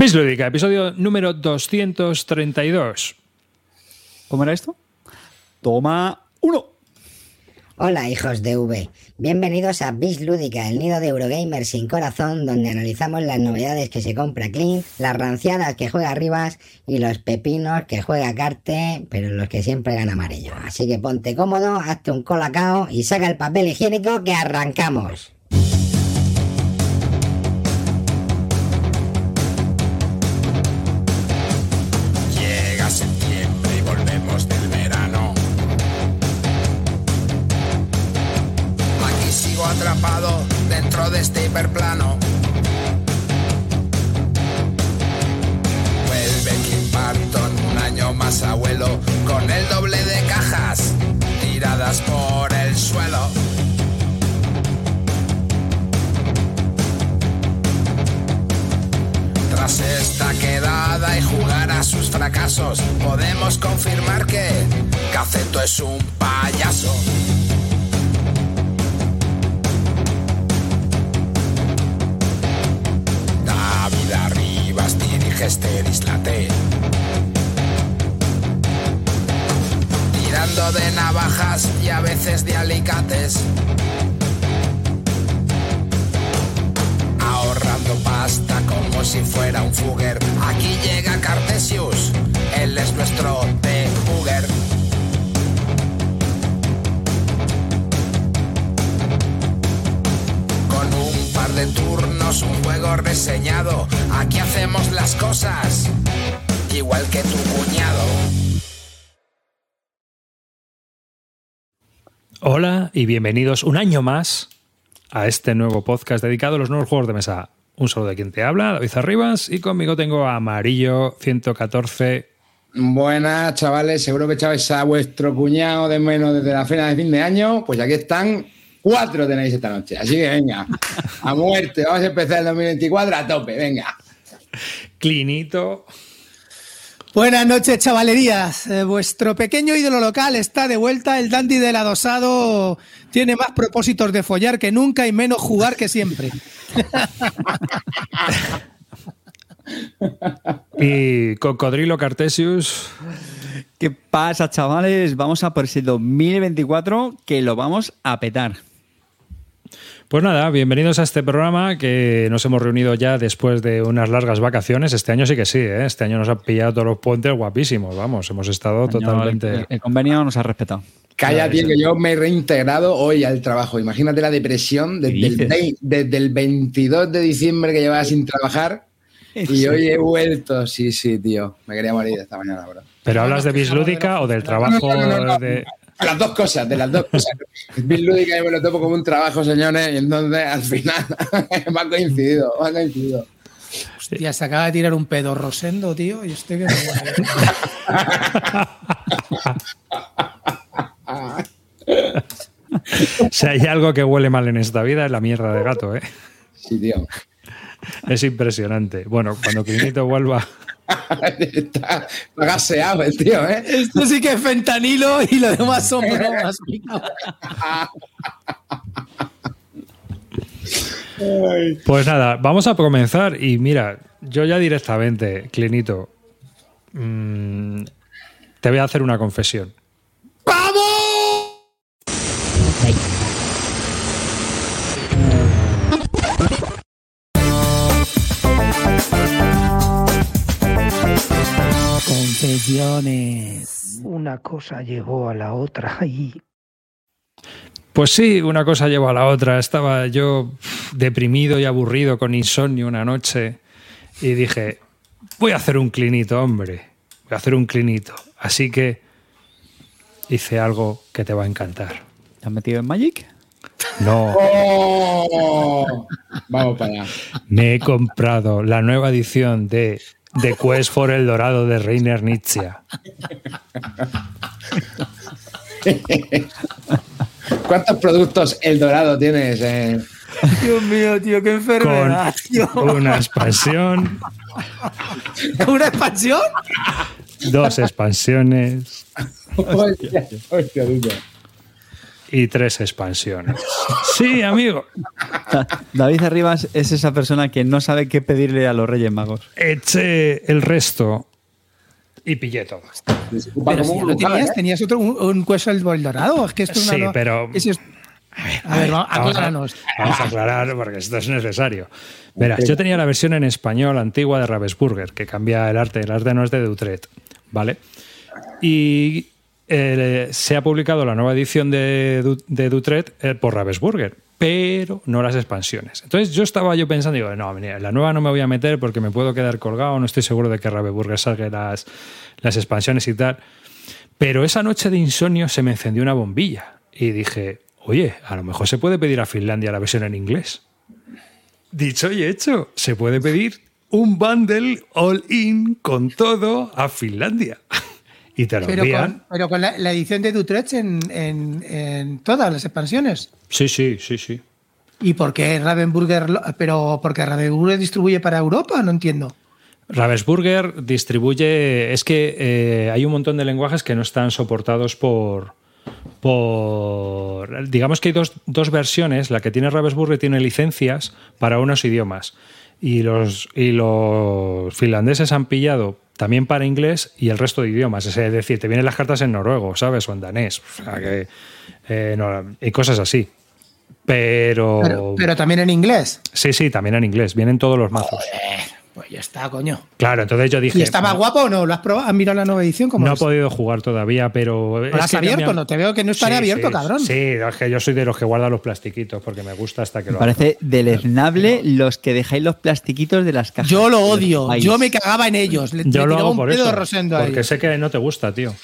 Bislúdica, episodio número 232. ¿Cómo era esto? Toma uno. Hola hijos de V, bienvenidos a Bis Lúdica, el nido de Eurogamer sin corazón, donde analizamos las novedades que se compra Clean, las ranciadas que juega Rivas y los pepinos que juega Carte, pero los que siempre gana amarillo. Así que ponte cómodo, hazte un colacao y saca el papel higiénico que arrancamos. Este hiperplano. Vuelve Kim Barton un año más abuelo con el doble de cajas tiradas por el suelo. Tras esta quedada y jugar a sus fracasos, podemos confirmar que Caceto es un payaso. Este dislate. Tirando de navajas y a veces de alicates. ahorrando pasta como si fuera un fugger. Aquí llega Cartesius, él es nuestro. Con par de turnos, un juego reseñado, aquí hacemos las cosas igual que tu cuñado. Hola y bienvenidos un año más a este nuevo podcast dedicado a los nuevos juegos de mesa. Un saludo de quien te habla, David Arribas, y conmigo tengo a Amarillo 114. Buenas, chavales. Seguro que echabais a vuestro cuñado de menos desde la cena de fin de año. Pues aquí están. Cuatro tenéis esta noche. Así que venga, a muerte. Vamos a empezar el 2024 a tope. Venga. Clinito. Buenas noches, chavalerías. Eh, vuestro pequeño ídolo local está de vuelta. El dandy del adosado tiene más propósitos de follar que nunca y menos jugar que siempre. y Cocodrilo Cartesius. ¿Qué pasa, chavales? Vamos a por ese 2024 que lo vamos a petar. Pues nada, bienvenidos a este programa que nos hemos reunido ya después de unas largas vacaciones. Este año sí que sí, ¿eh? este año nos han pillado todos los puentes guapísimos, vamos, hemos estado Año, totalmente... El, el convenio nos ha respetado. Calla, tío, que yo me he reintegrado hoy al trabajo. Imagínate la depresión desde el, desde el 22 de diciembre que llevaba sin trabajar y hoy he vuelto. Sí, sí, tío. Me quería morir esta mañana, bro. ¿Pero hablas de Bislúdica o del trabajo No, no, no, no, no. de...? Las dos cosas, de las dos cosas. Bill Lúdica yo me lo tomo como un trabajo, señores, y entonces al final me ha coincidido, me ha coincidido. Hostia, se acaba de tirar un pedo rosendo, tío. Y usted que me Si hay algo que huele mal en esta vida es la mierda de gato, ¿eh? Sí, tío. Es impresionante. Bueno, cuando Clinito vuelva... Está gaseado el tío, ¿eh? Esto sí que es fentanilo y lo demás son bromas. Pues nada, vamos a comenzar y mira, yo ya directamente, Clinito, mm, te voy a hacer una confesión. Una cosa llegó a la otra y Pues sí, una cosa llevó a la otra. Estaba yo deprimido y aburrido con insomnio una noche y dije, voy a hacer un clinito, hombre. Voy a hacer un clinito. Así que hice algo que te va a encantar. ¿Te has metido en Magic? No, ¡Oh! Vamos para allá. me he comprado la nueva edición de The Quest for el Dorado de Reiner Nietzsche. ¿Cuántos productos El Dorado tienes? eh? Dios mío, tío, qué Con enfermedad, tío. una expansión, ¿Una expansión? dos expansiones. Hostia, hostia, tío. Y tres expansiones. Sí, amigo. David Arribas es esa persona que no sabe qué pedirle a los Reyes Magos. Eché el resto y pillé todo. Pero si ya lo tenías, tenías otro, un, un Quetzal Dorado. Es que esto es una Sí, no- pero- es- a ver, va- Vamos a, acláranos. vamos a aclarar porque esto es necesario. Verás, yo tenía la versión en español antigua de Ravensburger, que cambia el arte. El arte no es de Dutret, ¿vale? Y eh, se ha publicado la nueva edición de, de Dutret eh, por Ravensburger, pero no las expansiones. Entonces yo estaba yo pensando, digo, no, mira, la nueva no me voy a meter porque me puedo quedar colgado, no estoy seguro de que Ravensburger salga las, las expansiones y tal. Pero esa noche de insomnio se me encendió una bombilla y dije, oye, a lo mejor se puede pedir a Finlandia la versión en inglés. Dicho y hecho, se puede pedir un bundle all-in con todo a Finlandia. Y te lo Pero envían. con, pero con la, la edición de Dutrecht en, en- en todas las expansiones. Sí, sí, sí, sí. ¿Y por qué Ravensburger? Pero porque Ravensburger distribuye para Europa, no entiendo. Ravensburger distribuye. Es que eh, hay un montón de lenguajes que no están soportados por. por digamos que hay dos, dos versiones. La que tiene Ravensburger tiene licencias para unos idiomas. Y los, y los finlandeses han pillado también para inglés y el resto de idiomas. Es decir, te vienen las cartas en noruego, ¿sabes? O en danés. O sea que. eh, no, y cosas así. Pero, Pero, pero también en inglés. Sí, sí, también en inglés. Vienen todos los mazos. Pues ya está, coño. Claro, entonces yo dije. ¿Y estaba guapo o no? ¿Lo has probado? ¿Has mirado la nueva edición? ¿Cómo No he podido jugar todavía, pero. ¿Lo has abierto? No te veo que no estaré abierto, cabrón. Sí, es que yo soy de los que guarda los plastiquitos porque me gusta hasta que Me lo parece deleznable los que dejáis los plastiquitos de las cajas. Yo lo odio. Yo me cagaba en ellos. Le, Yo le lo hago un por pedo eso. Rosendo Porque sé que no te gusta, tío.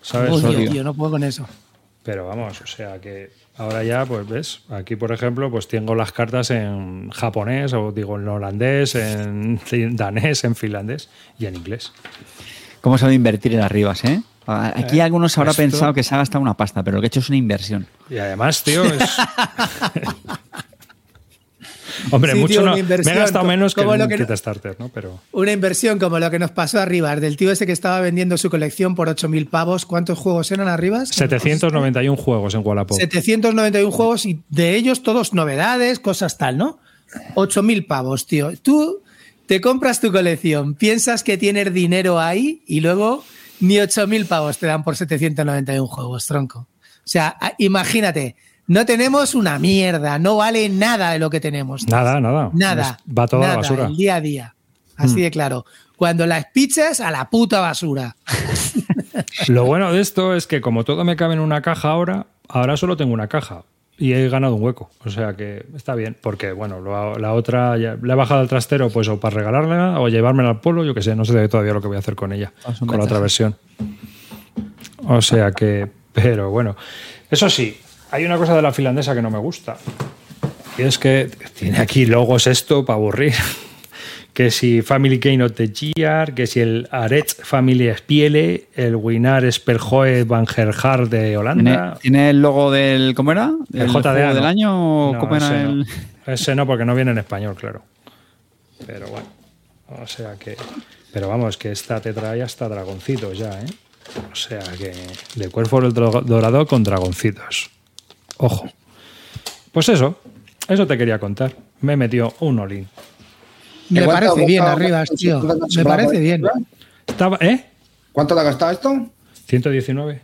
¿Sabes? Odio, Odio. tío, no puedo con eso. Pero vamos, o sea que ahora ya, pues ves, aquí por ejemplo, pues tengo las cartas en japonés, o digo en holandés, en danés, en finlandés y en inglés. ¿Cómo sabe invertir en Arribas, eh? Aquí Eh, algunos habrá esto- pensado que se ha gastado una pasta, pero lo que he hecho es una inversión. Y además, tío, es. Hombre, Sí, mucho tío, no. una Me he inversión, gastado como- menos que como en un que no- Kickstarter, ¿no? Pero. Una inversión como lo que nos pasó arriba, del tío ese que estaba vendiendo su colección por 8.000 pavos. ¿Cuántos juegos eran arriba? 791 juegos en Wallapop. 791 juegos y de ellos todos novedades, cosas tal, ¿no? 8.000 pavos, tío. Tú te compras tu colección, piensas que tienes dinero ahí y luego ni 8.000 pavos te dan por 791 juegos, tronco. O sea, a- imagínate, no tenemos una mierda, no vale nada de lo que tenemos. Nada, nada. Nada. Es- Va toda nada, la basura. El día a día. Así de claro. Cuando las pichas, a la puta basura. Lo bueno de esto es que como todo me cabe en una caja ahora, ahora solo tengo una caja y he ganado un hueco. O sea que está bien, porque bueno, lo- la otra ya, la he bajado al trastero pues o para regalarla o llevármela al polo, yo que sé, no sé todavía lo que voy a hacer con ella, con la otra versión. O sea que, pero bueno, eso sí, hay una cosa de la finlandesa que no me gusta. Y es que tiene aquí logos esto para aburrir. Que si Family Game of the Year, que si el Aret Family Spiele, el Winar Speljoe Van Gerhard de ¿Tiene, Holanda. tiene el logo del. ¿Cómo era? El juego JDA del no. año? o No, ¿Cómo era ese el.? No. Ese no, porque no viene en español, claro. Pero bueno. O sea que. Pero vamos, que esta te trae hasta dragoncitos ya, ¿eh? O sea que. De cuerpo del dorado con dragoncitos. Ojo. Pues eso. Eso te quería contar. Me metió un olín. Me ¿Cuánto- parece bien, arriba, tío. Me parece bien. Estaba, ¿eh? ¿Cuánto te ha costado esto? 119.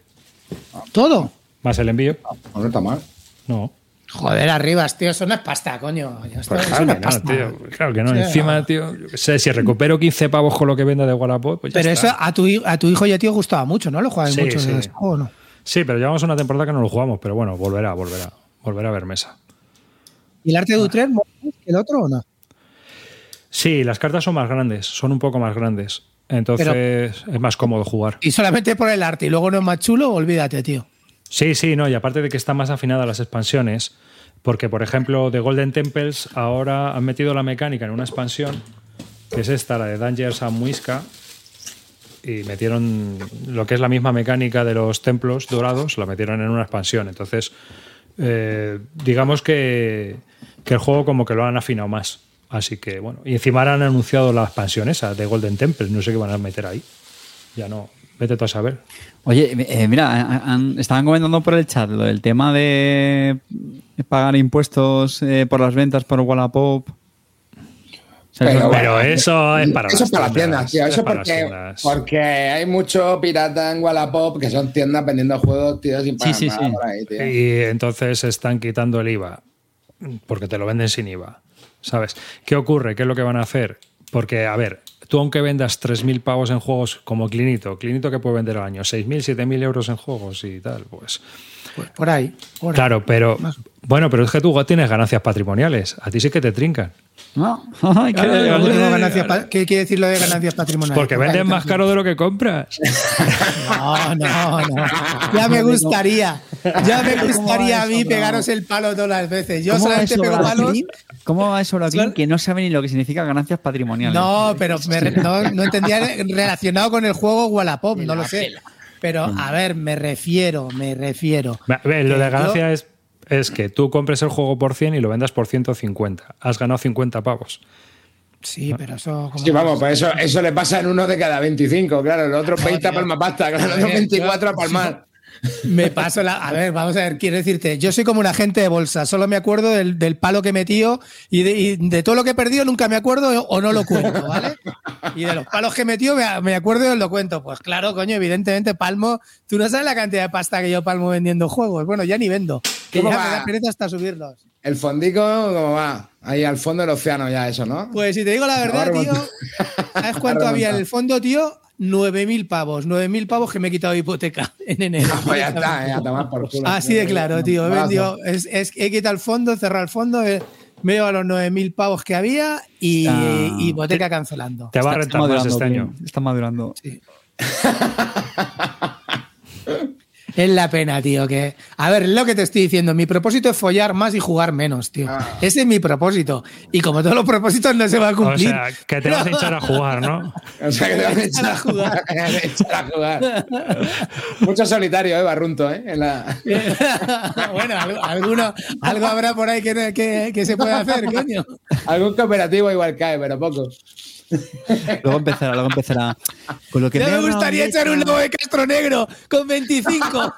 Todo. Más el envío. No está mal. No. Joder, arribas, tío. Eso no es pasta, coño. Esto, Pues eso claro no que es no, pasta. tío. Claro que no. Sí. Encima, tío, yo sé, si recupero 15 pavos con lo que venda de Wallapop, pues ya Pero está. eso a tu, a tu hijo y a ti os gustaba mucho, ¿no? Lo jugabais Sí, mucho sí. de ese juego, ¿no? Sí, pero llevamos una temporada que no lo jugamos, pero bueno, volverá, volverá. Volverá a ver mesa. ¿Y el arte de Utrecht mola más que el otro o no? Sí, las cartas son más grandes, son un poco más grandes. Entonces es más cómodo jugar. Y solamente por el arte y luego no es más chulo, olvídate, tío. Sí, sí, no, y aparte de que están más afinadas las expansiones, porque por ejemplo de Golden Temples ahora han metido la mecánica en una expansión, que es esta, la de Dangers and Muisca, y metieron lo que es la misma mecánica de los templos dorados, la metieron en una expansión. Entonces, eh, digamos que, que el juego como que lo han afinado más. Así que bueno, y encima han anunciado la expansión esa de Golden Temple, no sé qué van a meter ahí. Ya no, Vete tú a saber. Oye, eh, mira, estaban comentando por el chat lo del tema de pagar impuestos eh, por las ventas por Wallapop. Pero bueno, Pero eso es para Eso las es para las tiendas, tío. es Eso para las porque, tiendas. porque hay mucho pirata en Wallapop que son tiendas vendiendo juegos, tío, sin pagar Sí, sí, nada sí. por ahí, tío. Y entonces están quitando el IVA, porque te lo venden sin IVA. ¿Sabes? ¿Qué ocurre? ¿Qué es lo que van a hacer? Porque, a ver, tú aunque vendas 3.000 pavos en juegos como Clinito, Clinito que puede vender al año 6.000, 7.000 euros en juegos y tal, pues... Pues por ahí. por ahí. Claro, pero... Bueno, pero es que tú tienes ganancias patrimoniales. A ti sí que te trincan. No, Ay, qué- Claro, ¿cómo tengo ganancias pa- ¿Qué quiere decir lo de ganancias patrimoniales? Porque Pues vendes más caro de lo que compras. No, no, no. Ya me gustaría. Ya me gustaría a mí pegaros el palo todas las veces. Yo ¿Cómo va solamente eso, pego palos. ¿Cómo va eso, Claro. que no sabe ni lo que significa ganancias patrimoniales? No, pero me no, no entendía relacionado con el juego Wallapop, no lo sé. Pero a ver, me refiero, me refiero. A ver, lo de yo- ganancia es, es que tú compres el juego por 100 y lo vendas por 150. Has ganado 50 pavos. Sí, pero eso. como- Sí, vamos, pues eso, eso le pasa en uno de cada 25, claro. Los otros 20 a palma pasta, claro, los otros 24 a palmar. Me paso la. A ver, vamos a ver, quiero decirte, yo soy como un agente de bolsa, solo me acuerdo del, del palo que he metido y de, y de todo lo que he perdido nunca me acuerdo o no lo cuento, ¿vale? Y de los palos que he metido me, me acuerdo y lo cuento. Pues claro, coño, evidentemente palmo. Tú no sabes la cantidad de pasta que yo palmo vendiendo juegos. Bueno, ya ni vendo. Que ¿Cómo ya va? me da pereza hasta subirlos. El fondico, ¿cómo va? Ahí al fondo del océano ya eso, ¿no? Pues si te digo la verdad, tío. ¿sabes cuánto había en el fondo, tío? 9.000 pavos. 9.000 pavos que me he quitado de hipoteca en enero. Pues ya está, eh, a tomar por culo. Así de claro, tío. He, vendido, es, es- he quitado el fondo, he cerrado el fondo, he- me he llevado los 9.000 pavos que había y Ah. y hipoteca cancelando. Te va a Está- está rentar más este año. Está madurando. Es la pena, tío. Que, a ver, es lo que te estoy diciendo. Mi propósito es follar más y jugar menos, tío. Ah. Ese es mi propósito. Y como todos los propósitos no se va a O cumplir. sea, que te vas a echar a jugar, ¿no? O sea que te van a echar a jugar. te a echar a jugar. Mucho solitario, eh, Barrunto, ¿eh? En la... bueno, algo, alguno- algo habrá por ahí que, que- que se puede hacer, coño. Algún cooperativo igual cae, pero poco. Luego empezará, luego empezará. Con lo que Ya me gustaría echar un lobo de Castro Negro con 25.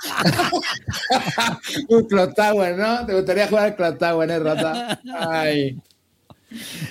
Un Clock Tower, ¿no? ¿Te gustaría jugar al Clock Tower, eh, rata? Ay.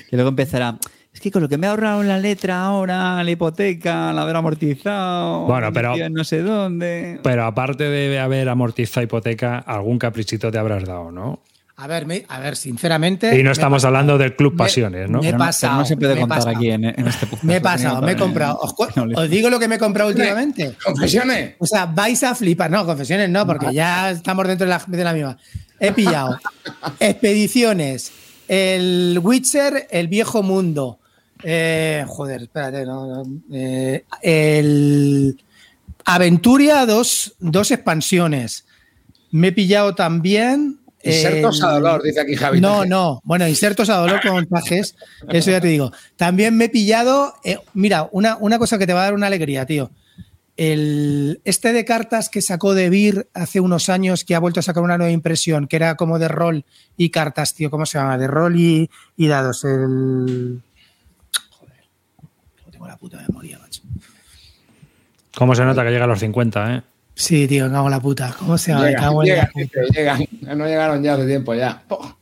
Que luego empezará. Es que con lo que me he ahorrado en la letra ahora, la hipoteca, la haber amortizado. Bueno, pero- No sé dónde. Pero aparte de haber amortizado hipoteca, algún caprichito te habrás dado, ¿no? A ver, me- a ver, sinceramente. Y no estamos hablando del Club Pasiones, ¿no? me- he pasado, no se puede contar aquí en, en este podcast. Me he pasado, me he comprado. Os, digo lo que me he comprado últimamente. ¿Confesiones? O sea, vais a flipar. No, confesiones no, porque ya estamos dentro de la, de la misma. He pillado Expediciones, el Witcher, el Viejo Mundo. eh, joder, espérate, no, no, eh, el Aventuria, dos, dos expansiones. Me he pillado también. Insertos a dolor, dice aquí Javi. no, no. Bueno, insertos a dolor con trajes. Eso ya te digo. También me he pillado. eh, mira, una, una cosa que te va a dar una alegría, tío. El, este de cartas que sacó de Beer hace unos años, que ha vuelto a sacar una nueva impresión, que era como de rol y cartas, tío. ¿Cómo se llama? De rol y, y dados. El. Joder. No tengo la puta memoria, macho. ¿Cómo se nota que llega a los 50, eh? Sí, tío, cago en la puta. ¿Cómo se llama? Me Llegan, cago en la llegan, puta. dice, llegan. No llegaron ya hace tiempo ya. ¡Poh!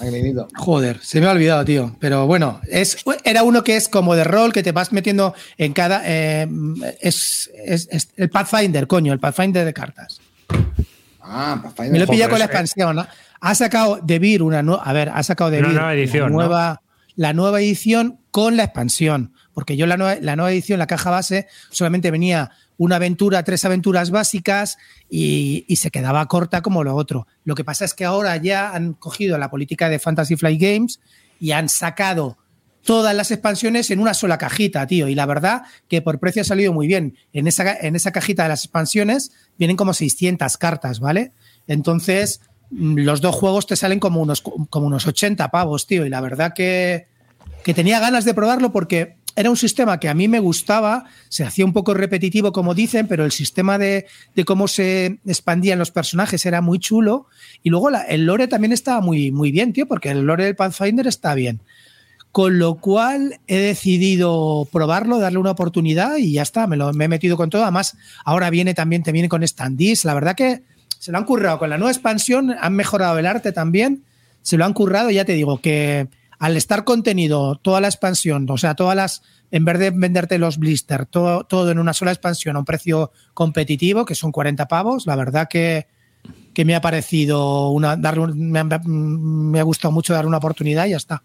Magninito. Joder, se me ha olvidado, tío. Pero bueno, es, era uno que es como de rol, que te vas metiendo en cada. eh, es, es- es el Pathfinder, coño, el Pathfinder de cartas. Ah, Pathfinder. Me lo pillado con la expansión. ¿no? Ha sacado de Beer una nueva. A ver, ha sacado de Una Beer nueva edición, la ¿no? nueva, la nueva edición con la expansión. Porque yo la nueva, la nueva edición, la caja base, solamente venía una aventura, tres aventuras básicas y, y se quedaba corta como lo otro. Lo que pasa es que ahora ya han cogido la política de Fantasy Flight Games y han sacado todas las expansiones en una sola cajita, tío. Y la verdad que por precio ha salido muy bien. En esa, en esa cajita de las expansiones vienen como 600 cartas, ¿vale? Entonces, mm, los dos juegos te salen como unos, como unos 80 pavos, tío. Y la verdad que, que tenía ganas de probarlo porque era un sistema que a mí me gustaba, se hacía un poco repetitivo, como dicen, pero el sistema de, de cómo se expandían los personajes era muy chulo. Y luego el lore también estaba muy, muy bien, tío, porque el lore del Pathfinder está bien. Con lo cual he decidido probarlo, darle una oportunidad y ya está, me, lo, he metido con todo. Además, ahora viene también, te viene con standees. La verdad que se lo han currado con la nueva expansión, han mejorado el arte también, se lo han currado. Ya te digo que al estar contenido toda la expansión, o sea, todas las, en vez de venderte los blisters, todo, todo en una sola expansión a un precio competitivo, que son 40 pavos, la verdad que, que me ha parecido una, darle me, ha, me ha gustado mucho dar una oportunidad y ya está.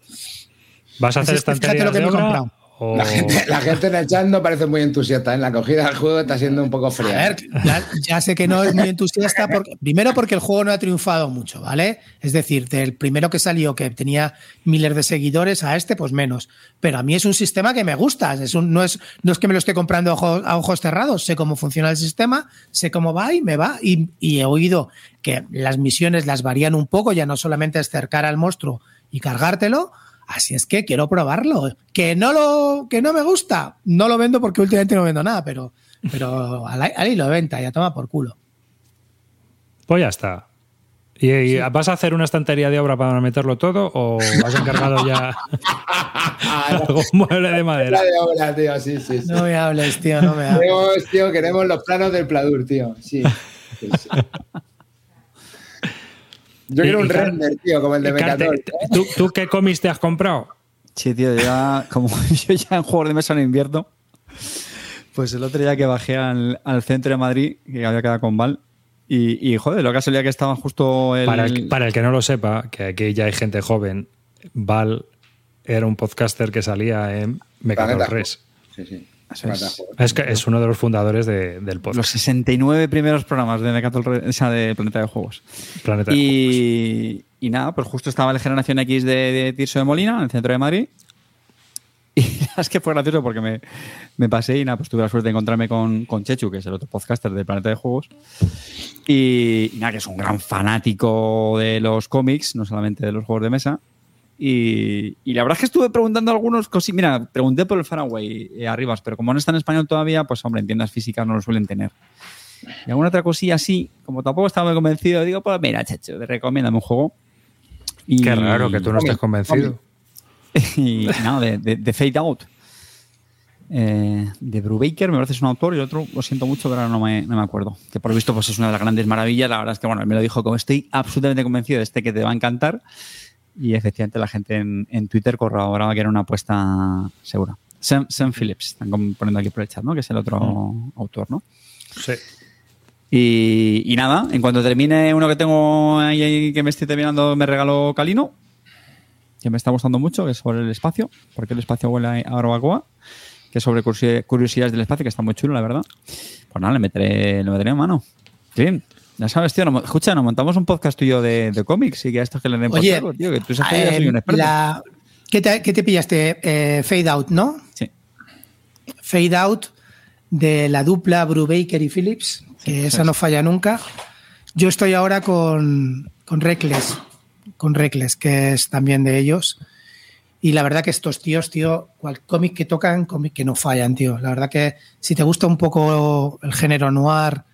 ¿Vas a hacer Fíjate estanterías lo que de me he comprado. O- La gente, la gente en el chat no parece muy entusiasta. En la acogida del juego está siendo un poco A fría. ver, ya, ya sé que no es muy entusiasta, porque, primero porque el juego no ha triunfado mucho, ¿vale? Es decir, del primero que salió que tenía miles de seguidores a este, pues menos. Pero a mí es un sistema que me gusta, es un- no, es, no es que me lo esté comprando a ojos, a ojos cerrados, sé cómo funciona el sistema, sé cómo va y me va. Y, y he oído que las misiones las varían un poco, ya no solamente es cercar al monstruo y cargártelo. Así es que quiero probarlo. Que no lo, que no me gusta, no lo vendo porque últimamente no vendo nada, pero, pero al, al hilo de venta, ya toma por culo. Pues ya está. ¿Y, y vas a hacer una estantería de obra para meterlo todo o has encargado ya algún mueble de madera? La de obra, tío, sí, sí, sí. No me hables, tío, no me hables. Queremos, tío, queremos los planos del Pladur, tío. Sí. sí, sí. Yo Y- quiero un render, tío, como el de Mecatol. ¿tú, ¿Tú qué cómics te has comprado? Sí, tío, ya, como yo ya en juegos de mesa no invierto, pues el otro día que bajé al, al centro de Madrid, que había quedado con Val, y, y joder, lo que salía que estaba justo el... Para el, para el que no lo sepa, que aquí ya hay gente joven, Val era un podcaster que salía en Mecatol Res. Sí, sí. Es. Matajuegos. Es, que es uno de los fundadores de- del los podcast 69 primeros programas de Decathlon o sea, de Planeta de Juegos. Planeta de Juegos. Y, y nada, pues justo estaba el Generación X de, de Tirso de Molina, en el centro de Madrid. Y es que fue gracioso porque me, me pasé y nada, pues tuve la suerte de encontrarme con, con Chechu, que es el otro podcaster de Planeta de Juegos. Y, y nada, que es un gran fanático de los cómics, no solamente de los juegos de mesa. Y, y la verdad es que estuve preguntando algunos cosas. Mira, pregunté por el Faraway eh, Arribas, pero como no está en español todavía, pues hombre, en tiendas físicas no lo suelen tener. Y alguna otra cosilla así, como tampoco estaba muy convencido, digo, pues mira, Chechu, te recomiéndame un juego. Y, Qué raro que tú no estés convencido. y no, de, de- de Fade Out. Eh, de Brubaker, me parece es un autor, y el otro, lo siento mucho, pero ahora no me, no me acuerdo. Que por lo visto pues es una de las grandes maravillas. La verdad es que, bueno, él me lo dijo como estoy absolutamente convencido de este que te va a encantar. Y efectivamente la gente en, en Twitter corroboraba que era una apuesta segura. Sam, Sam Phillips, están poniendo aquí por el chat, ¿no? Que es el otro autor, ¿no? Sí. Y, y nada, en cuanto termine uno que tengo ahí, ahí que me estoy terminando, me regaló Calino, que me está gustando mucho, que es sobre el espacio, porque el espacio huele a barbacoa, que es sobre curiosi- curiosidades del espacio, que está muy chulo, la verdad. Pues nada, le meteré, le meteré en mano. Sí, sabes, tío, escucha, nos montamos un podcast tuyo de, de cómics y que a estos que le den por Oye, tío, que tú sabes que yo eh, soy un experto. la- ¿qué, te, qué te pillaste? Eh, Fade Out, ¿no? Sí. Fade Out de la dupla Brubaker y Phillips, que esa no falla nunca. Yo estoy ahora con, con Reckless, con Reckless, que es también de ellos. Y la verdad que estos tíos, tío, cual cómic que tocan, cómic que no fallan, tío. La verdad que si te gusta un poco el género noir,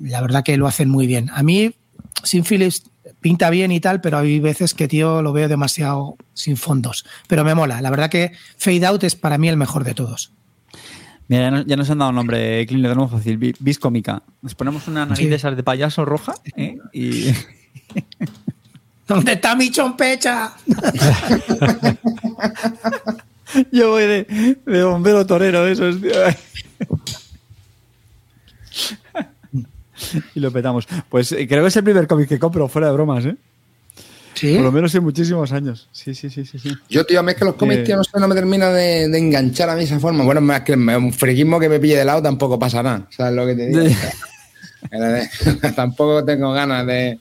la verdad que lo hacen muy bien. A mí, sin Phillips, pinta bien y tal, pero hay veces que, tío, lo veo demasiado sin fondos. Pero me mola. La verdad que Fade Out es para mí el mejor de todos. Mira, ya nos, ya nos han dado nombre, Clean, lo tenemos fácil, vi- vis cómica. Nos ponemos una nariz Sí. de esas de payaso roja ¿eh? y... ¿Dónde está mi chompecha? Yo voy de, de bombero torero de esos, tío. y lo petamos. Pues eh, creo que es el primer cómic que compro, fuera de bromas, ¿eh? Sí. Por lo menos en muchísimos años. Sí, sí, sí, sí. sí. Yo, tío, a mí es que los cómics, Eh. tío, no, sé, no me termina de, de enganchar a mí esa forma. Bueno, más que un friquismo que me pille de lado tampoco pasa nada. ¿Sabes lo que te digo? tampoco tengo ganas de.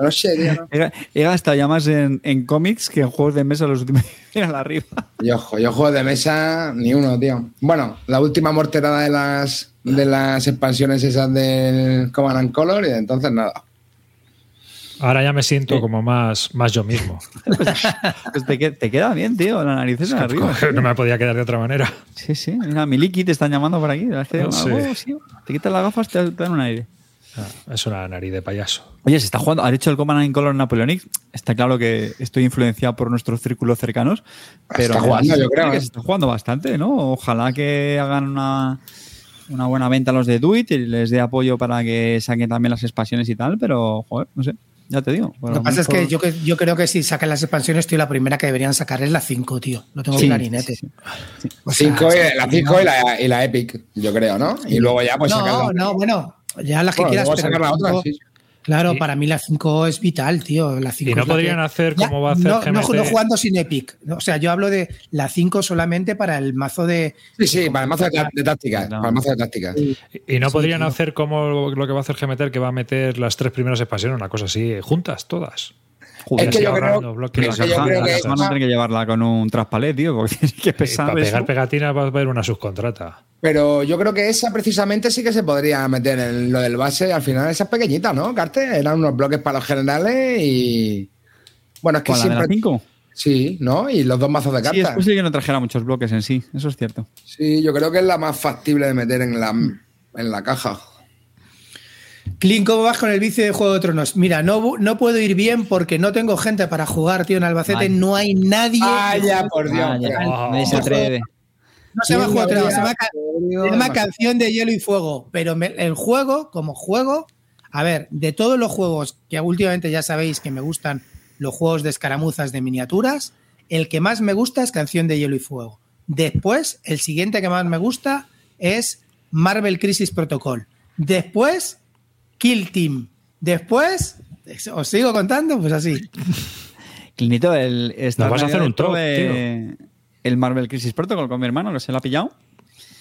No sé, tío. ¿no? He, he gastado ya más en, en cómics que en juegos de mesa los últimos días arriba. Yo, yo juego de mesa ni uno, tío. Bueno, la última morterada de las de las expansiones esas del Command and Color y entonces nada. Ahora ya me siento como más, más yo mismo. Pues te, que- te queda bien, tío, la nariz de arriba. No me podía quedar de otra manera. Sí, sí. Mira, Miliki te están llamando por aquí. Es Sí. oh, sí, Te quitas las gafas, te, te dan un aire. Ah, Es una nariz de payaso. Oye, se está jugando, ha dicho el Command in Color Napoleonic. Está claro que estoy influenciado por nuestros círculos cercanos. Pero Está jugando, sí yo creo, que ¿eh? se está jugando bastante, ¿no? Ojalá que hagan una, una buena venta a los de Duit y les dé apoyo para que saquen también las expansiones y tal. Pero, joder, no sé. Ya te digo. Lo que pasa es que yo, que yo creo que si sacan las expansiones, tío, la primera que deberían sacar es la 5, tío. No tengo Sí, clarinete. sí, O sea, Cinco, y- la 5 y la, y la Epic, yo creo, ¿no? Y luego ya pues no, sacar la- no, bueno, ya las que Bueno, quieras, pero sacar la otra, cinco- sí. Claro, Sí. para mí la 5 es vital, tío. La 5 Y no podrían que- hacer Ya, como va a hacer no, no, GMT. no jugando sin Epic. O sea, yo hablo de la 5 solamente para el mazo de. Sí, sí, para el mazo de, tá- de tácticas. No. Para el mazo de tácticas. Y no Sí, podrían tío. hacer como lo que va a hacer GMT, que va a meter las tres primeras expansiones, una cosa así, juntas, todas. Joder, Es que yo creo- bloques. es que yo creo que caja van a tener que llevarla con un traspalet, tío, porque tiene que pesar. para eso. pegar pegatinas va a haber una subcontrata. Pero yo creo que esa precisamente sí que se podría meter en lo del base. Al final, esas pequeñitas, ¿no? Carte eran unos bloques para los generales y. Bueno, es que ¿Cuál, la de la siempre. 5? Sí, ¿no? Y los dos mazos de Sí, es cartas. posible que no trajera muchos bloques en sí, eso es cierto. Sí, yo creo que es la más factible de meter en la, en la caja. Clint, ¿cómo vas con el vicio de Juego de Tronos? Mira, no, no puedo ir bien porque no tengo gente para jugar, tío. En Albacete no hay nadie. Vaya, por Dios. Ya, Oh. nadie se atreve. No se llama Juego de Tronos, se llama, se Canción de Hielo y Fuego. Pero me- el juego, como juego, a ver, de todos los juegos que últimamente ya sabéis que me gustan los juegos de escaramuzas de miniaturas, el que más me gusta es Canción de Hielo y Fuego. Después, el siguiente que más me gusta es Marvel Crisis Protocol. Después, Kill Team. Después, os sigo contando, pues así. Clinito, el, Nos vas a hacer un El Marvel Crisis Protocol con mi hermano, que se lo ha pillado.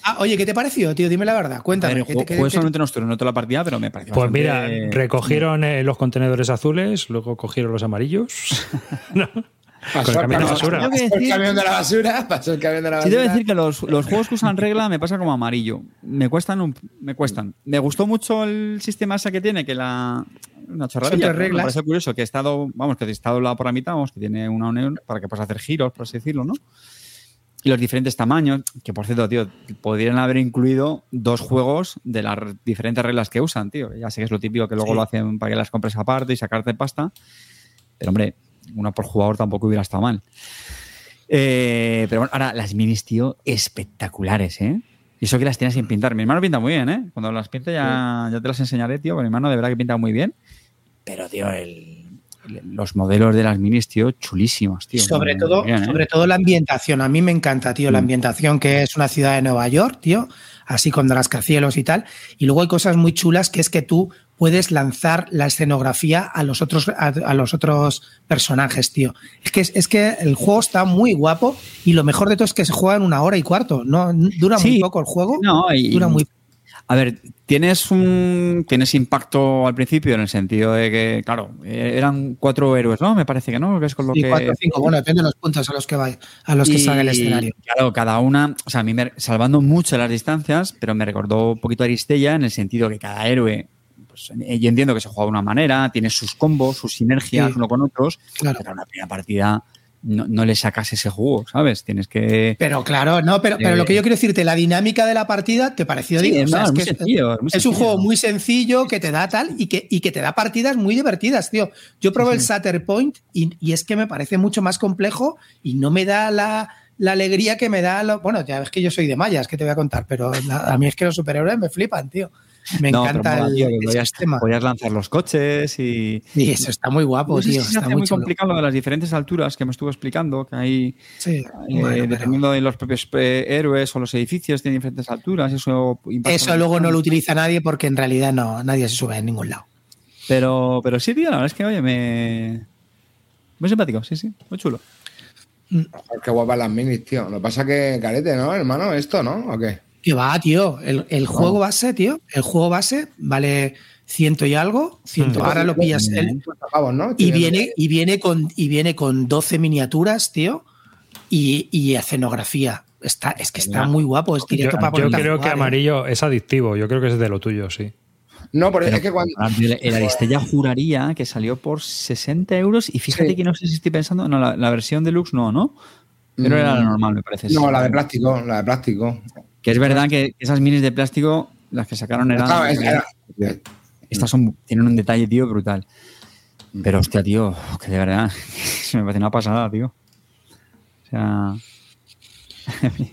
Ah, oye, ¿qué te pareció, tío? Dime la verdad. Cuéntame. ver, ¿qué ju- te- qué- jugué qué- solamente turnos, no toda la partida, pero me pareció Pues mira, recogieron eh, los contenedores azules, luego cogieron los amarillos. No. Pasó Con el camión de pasó- basura. Tengo que pasó el decir- camión de la basura. Pasó el camión de la Sí, basura. debo decir que los, los juegos que usan regla me pasa como amarillo. Me cuestan un, me cuestan. Me gustó mucho el sistema ese que tiene, que la una tres ¿no? Me reglas. parece curioso que está dado, vamos, que está doblado por la mitad, vamos, que tiene una unión para que puedas hacer giros, por así decirlo, ¿no? Y los diferentes tamaños, que por cierto, tío, podrían haber incluido dos juegos de las diferentes reglas que usan, tío. Ya sé que es lo típico que luego Sí. lo hacen para que las compres aparte y sacarte pasta. Pero hombre, una por jugador tampoco hubiera estado mal. Eh, pero bueno, ahora las minis, tío, espectaculares, ¿eh? Y eso que las tienes sin pintar. Mi hermano pinta muy bien, ¿eh? Cuando las pinte ya, ya te las enseñaré, tío. porque Mi hermano de verdad que pinta muy bien. Pero, tío, el- los modelos de las minis, tío, chulísimos, tío. sobre Muy todo, bien, ¿eh? sobre todo la ambientación. A mí me encanta, tío, la Mm. ambientación que es una ciudad de Nueva York, tío, así con rascacielos y tal. Y luego hay cosas muy chulas que es que tú puedes lanzar la escenografía a los otros, a, a los otros personajes, tío. Es que, es que el juego está muy guapo y lo mejor de todo es que se juega en una hora y cuarto. No dura muy poco el juego. No, y- dura muy A ver, tienes un tienes impacto al principio en el sentido de que, claro, eh, eran cuatro héroes, ¿no? Me parece que no, que es con lo sí, que cuatro o cinco. Bueno, depende de los puntos a los que va, a los que salga el escenario. Claro, cada una, o sea, a mí me- salvando mucho las distancias, pero me recordó un poquito a Aristella en el sentido que cada héroe, pues, eh, yo entiendo que se juega de una manera, tiene sus combos, sus sinergias Sí. uno con otros, Claro. pero en una primera partida no, no le sacas ese jugo, ¿sabes? Tienes que... Pero claro, no, pero, pero Eh, lo que yo quiero decirte, la dinámica de la partida te pareció Sí, o sea, es es muy que es- sencillo, es muy es un juego muy sencillo que te da tal y que, y que te da partidas muy divertidas, tío. Yo probé el Satter Point y, y es que me parece mucho más complejo y no me da la, la alegría que me da. lo- bueno, ya ves que yo soy de mayas, que te voy a contar, pero la- a mí es que los superhéroes me flipan, tío. Me No, encanta el, tío, el podías, sistema. podías lanzar los coches y... Y eso está muy guapo, tío. Está muy muy complicado lo de las diferentes alturas que me estuvo explicando, que hay... Sí, Eh, bueno, pero- dependiendo de los propios eh, héroes o los edificios, tienen diferentes alturas. Eso, luego no lo utiliza nadie porque en realidad no, nadie se sube en ningún lado. Pero, pero sí, tío, la verdad es que, oye, me. Muy simpático, sí, sí, muy chulo. Joder, Qué guapas las minis, tío. Lo que pasa que, carete, ¿no, hermano? ¿Esto, no? ¿O qué? Que va, tío. El, el juego base, tío. El juego base vale ciento y algo. Ciento, Mm. ahora lo pillas. el- Pavos, ¿no? y viene, y viene con, y viene con 12 miniaturas, tío. Y, y escenografía. Está, es que está muy guapo. Es Yo, directo para yo ponerte a creo que jugar, ¿eh? amarillo es adictivo. Yo creo que es de lo tuyo, sí. No, pero es que cuando. El, el Aristella juraría que salió por 60 euros y fíjate Sí. que no sé si estoy pensando. No, la, la versión deluxe no, ¿no? Pero era la Mm, normal, me parece. No, sí. la de plástico, la de plástico. Que es verdad que esas minis de plástico, las que sacaron eran. Claro, es- era- Estas son, tienen un detalle, tío, brutal. Pero, hostia, tío, que de verdad, se me parece una pasada, tío. O sea...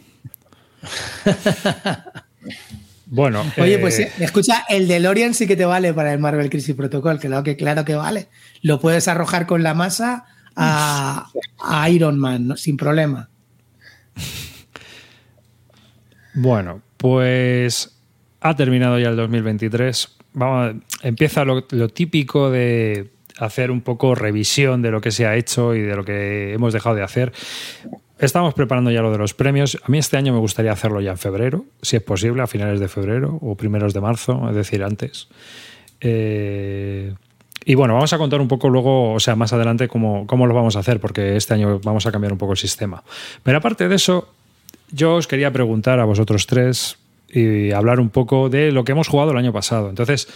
Bueno, Oye, eh, pues eh, escucha, el DeLorean sí que te vale para el Marvel Crisis Protocol, que, lo que claro que vale. Lo puedes arrojar con la masa a, a Iron Man, ¿no? sin problema. Bueno, pues ha terminado ya el 2023. Vamos, empieza lo, lo típico de hacer un poco revisión de lo que se ha hecho y de lo que hemos dejado de hacer. Estamos preparando ya lo de los premios. A mí este año me gustaría hacerlo ya en febrero, si es posible, a finales de febrero o primeros de marzo, es decir, antes. Eh, y bueno, vamos a contar un poco luego, o sea, más adelante, cómo, cómo lo vamos a hacer, porque este año vamos a cambiar un poco el sistema. Pero aparte de eso, yo os quería preguntar a vosotros tres y hablar un poco de lo que hemos jugado el año pasado. Entonces,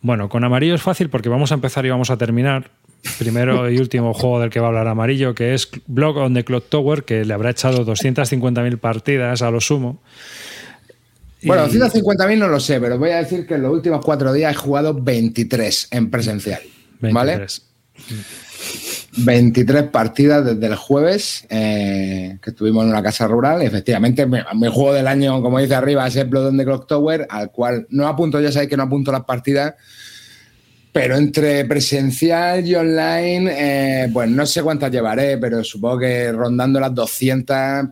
bueno, con amarillo es fácil porque vamos a empezar y vamos a terminar. Primero y último juego del que va a hablar amarillo, que es Block on the Clock Tower, que le habrá echado 250.000 partidas a lo sumo. Bueno, 150.000 no lo sé, pero voy a decir que en los últimos cuatro días he jugado 23 en presencial. ¿Vale? 23. 23 partidas desde el jueves eh, que estuvimos en una casa rural. Y efectivamente, mi, juego del año, como dice arriba, es el Blood on Clock Tower, al cual no apunto, ya sabéis que no apunto las partidas, pero entre presencial y online, eh, pues no sé cuántas llevaré, pero supongo que rondando las 200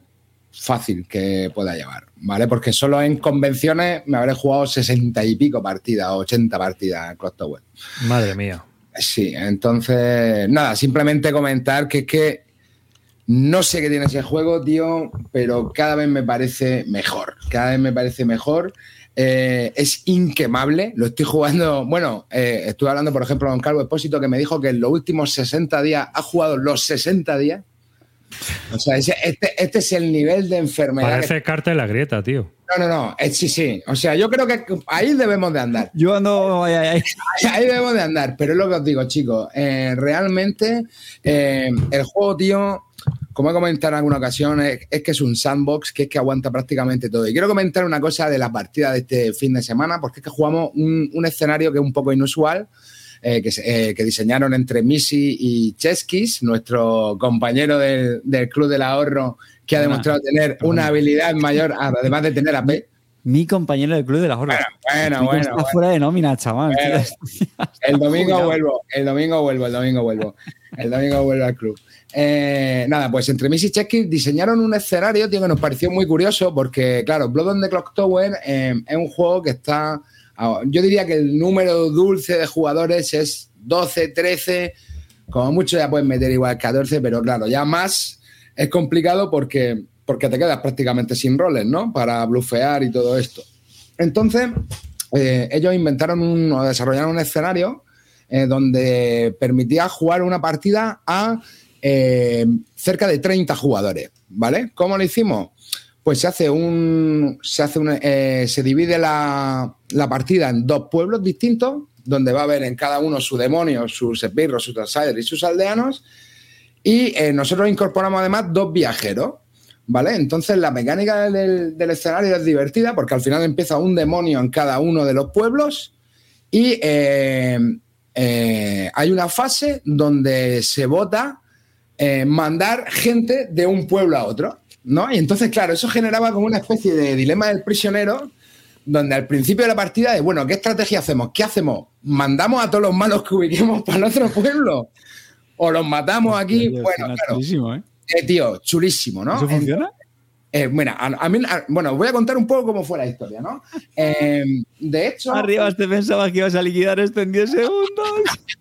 fácil que pueda llevar, ¿vale? Porque solo en convenciones me habré jugado 60 y pico partidas, 80 partidas en Clock Tower. Madre mía. Sí, entonces, nada, simplemente comentar que es que no sé qué tiene ese juego, tío, pero cada vez me parece mejor. Cada vez me parece mejor. Eh, es inquemable. Lo estoy jugando. Bueno, eh, estuve hablando, por ejemplo, con Carlos Espósito, que me dijo que en los últimos 60 días ha jugado los 60 días. O sea, ese- este, este es el nivel de enfermedad. que- Parece carta de la grieta, tío. No, no, no. eh, sí, sí. O sea, yo creo que ahí debemos de andar. Yo ando... ay. Ahí debemos de andar, pero es lo que os digo, chicos. eh, realmente, eh, el juego, tío, como he comentado en alguna ocasión, es, es que es un sandbox que es que aguanta prácticamente todo. Y quiero comentar una cosa de la partida de este fin de semana, porque es que jugamos un, un escenario que es un poco inusual. Eh, que, eh, que diseñaron entre Missy y Cheskis, nuestro compañero del, del Club del Ahorro, que ha demostrado tener una habilidad mayor, además de tener AP. Mi compañero del club de las Hordas. Bueno, bueno, está bueno. fuera de nómina, chaval. Bueno. El domingo vuelvo, el domingo vuelvo, el domingo vuelvo. El domingo vuelvo al club. Eh, nada, pues entre Miss y Chesky diseñaron un escenario, tío, que nos pareció muy curioso porque, claro, Blood on the Clock Tower eh, es un juego que está. Ah, Yo diría que el número dulce de jugadores es 12, 13, como mucho ya puedes meter igual 14, pero claro, ya más es complicado porque, porque te quedas prácticamente sin roles, ¿no? Para blufear y todo esto. Entonces, eh, ellos inventaron un, o desarrollaron un escenario eh, donde permitía jugar una partida a eh, cerca de 30 jugadores, ¿vale? ¿Cómo lo hicimos? Pues se hace un. Se, hace un, eh, se divide la, la partida en dos pueblos distintos, donde va a haber en cada uno su demonio, sus esbirros, sus outsiders y sus aldeanos. Y eh, nosotros incorporamos además dos viajeros, ¿vale? Entonces la mecánica del, del escenario es divertida porque al final empieza un demonio en cada uno de los pueblos y eh, hay una fase donde se vota mandar gente de un pueblo a otro, ¿no? Y entonces, claro, eso generaba como una especie de dilema del prisionero donde al principio de la partida de, bueno, ¿qué estrategia hacemos? ¿Qué hacemos? ¿Mandamos a todos los malos que ubiquemos para el otro pueblo? ¿O los matamos aquí? Bueno, claro. ¿eh? Eh, tío, chulísimo, ¿no? ¿Eso funciona? Eh, mira, a, a mí, a- bueno, voy a contar un poco cómo fue la historia, ¿no? Eh, de hecho, Arriba te pensaba que ibas a liquidar esto en 10 segundos.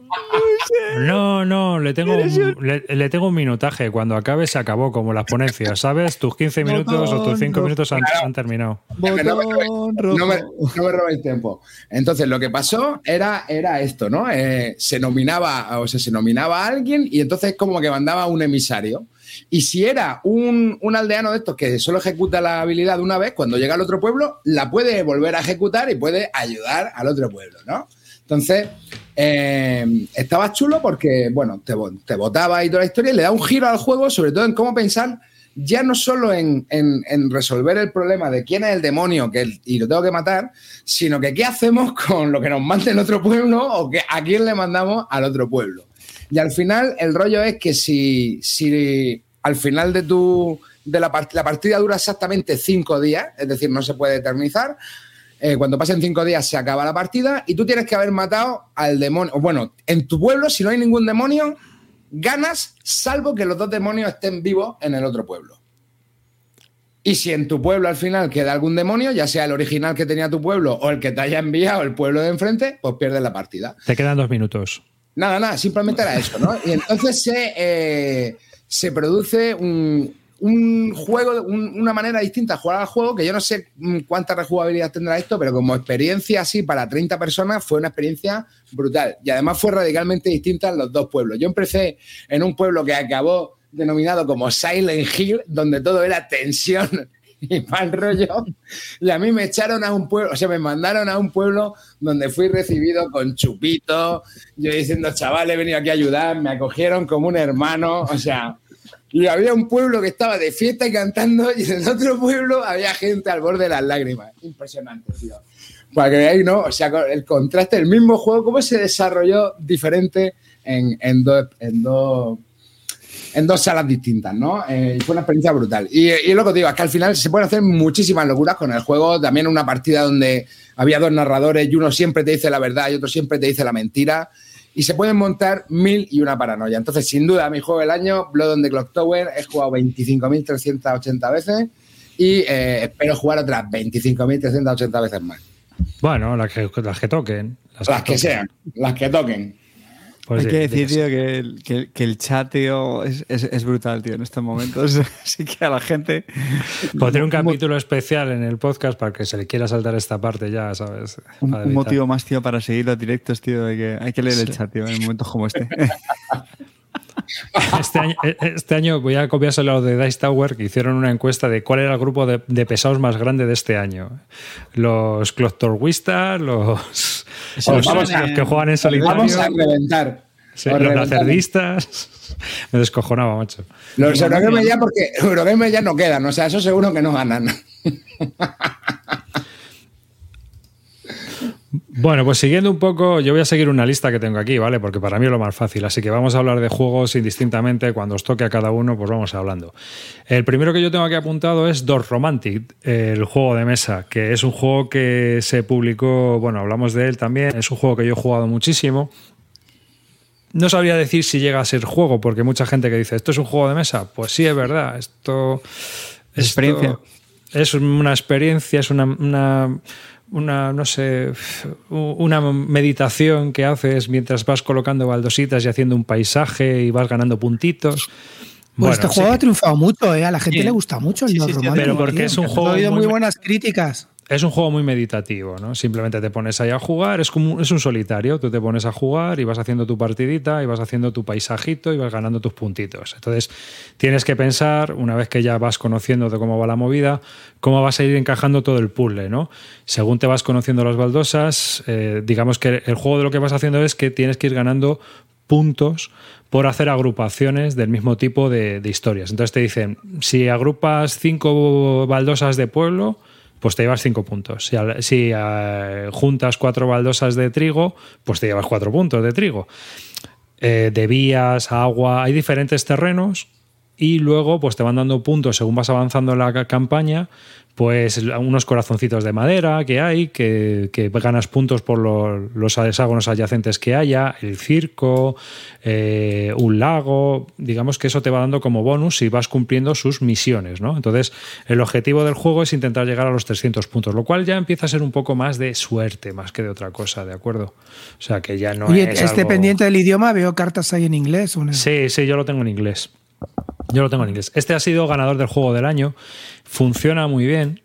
No, no, le tengo, un, le, le tengo un minutaje. Cuando acabe se acabó, como las ponencias, ¿sabes? Tus 15 minutos o tus 5 minutos han, han terminado. Botón no me, no me robéis tiempo. Entonces, lo que pasó era, era esto, ¿no? Eh, se nominaba, o sea, se nominaba a alguien y entonces como que mandaba un emisario. Y si era un, un aldeano de estos que solo ejecuta la habilidad una vez, cuando llega al otro pueblo, la puede volver a ejecutar y puede ayudar al otro pueblo, ¿no? Entonces, eh, estaba chulo porque, bueno, te, te votaba y toda la historia y le da un giro al juego, sobre todo en cómo pensar ya no solo en, en- resolver el problema de quién es el demonio que, y lo tengo que matar, sino que qué hacemos con lo que nos manda en otro pueblo o a quién le mandamos al otro pueblo. Y al final el rollo es que si, si al final de tu de la, part- la partida dura exactamente cinco días, es decir, no se puede eternizar, eh, cuando pasen cinco días se acaba la partida y tú tienes que haber matado al demonio. Bueno, en tu pueblo, si no hay ningún demonio, ganas salvo que los dos demonios estén vivos en el otro pueblo. Y si en tu pueblo al final queda algún demonio, ya sea el original que tenía tu pueblo o el que te haya enviado el pueblo de enfrente, pues pierdes la partida. Te quedan dos minutos. Nada, nada, simplemente era eso, ¿no? Y entonces se, eh, se produce un, un juego, un- una manera distinta de jugar al juego, que yo no sé cuánta rejugabilidad tendrá esto, pero como experiencia así para 30 personas fue una experiencia brutal. Y además fue radicalmente distinta en los dos pueblos. Yo empecé en un pueblo que acabó denominado como Silent Hill, donde todo era tensión y mal rollo. Y a mí me echaron a un pueblo, o sea, me mandaron a un pueblo donde fui recibido con chupito, yo diciendo, chaval, he venido aquí a ayudar, me acogieron como un hermano, o sea, y había un pueblo que estaba de fiesta y cantando, y en el otro pueblo había gente al borde de las lágrimas. Impresionante, tío. Para que veáis, ¿no? O sea, el contraste, el mismo juego, cómo se desarrolló diferente en, en dos. En dos en dos salas distintas, ¿no? Eh, y fue una experiencia brutal. Y, y lo que digo, es que al final se pueden hacer muchísimas locuras con el juego. También una partida donde había dos narradores y uno siempre te dice la verdad y otro siempre te dice la mentira. Y se pueden montar mil y una paranoia. Entonces, sin duda, mi juego del año, Blood on the Clock Tower, he jugado 25.380 veces y eh, espero jugar otras 25.380 veces más. Bueno, las que, las que toquen. Las que toquen. sean, las que toquen. Pues Hay que decir, tío, que el, que, el- que el chat, tío, es, es- es brutal, tío, en estos momentos. Así que a la gente. Pondré un capítulo especial en el podcast para que se le quiera saltar esta parte ya, ¿sabes? Un, un motivo más, tío, para seguir los directos, tío. Hay que, hay que leer el Sí. chat, tío, en momentos como este. Este año, este año voy a copiárselo a lo de Dice Tower, que hicieron una encuesta de cuál era el grupo de, de pesados más grande de este año. Los Cloctorwistas, los, los, los que juegan en solitario, Vamos a reventar. sí, los lacerdistas. Me descojonaba, macho. Los Eurogamer ya, porque Eurogamer ya no quedan, o sea, eso seguro que no ganan. Bueno, pues siguiendo un poco, yo voy a seguir una lista que tengo aquí, ¿vale? Porque para mí es lo más fácil. Así que vamos a hablar de juegos indistintamente. Cuando os toque a cada uno, pues vamos hablando. El primero que yo tengo aquí apuntado es Door Romantic, el juego de mesa, que es un juego que se publicó, bueno, hablamos de él también. Es un juego que yo he jugado muchísimo. No sabría decir si llega a ser juego, porque mucha gente que dice, ¿esto es un juego de mesa? Pues sí, es verdad. Esto. Es esto experiencia. Es una experiencia, es una, una, una, no sé, una meditación que haces mientras vas colocando baldositas y haciendo un paisaje y vas ganando puntitos. Pues Bueno, este juego ha triunfado mucho, ¿eh? A la gente Sí. le gusta mucho el Sí, pero porque es un He juego oído muy- muy buenas críticas. Es un juego muy meditativo, ¿no? Simplemente te pones ahí a jugar, es como es un solitario, tú te pones a jugar y vas haciendo tu partidita y vas haciendo tu paisajito y vas ganando tus puntitos. Entonces, tienes que pensar, una vez que ya vas conociendo de cómo va la movida, cómo vas a ir encajando todo el puzzle, ¿no? Según te vas conociendo las baldosas, eh, digamos que el juego de lo que vas haciendo es que tienes que ir ganando puntos por hacer agrupaciones del mismo tipo de, de historias. Entonces te dicen, si agrupas cinco baldosas de pueblo, pues te llevas cinco puntos. Si, eh, juntas cuatro baldosas de trigo, pues te llevas cuatro puntos de trigo. Eh, de vías, agua, hay diferentes terrenos y luego pues te van dando puntos según vas avanzando en la ca- campaña, pues unos corazoncitos de madera que hay, que, que ganas puntos por lo- los hexágonos adyacentes que haya, el circo, eh, un lago, digamos que eso te va dando como bonus si vas cumpliendo sus misiones, ¿no? Entonces, el objetivo del juego es intentar llegar a los 300 puntos, lo cual ya empieza a ser un poco más de suerte, más que de otra cosa, ¿de acuerdo? O sea, que ya no Oye, es este algo- pendiente del idioma, veo cartas ahí en inglés. o Sí, sí, yo lo tengo en inglés. Yo lo tengo en inglés. Este ha sido ganador del juego del año. Funciona muy bien.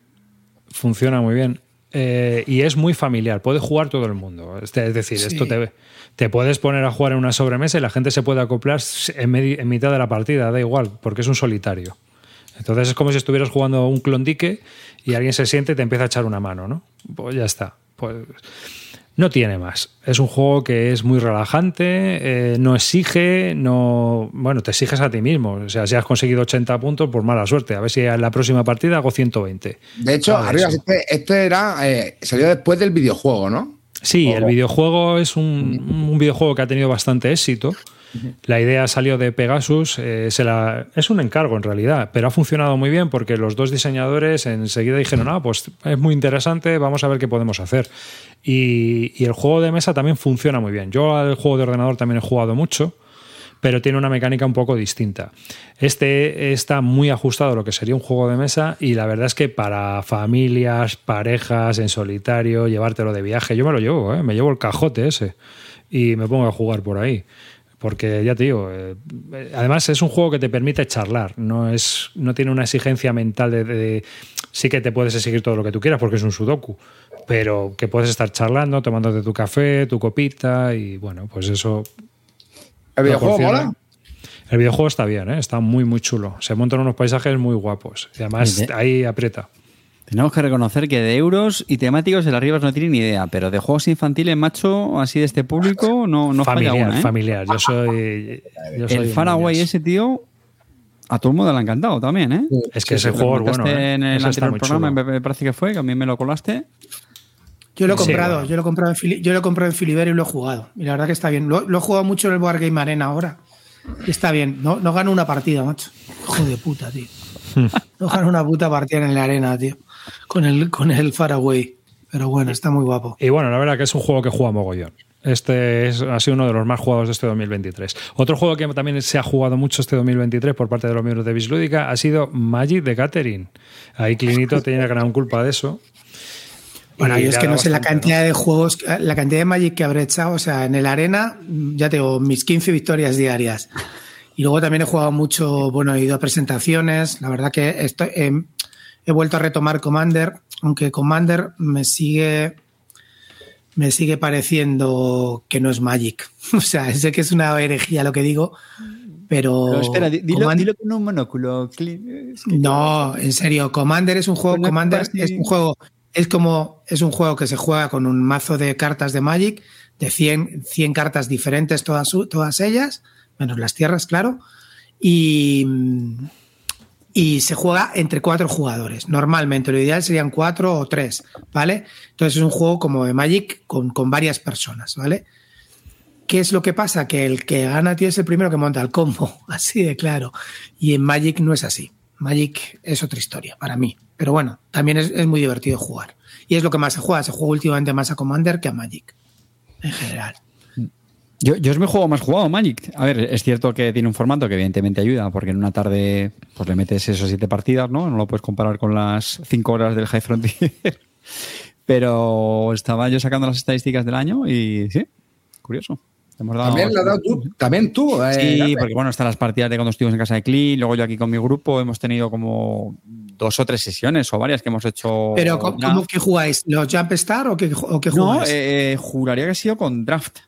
Funciona muy bien. Eh, y es muy familiar. Puede jugar todo el mundo. Este- Es decir, esto te, te puedes poner a jugar en una sobremesa y la gente se puede acoplar en, en mitad de la partida. Da igual, porque es un solitario. Entonces es como si estuvieras jugando un clondique y alguien se siente y te empieza a echar una mano, ¿no? Pues ya está. Pues No tiene más. Es un juego que es muy relajante, eh, no exige, no. Bueno, te exiges a ti mismo. O sea, si has conseguido 80 puntos, pues mala suerte. A ver si en la próxima partida hago 120. De hecho, arriba, este, este era. eh, salió después del videojuego, ¿no? Sí, el videojuego es un, un videojuego que ha tenido bastante éxito. La idea salió de Pegasus, eh, se la- es un encargo en realidad, pero ha funcionado muy bien porque los dos diseñadores enseguida dijeron, ah, pues es muy interesante, vamos a ver qué podemos hacer. Y, y el juego de mesa también funciona muy bien. Yo al juego de ordenador también he jugado mucho, pero tiene una mecánica un poco distinta. Este está muy ajustado a lo que sería un juego de mesa y la verdad es que para familias, parejas, en solitario, llevártelo de viaje, yo me lo llevo, ¿eh? me llevo el cajote ese y me pongo a jugar por ahí. Porque ya te digo, eh, además es un juego que te permite charlar, no, es, no tiene una exigencia mental de, de- Sí que te puedes exigir todo lo que tú quieras porque es un sudoku, pero que puedes estar charlando, tomándote tu café, tu copita y bueno, pues eso ¿El videojuego mola? El videojuego está bien, ¿eh? está muy, muy chulo. Se montan unos paisajes muy guapos. Y además ahí aprieta. Tenemos que reconocer que de euros y temáticos el Arribas no tiene ni idea, pero de juegos infantiles, macho, así de este público, no, no familiar, falla una, ¿eh? familiar. Yo soy. yo soy El Faraway ese, tío, a todo el mundo le ha encantado también, ¿eh? Es que ese juego es bueno. ¿eh? en el anterior programa, chulo. me parece que fue, que a mí me lo colaste. Yo lo he Sí, comprado, bueno. yo lo he comprado en Fili- yo lo he comprado en Filiber y lo he jugado. Y la verdad que está bien. Lo, lo he jugado mucho en el Board Game Arena ahora. Y está bien. No, no gano una partida, macho. Hijo de puta, tío. No gano una puta partida en la arena, tío. Con el, con el Faraway. Pero bueno, está muy guapo. Y bueno, la verdad que es un juego que juega mogollón. Este es, ha sido uno de los más jugados de este 2023. Otro juego que también se ha jugado mucho este 2023 por parte de los miembros de Bislúdica ha sido Magic de Catherine. Ahí Clinito tiene gran culpa de eso. Bueno, yo es que no sé la cantidad de juegos, la cantidad de Magic que habré echado. O sea, en el Arena, ya tengo mis 15 victorias diarias. Y luego también he jugado mucho, bueno, he ido a presentaciones. La verdad que estoy, em, he vuelto a retomar Commander, aunque Commander me sigue, me sigue pareciendo que no es Magic. O sea, sé que es una herejía lo que digo, pero. Pero espera, di- dilo, Commander- dilo con un monóculo. Es que- no, en serio, Commander es un juego, Commander es un juego, es como, es un juego que se juega con un mazo de cartas de Magic, de 100, 100 cartas diferentes, todas, todas ellas, menos las tierras, claro, y, y se juega entre cuatro jugadores. Normalmente, lo ideal serían cuatro o tres, ¿vale? Entonces es un juego como de Magic con, con varias personas, ¿vale? ¿Qué es lo que pasa? Que el que gana, es el primero que monta el combo, así de claro. Y en Magic no es así. Magic es otra historia para mí. Pero bueno, también es, es muy divertido jugar. Y es lo que más se juega. Se juega últimamente más a Commander que a Magic. En general. Yo, yo es mi juego más jugado, Magic. A ver, es cierto que tiene un formato que evidentemente ayuda, porque en una tarde pues le metes esos siete partidas, ¿no? No lo puedes comparar con las cinco horas del High Frontier. Pero estaba yo sacando las estadísticas del año y sí, curioso. Hemos dado- También lo has dado tú. También tú. eh, Sí, porque bueno, están las partidas de cuando estuvimos en casa de Clean, luego yo aquí con mi grupo hemos tenido como dos o tres sesiones o varias que hemos hecho. Pero, ¿cómo, cómo que jugáis? ¿Los Jump Star o qué, o qué No, jugáis? eh, juraría que ha sido con draft.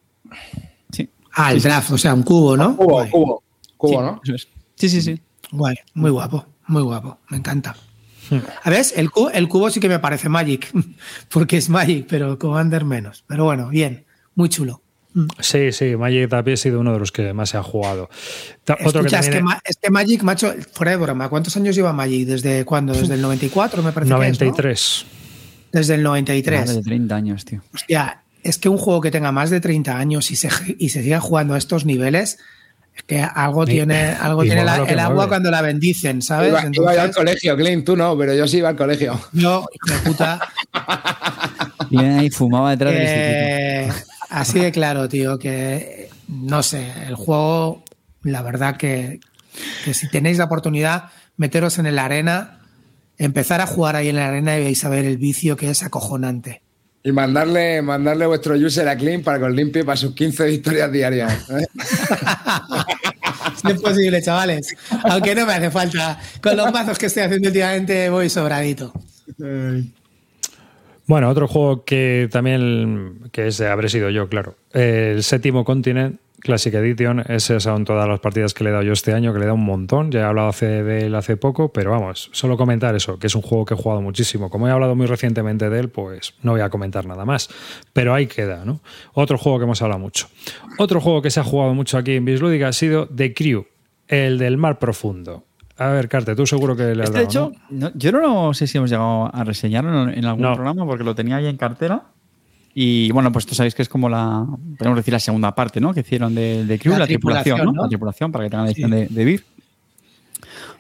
Ah, el draft, o sea, un cubo, ¿no? Cubo, Guay, cubo. Cubo, sí, ¿no? Sí, sí, sí. guay, muy guapo, muy guapo, me encanta. A ver, el cubo, el cubo sí que me parece Magic, porque es Magic, pero Commander menos. Pero bueno, bien, muy chulo. Sí, sí, Magic también ha sido uno de los que más se ha jugado. Otro que Escucha, es, que también- Ma- es que Magic, macho, fuera de broma, ¿cuántos años lleva Magic? ¿Desde cuándo? ¿Desde el 94, me parece? que es, ¿no? 93. Desde el Más 93. de 30 años, tío. Hostia, es que un juego que tenga más de 30 años y se, y se siga jugando a estos niveles, es que algo Y- tiene, algo tiene la- el agua mueve. cuando la bendicen, ¿sabes? Iba, iba yo al Entonces, colegio, Clint, tú no, pero yo sí iba al colegio. yo, hijo de puta, Y ahí fumaba detrás del instituto. eh, así de claro, tío, que no sé, el juego, la verdad que, que si tenéis la oportunidad, meteros en la arena, empezar a jugar ahí en la arena y vais a ver el vicio que es acojonante. Y mandarle, mandarle vuestro user a Clint para que os limpie para sus 15 victorias diarias. ¿eh? Es posible, chavales. Aunque no me hace falta. Con los mazos que estoy haciendo últimamente voy sobradito. Bueno, otro juego que también, que ese habré sido yo, claro. El séptimo continente, Classic Edition, esas son todas las partidas que le he dado yo este año, que le he dado un montón. Ya he hablado hace de él hace poco, pero vamos, solo comentar eso, que es un juego que he jugado muchísimo. Como he hablado muy recientemente de él, pues no voy a comentar nada más. Pero ahí queda, ¿no? Otro juego que hemos hablado mucho. Otro juego que se ha jugado mucho aquí en Bislúdica ha sido The Crew, el del mar profundo. A ver, Carte, tú seguro que le has Este, dado, de hecho, ¿no? no- yo no sé si hemos llegado a reseñarlo en, en algún No. programa porque lo tenía ahí en cartera. Y bueno, pues tú sabéis que es como la, podemos decir, la segunda parte, ¿no? Que hicieron de, de Crew, La la, tripulación, tripulación, ¿no? ¿no? La tripulación, para que tengan la edición de, de.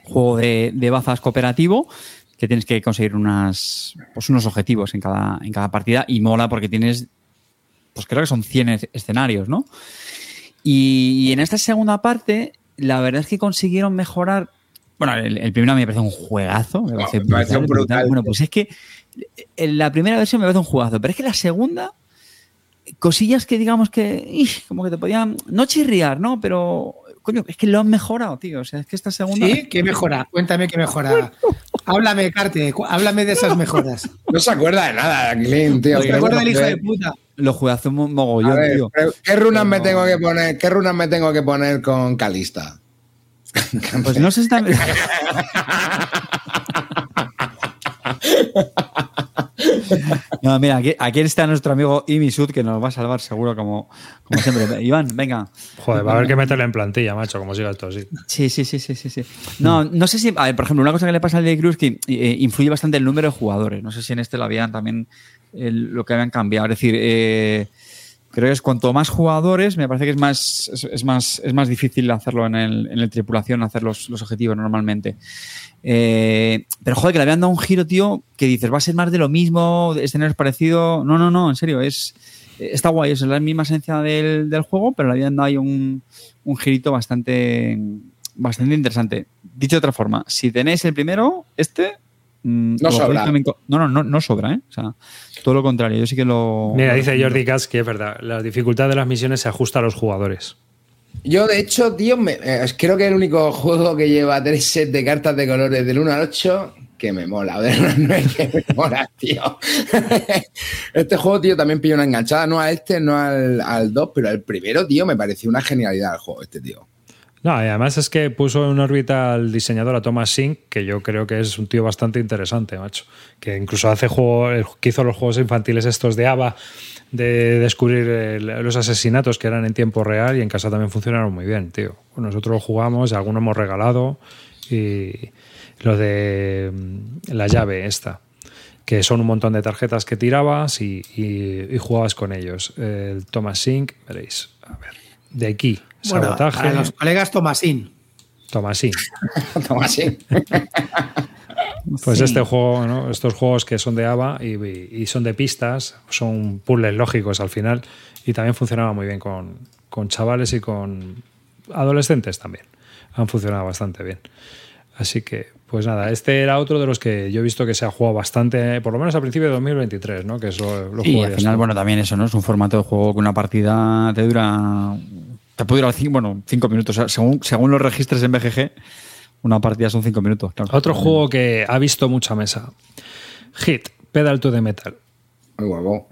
Juego de, de bazas cooperativo que tienes que conseguir unas, pues unos objetivos en cada, en cada partida y mola porque tienes, pues creo que son 100 es- escenarios, ¿no? Y, y en esta segunda parte, la verdad es que consiguieron mejorar. Bueno, el, el primero a mí me parece un juegazo. Me parece me parece brutal, brutal. brutal. Bueno, pues es que la primera versión me parece un juegazo, pero es que la segunda, cosillas que digamos que, como que te podían, no chirriar, ¿no? Pero, coño, es que lo han mejorado, tío. O sea, es que esta segunda. Sí, ¿qué mejora? Cuéntame qué mejora. Háblame, Carte, háblame de esas mejoras. No se acuerda de nada, Clint, tío. Oye, ¿Te acuerdas del hijo de puta? Lo jugué hace un mogollón, ver, tío. ¿qué runas me tengo que poner? ¿Qué runas me tengo que poner con Calista? Pues no sé si también. No, mira, aquí, aquí está nuestro amigo Imisud que nos va a salvar seguro como, como siempre. Iván, venga. Joder, va a haber que meterle en plantilla, macho, como siga esto así. Sí, sí, sí, sí, sí, sí. No, no sé si, a ver, por ejemplo, una cosa que le pasa al de Cruz que eh, influye bastante el número de jugadores. No sé si en este lo habían también el- lo que habían cambiado. Es decir, eh, creo que es cuanto más jugadores, me parece que es más, es, es más, es más difícil hacerlo en el, en el tripulación, hacer los, los objetivos normalmente. Eh, pero joder, que le habían dado un giro, tío, que dices, va a ser más de lo mismo, escenarios parecidos. No, no, no, en serio, es está guay, es la misma esencia del, del juego, pero le habían dado ahí un, un girito bastante, bastante interesante. Dicho de otra forma, si tenéis el primero, este. Mm, No sobra. No, no, no, no sobra, ¿eh? O sea, todo lo contrario. Yo sí que lo. Mira, dice. Jordi Katz que es verdad, la dificultad de las misiones se ajusta a los jugadores. Yo, de hecho, tío, me- eh, creo que es el único juego que lleva tres sets de cartas de colores del 1 al 8 que me mola. Del 1 al 9 que me mola, tío. este juego, tío, también pilló una enganchada. No a este, no al, al 2, pero al primero, tío, me pareció una genialidad el juego, este tío. No, y además es que puso en órbita al diseñador a Thomas Sink, que yo creo que es un tío bastante interesante, macho. Que incluso hace juego, que hizo los juegos infantiles estos de ABA, de descubrir los asesinatos que eran en tiempo real y en casa también funcionaron muy bien, tío. Nosotros jugamos, algunos hemos regalado y lo de mm, la llave esta que son un montón de tarjetas que tirabas y, y- y jugabas con ellos. El Thomas Sink, veréis, a ver, de aquí, Bueno, sabotaje, para los colegas Tomasín. Thomas Sink. Toma así. Pues Sí. este juego, ¿no? estos juegos que son de ABA y, y son de pistas, son puzzles lógicos al final y también funcionaba muy bien con, con chavales y con adolescentes también. Han funcionado bastante bien. Así que, pues nada, este era otro de los que yo he visto que se ha jugado bastante, por lo menos a principio de 2023, ¿no? Que es lo, lo Y al final, bueno, también eso, ¿no? Es un formato de juego que una partida te dura. Te puede durar cinco, bueno, cinco minutos. O sea, según, según los registres en BGG, una partida son cinco minutos. claro. Otro juego que ha visto mucha mesa. Hit, Pedal to the Metal. Muy guapo.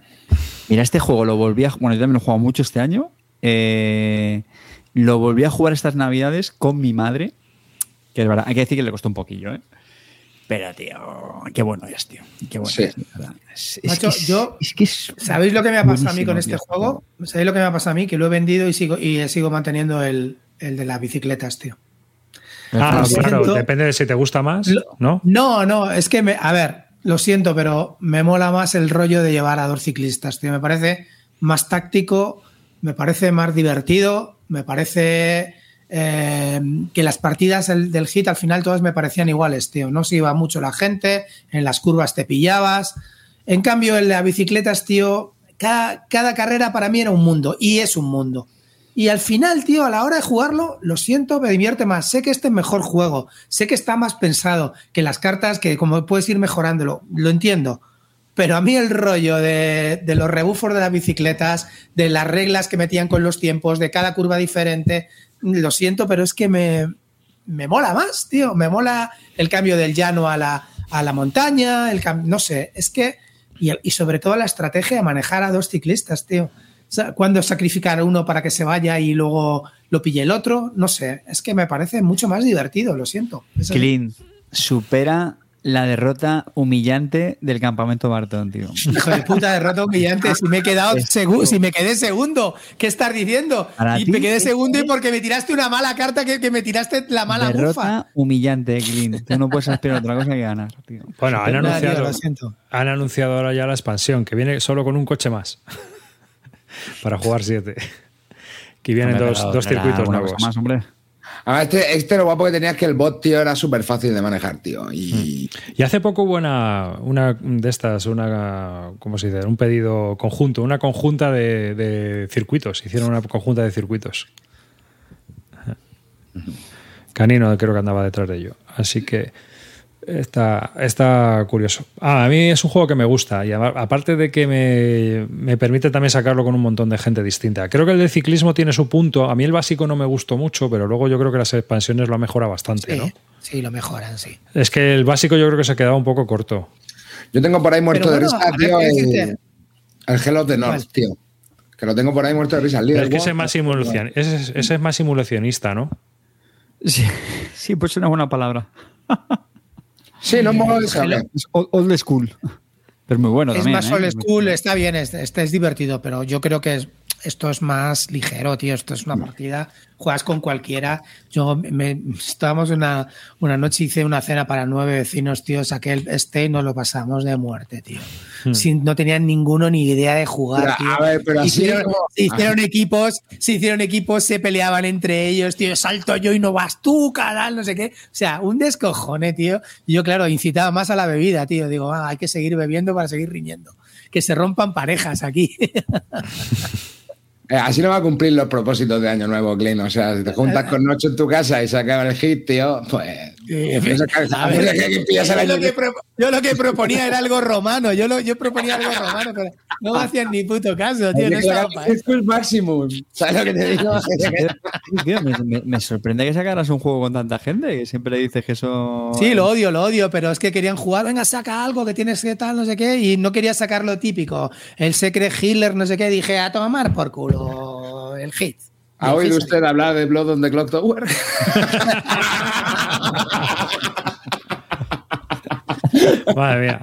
Mira, este juego lo volví a. Bueno, yo también lo he jugado mucho este año. Eh, lo volví a jugar estas navidades con mi madre. Que es verdad, hay que decir que le costó un poquillo, ¿eh? Pero, tío, qué bueno es, tío. Qué bueno Sí. es, Macho, que es- yo- es que es ¿Sabéis lo que me ha pasado a mí con este tío, juego? ¿Sabéis lo que me ha pasado a mí? Que lo he vendido y sigo, y sigo manteniendo el, el de las bicicletas, tío. Ah, Lo claro, siento. depende de si te gusta más, Lo- ¿no? No, no, es que, me, a ver, lo siento, pero me mola más el rollo de llevar a dos ciclistas, tío. Me parece más táctico, me parece más divertido, me parece eh, que las partidas del, del hit al final todas me parecían iguales, tío. No se iba mucho la gente, en las curvas te pillabas. En cambio, en las bicicletas, tío, cada, cada carrera para mí era un mundo, y es un mundo. Y al final, tío, a la hora de jugarlo, lo siento, me divierte más. Sé que este es mejor juego, sé que está más pensado que las cartas, que como puedes ir mejorándolo, lo entiendo. Pero a mí el rollo de, de los rebufos de las bicicletas, de las reglas que metían con los tiempos, de cada curva diferente, lo siento, pero es que me, me mola más, tío. Me mola el cambio del llano a la, a la montaña, el no sé, es que. Y, y sobre todo la estrategia de manejar a dos ciclistas, tío. cuándo sacrificar uno para que se vaya y luego lo pille el otro. No sé, es que me parece mucho más divertido, lo siento. Clint supera la derrota humillante del campamento Barton, tío. Hijo de puta, derrota humillante. Si me he quedado si me quedé segundo, ¿qué estás diciendo? Para y ti me quedé segundo y porque me tiraste una mala carta que, que me tiraste la mala bufa. derrota humillante, Clint. Tú no puedes esperar otra cosa que ganar, tío. Bueno, han tío, anunciado, siento. han anunciado ahora ya la expansión, que viene solo con un coche más. para jugar siete. Que vienen dos, dos circuitos nuevos. más, hombre. Además, este, este lo guapo que tenía es que el bot, tío, era súper fácil de manejar, tío. Y hace poco hubo una, una de estas, una, ¿cómo se dice? Un pedido conjunto, una conjunta de circuitos. Hicieron una conjunta de circuitos. Canino creo que andaba detrás de ello. Así que está, está curioso. Ah, a mí es un juego que me gusta y aparte de que me, me permite también sacarlo con un montón de gente distinta. Creo que el de ciclismo tiene su punto. A mí el básico no me gustó mucho, pero luego yo creo que las expansiones lo han mejorado bastante, Sí, ¿no? sí, lo mejoran, sí. Es que el básico yo creo que se quedaba un poco corto. yo tengo por ahí muerto de risa, tío, ¿qué el, decirte? el Hell of the North, ¿Cuál? tío. Que lo tengo por ahí muerto de risa. El es que ese más simulacion- ese, es- ese es más simulacionista, ¿no? Sí, sí, pues es una buena palabra. Sí, no mola eso. ¿o qué? Es old, school. Pero es muy bueno es también. más ¿eh? old school, está bien, este, este es divertido, pero yo creo que es- esto es más ligero, tío. Esto es una partida, juegas con cualquiera. Yo me estábamos una, una noche, hice una cena para nueve vecinos, tío, saqué el este y nos lo pasamos de muerte, tío. Sin, no tenían ninguno ni idea de jugar, Pero, tío. a ver, pero así hicieron, se hicieron equipos, se hicieron equipos, se peleaban entre ellos, tío, salto yo y no vas tú, canal, no sé qué. O sea, un descojone, tío. Y yo, claro, incitaba más a la bebida, tío. Digo, ah, hay que seguir bebiendo para seguir riñendo. Que se rompan parejas aquí. Eh, así no va a cumplir los propósitos de Año Nuevo, Clint. O sea, si te juntas con Noche en tu casa y se acaba el hit, tío, pues. El yo, lo que proponía era algo romano. Yo, lo, yo proponía algo romano, pero no me hacían ni puto caso, tío. No estaba para eso. Full Maximum. ¿Sabes lo que te digo? Tío, me, me- me sorprende que sacaras un juego con tanta gente, que siempre dices que eso... Sí, lo odio, lo odio, pero es que querían jugar, venga, saca algo que tienes que tal, no sé qué, y no quería sacar lo típico. El Secret Healer, no sé qué, dije, a tomar por culo el hit. ¿Ha oído usted hablar de Blood on the Clock Tower? Madre mía.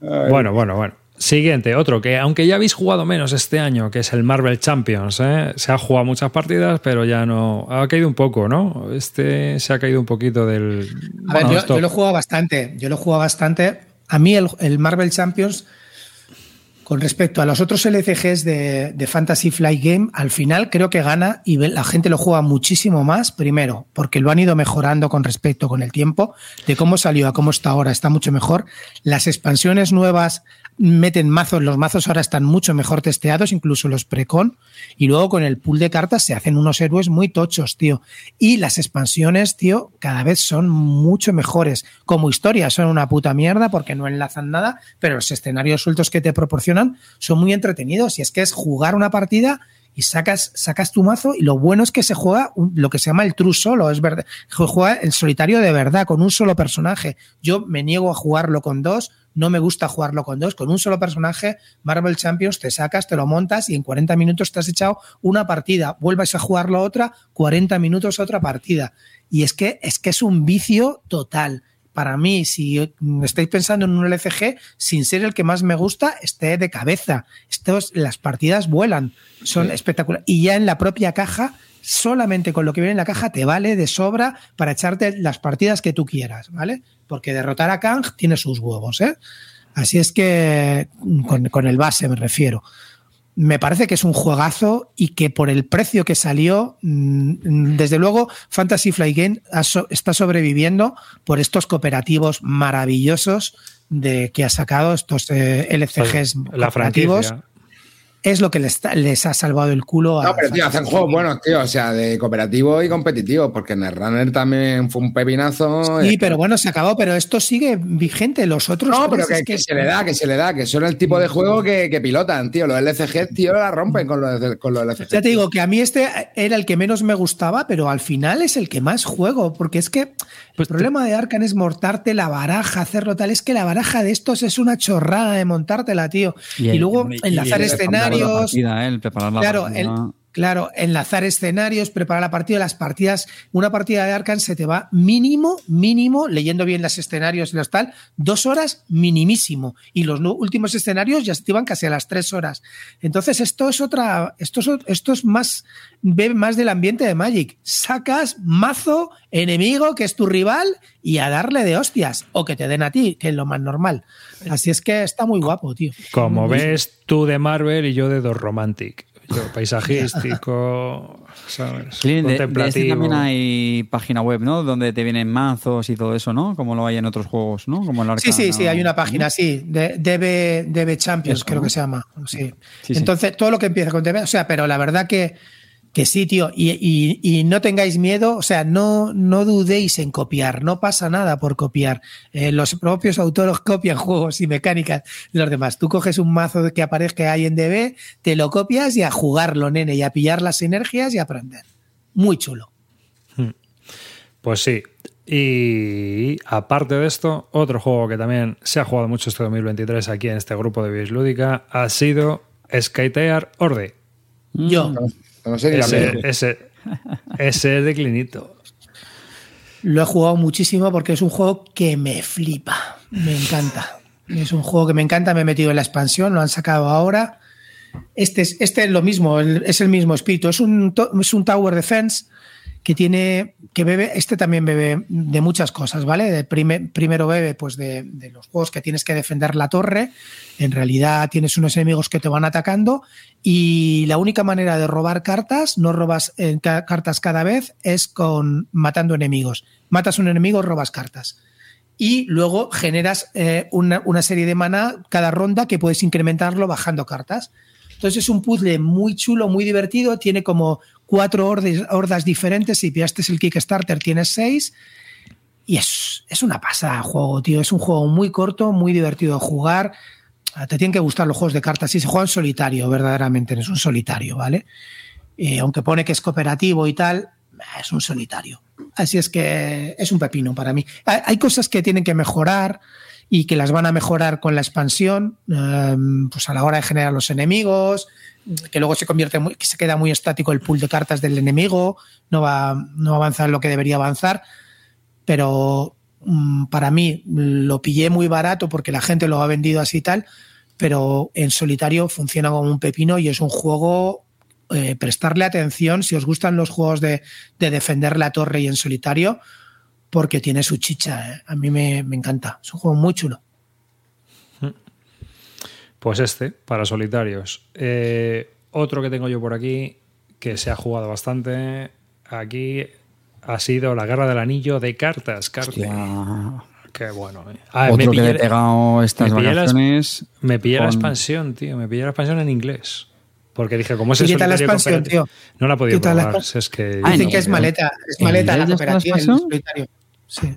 Bueno, bueno, bueno. Siguiente, otro que aunque ya habéis jugado menos este año, que es el Marvel Champions, ¿eh? se ha jugado muchas partidas, pero ya no. Ha caído un poco, ¿no? Este se ha caído un poquito del. A ver, Bueno, yo, lo he jugado bastante. Yo lo he jugado bastante. A mí el, el Marvel Champions, con respecto a los otros LCGs de, de Fantasy Flight Game, al final creo que gana y la gente lo juega muchísimo más. Primero, porque lo han ido mejorando con respecto con el tiempo, de cómo salió a cómo está ahora, está mucho mejor. Las expansiones nuevas meten mazos, los mazos ahora están mucho mejor testeados, incluso los precon, y luego con el pool de cartas se hacen unos héroes muy tochos, tío. Y las expansiones, tío, cada vez son mucho mejores. Como historia son una puta mierda porque no enlazan nada, pero los escenarios sueltos que te proporcionan son muy entretenidos. Y es que es jugar una partida y sacas, sacas tu mazo y lo bueno es que se juega lo que se llama el true solo, es verdad. Juega el solitario de verdad, con un solo personaje. Yo me niego a jugarlo con dos, no me gusta jugarlo con dos, con un solo personaje, Marvel Champions te sacas, te lo montas y en 40 minutos te has echado una partida, vuelves a jugarlo otra, 40 minutos otra partida. Y es que es que es un vicio total. Para mí, si estáis pensando en un LCG, sin ser el que más me gusta, esté de cabeza. Estos, las partidas vuelan, son espectaculares. Y ya en la propia caja, solamente con lo que viene en la caja, te vale de sobra para echarte las partidas que tú quieras, ¿vale? Porque derrotar a Kang tiene sus huevos, ¿eh? Así es que, con, con el base me refiero. Me parece que es un juegazo y que por el precio que salió, mm, desde luego, Fantasy Flight Game está sobreviviendo por estos cooperativos maravillosos de que ha sacado estos eh, LCGs la cooperativos. franquicia. Es lo que les, les ha salvado el culo a No, pero tío, hacen juegos buenos, tío. O sea, de cooperativo y competitivo, porque Netrunner también fue un pepinazo. Sí, eh, pero bueno, se acabó, pero esto sigue vigente. Los otros. No, pero que, es que se le da, que se le da, que son el tipo de juego que, que pilotan, tío. Los LCG, tío, la rompen con los, con los LCG. Ya te digo que a mí este era el que menos me gustaba, pero al final es el que más juego, porque es que el problema de Arcan es montarte la baraja, hacerlo tal. Es que la baraja de estos es una chorrada de montártela, tío. Y, luego enlazar el la partida, ¿eh? El preparar la Claro, partida. el- claro, enlazar escenarios, preparar la partida, las partidas, una partida de Arcan se te va mínimo, mínimo, leyendo bien los escenarios y los tal, dos horas minimísimo. Y los últimos escenarios ya se te casi a las tres horas. Entonces, esto es otra, esto es, esto es más, ve más del ambiente de Magic. Sacas mazo, enemigo, que es tu rival, y a darle de hostias, o que te den a ti, que es lo más normal. Así es que está muy guapo, tío. Como ves, tú de Marvel y yo de Dos Romantic. Paisajístico, ¿sabes? Clint, de- de, este contemplativo. también hay página web, ¿no? Donde te vienen mazos y todo eso, ¿no? Como lo hay en otros juegos, ¿no? Como el Sí, sí, Arcana, sí, hay una ¿no? página, sí, de DB, DB Champions, Eso, creo ¿no? que se llama. Sí. Sí, sí. Entonces, todo lo que empieza con DB, o sea, pero la verdad que, que sí, tío, y, y- y no tengáis miedo, o sea, no, no dudéis en copiar, no pasa nada por copiar. Eh, los propios autores copian juegos y mecánicas de los demás. Tú coges un mazo que aparezca ahí en DB, te lo copias y a jugarlo, nene, y a pillar las sinergias y a aprender. Muy chulo. Pues sí. Y aparte de esto, otro juego que también se ha jugado mucho este 2023 aquí en este grupo de Bis Lúdica ha sido Skytear Orde. Yo. No sé Ese, ese, ese es de Clinito. Lo he jugado muchísimo porque es un juego que me flipa, me encanta. Es un juego que me encanta, me he metido en la expansión, lo han sacado ahora. Este es, este es lo mismo, es el mismo espíritu. Es un, es un Tower Defense que tiene, que bebe, este también bebe de muchas cosas, ¿vale? De prime- primero bebe pues de, de los juegos que tienes que defender la torre. En realidad tienes unos enemigos que te van atacando y la única manera de robar cartas, no robas eh, ca- cartas cada vez, es con matando enemigos. Matas un enemigo, robas cartas y luego generas eh, una, una serie de maná cada ronda que puedes incrementarlo bajando cartas. Entonces es un puzzle muy chulo, muy divertido, tiene como cuatro hordas diferentes, si pillaste el Kickstarter tienes seis y es, es una pasada juego, tío, es un juego muy corto, muy divertido de jugar, Ah, te tienen que gustar los juegos de cartas, si se juega en solitario, verdaderamente, es un solitario, ¿vale? Eh, aunque pone que es cooperativo y tal, es un solitario. Así es que es un pepino para mí. Hay, cosas que tienen que mejorar y que las van a mejorar con la expansión, eh, pues a la hora de generar los enemigos, que luego se convierte que se queda muy estático el pool de cartas del enemigo, no va, no avanza lo que debería avanzar, pero mm, para mí lo pillé muy barato porque la gente lo ha vendido así y tal, pero en solitario funciona como un pepino y es un juego eh, prestarle atención si os gustan los juegos de, de defender la torre y en solitario, porque tiene su chicha. ¿eh? A mí me, me encanta. Es un juego muy chulo. Pues este, para solitarios. Eh, otro que tengo yo por aquí, que se ha jugado bastante aquí, ha sido la Guerra del Anillo de cartas. Hostia. Qué bueno. eh. Ah, me Otro que le pillé- he pegado estas me pillé vacaciones. Me pillé la con- expansión, tío. Me pillé la expansión en inglés. Porque dije, ¿cómo es ¿Y el qué tal la expansión, tío? No la he podido ¿Qué tal la probar. si es que Ah, Dicen ¿en que es maleta, es ¿En maleta la la cooperativa el solitario. Sí.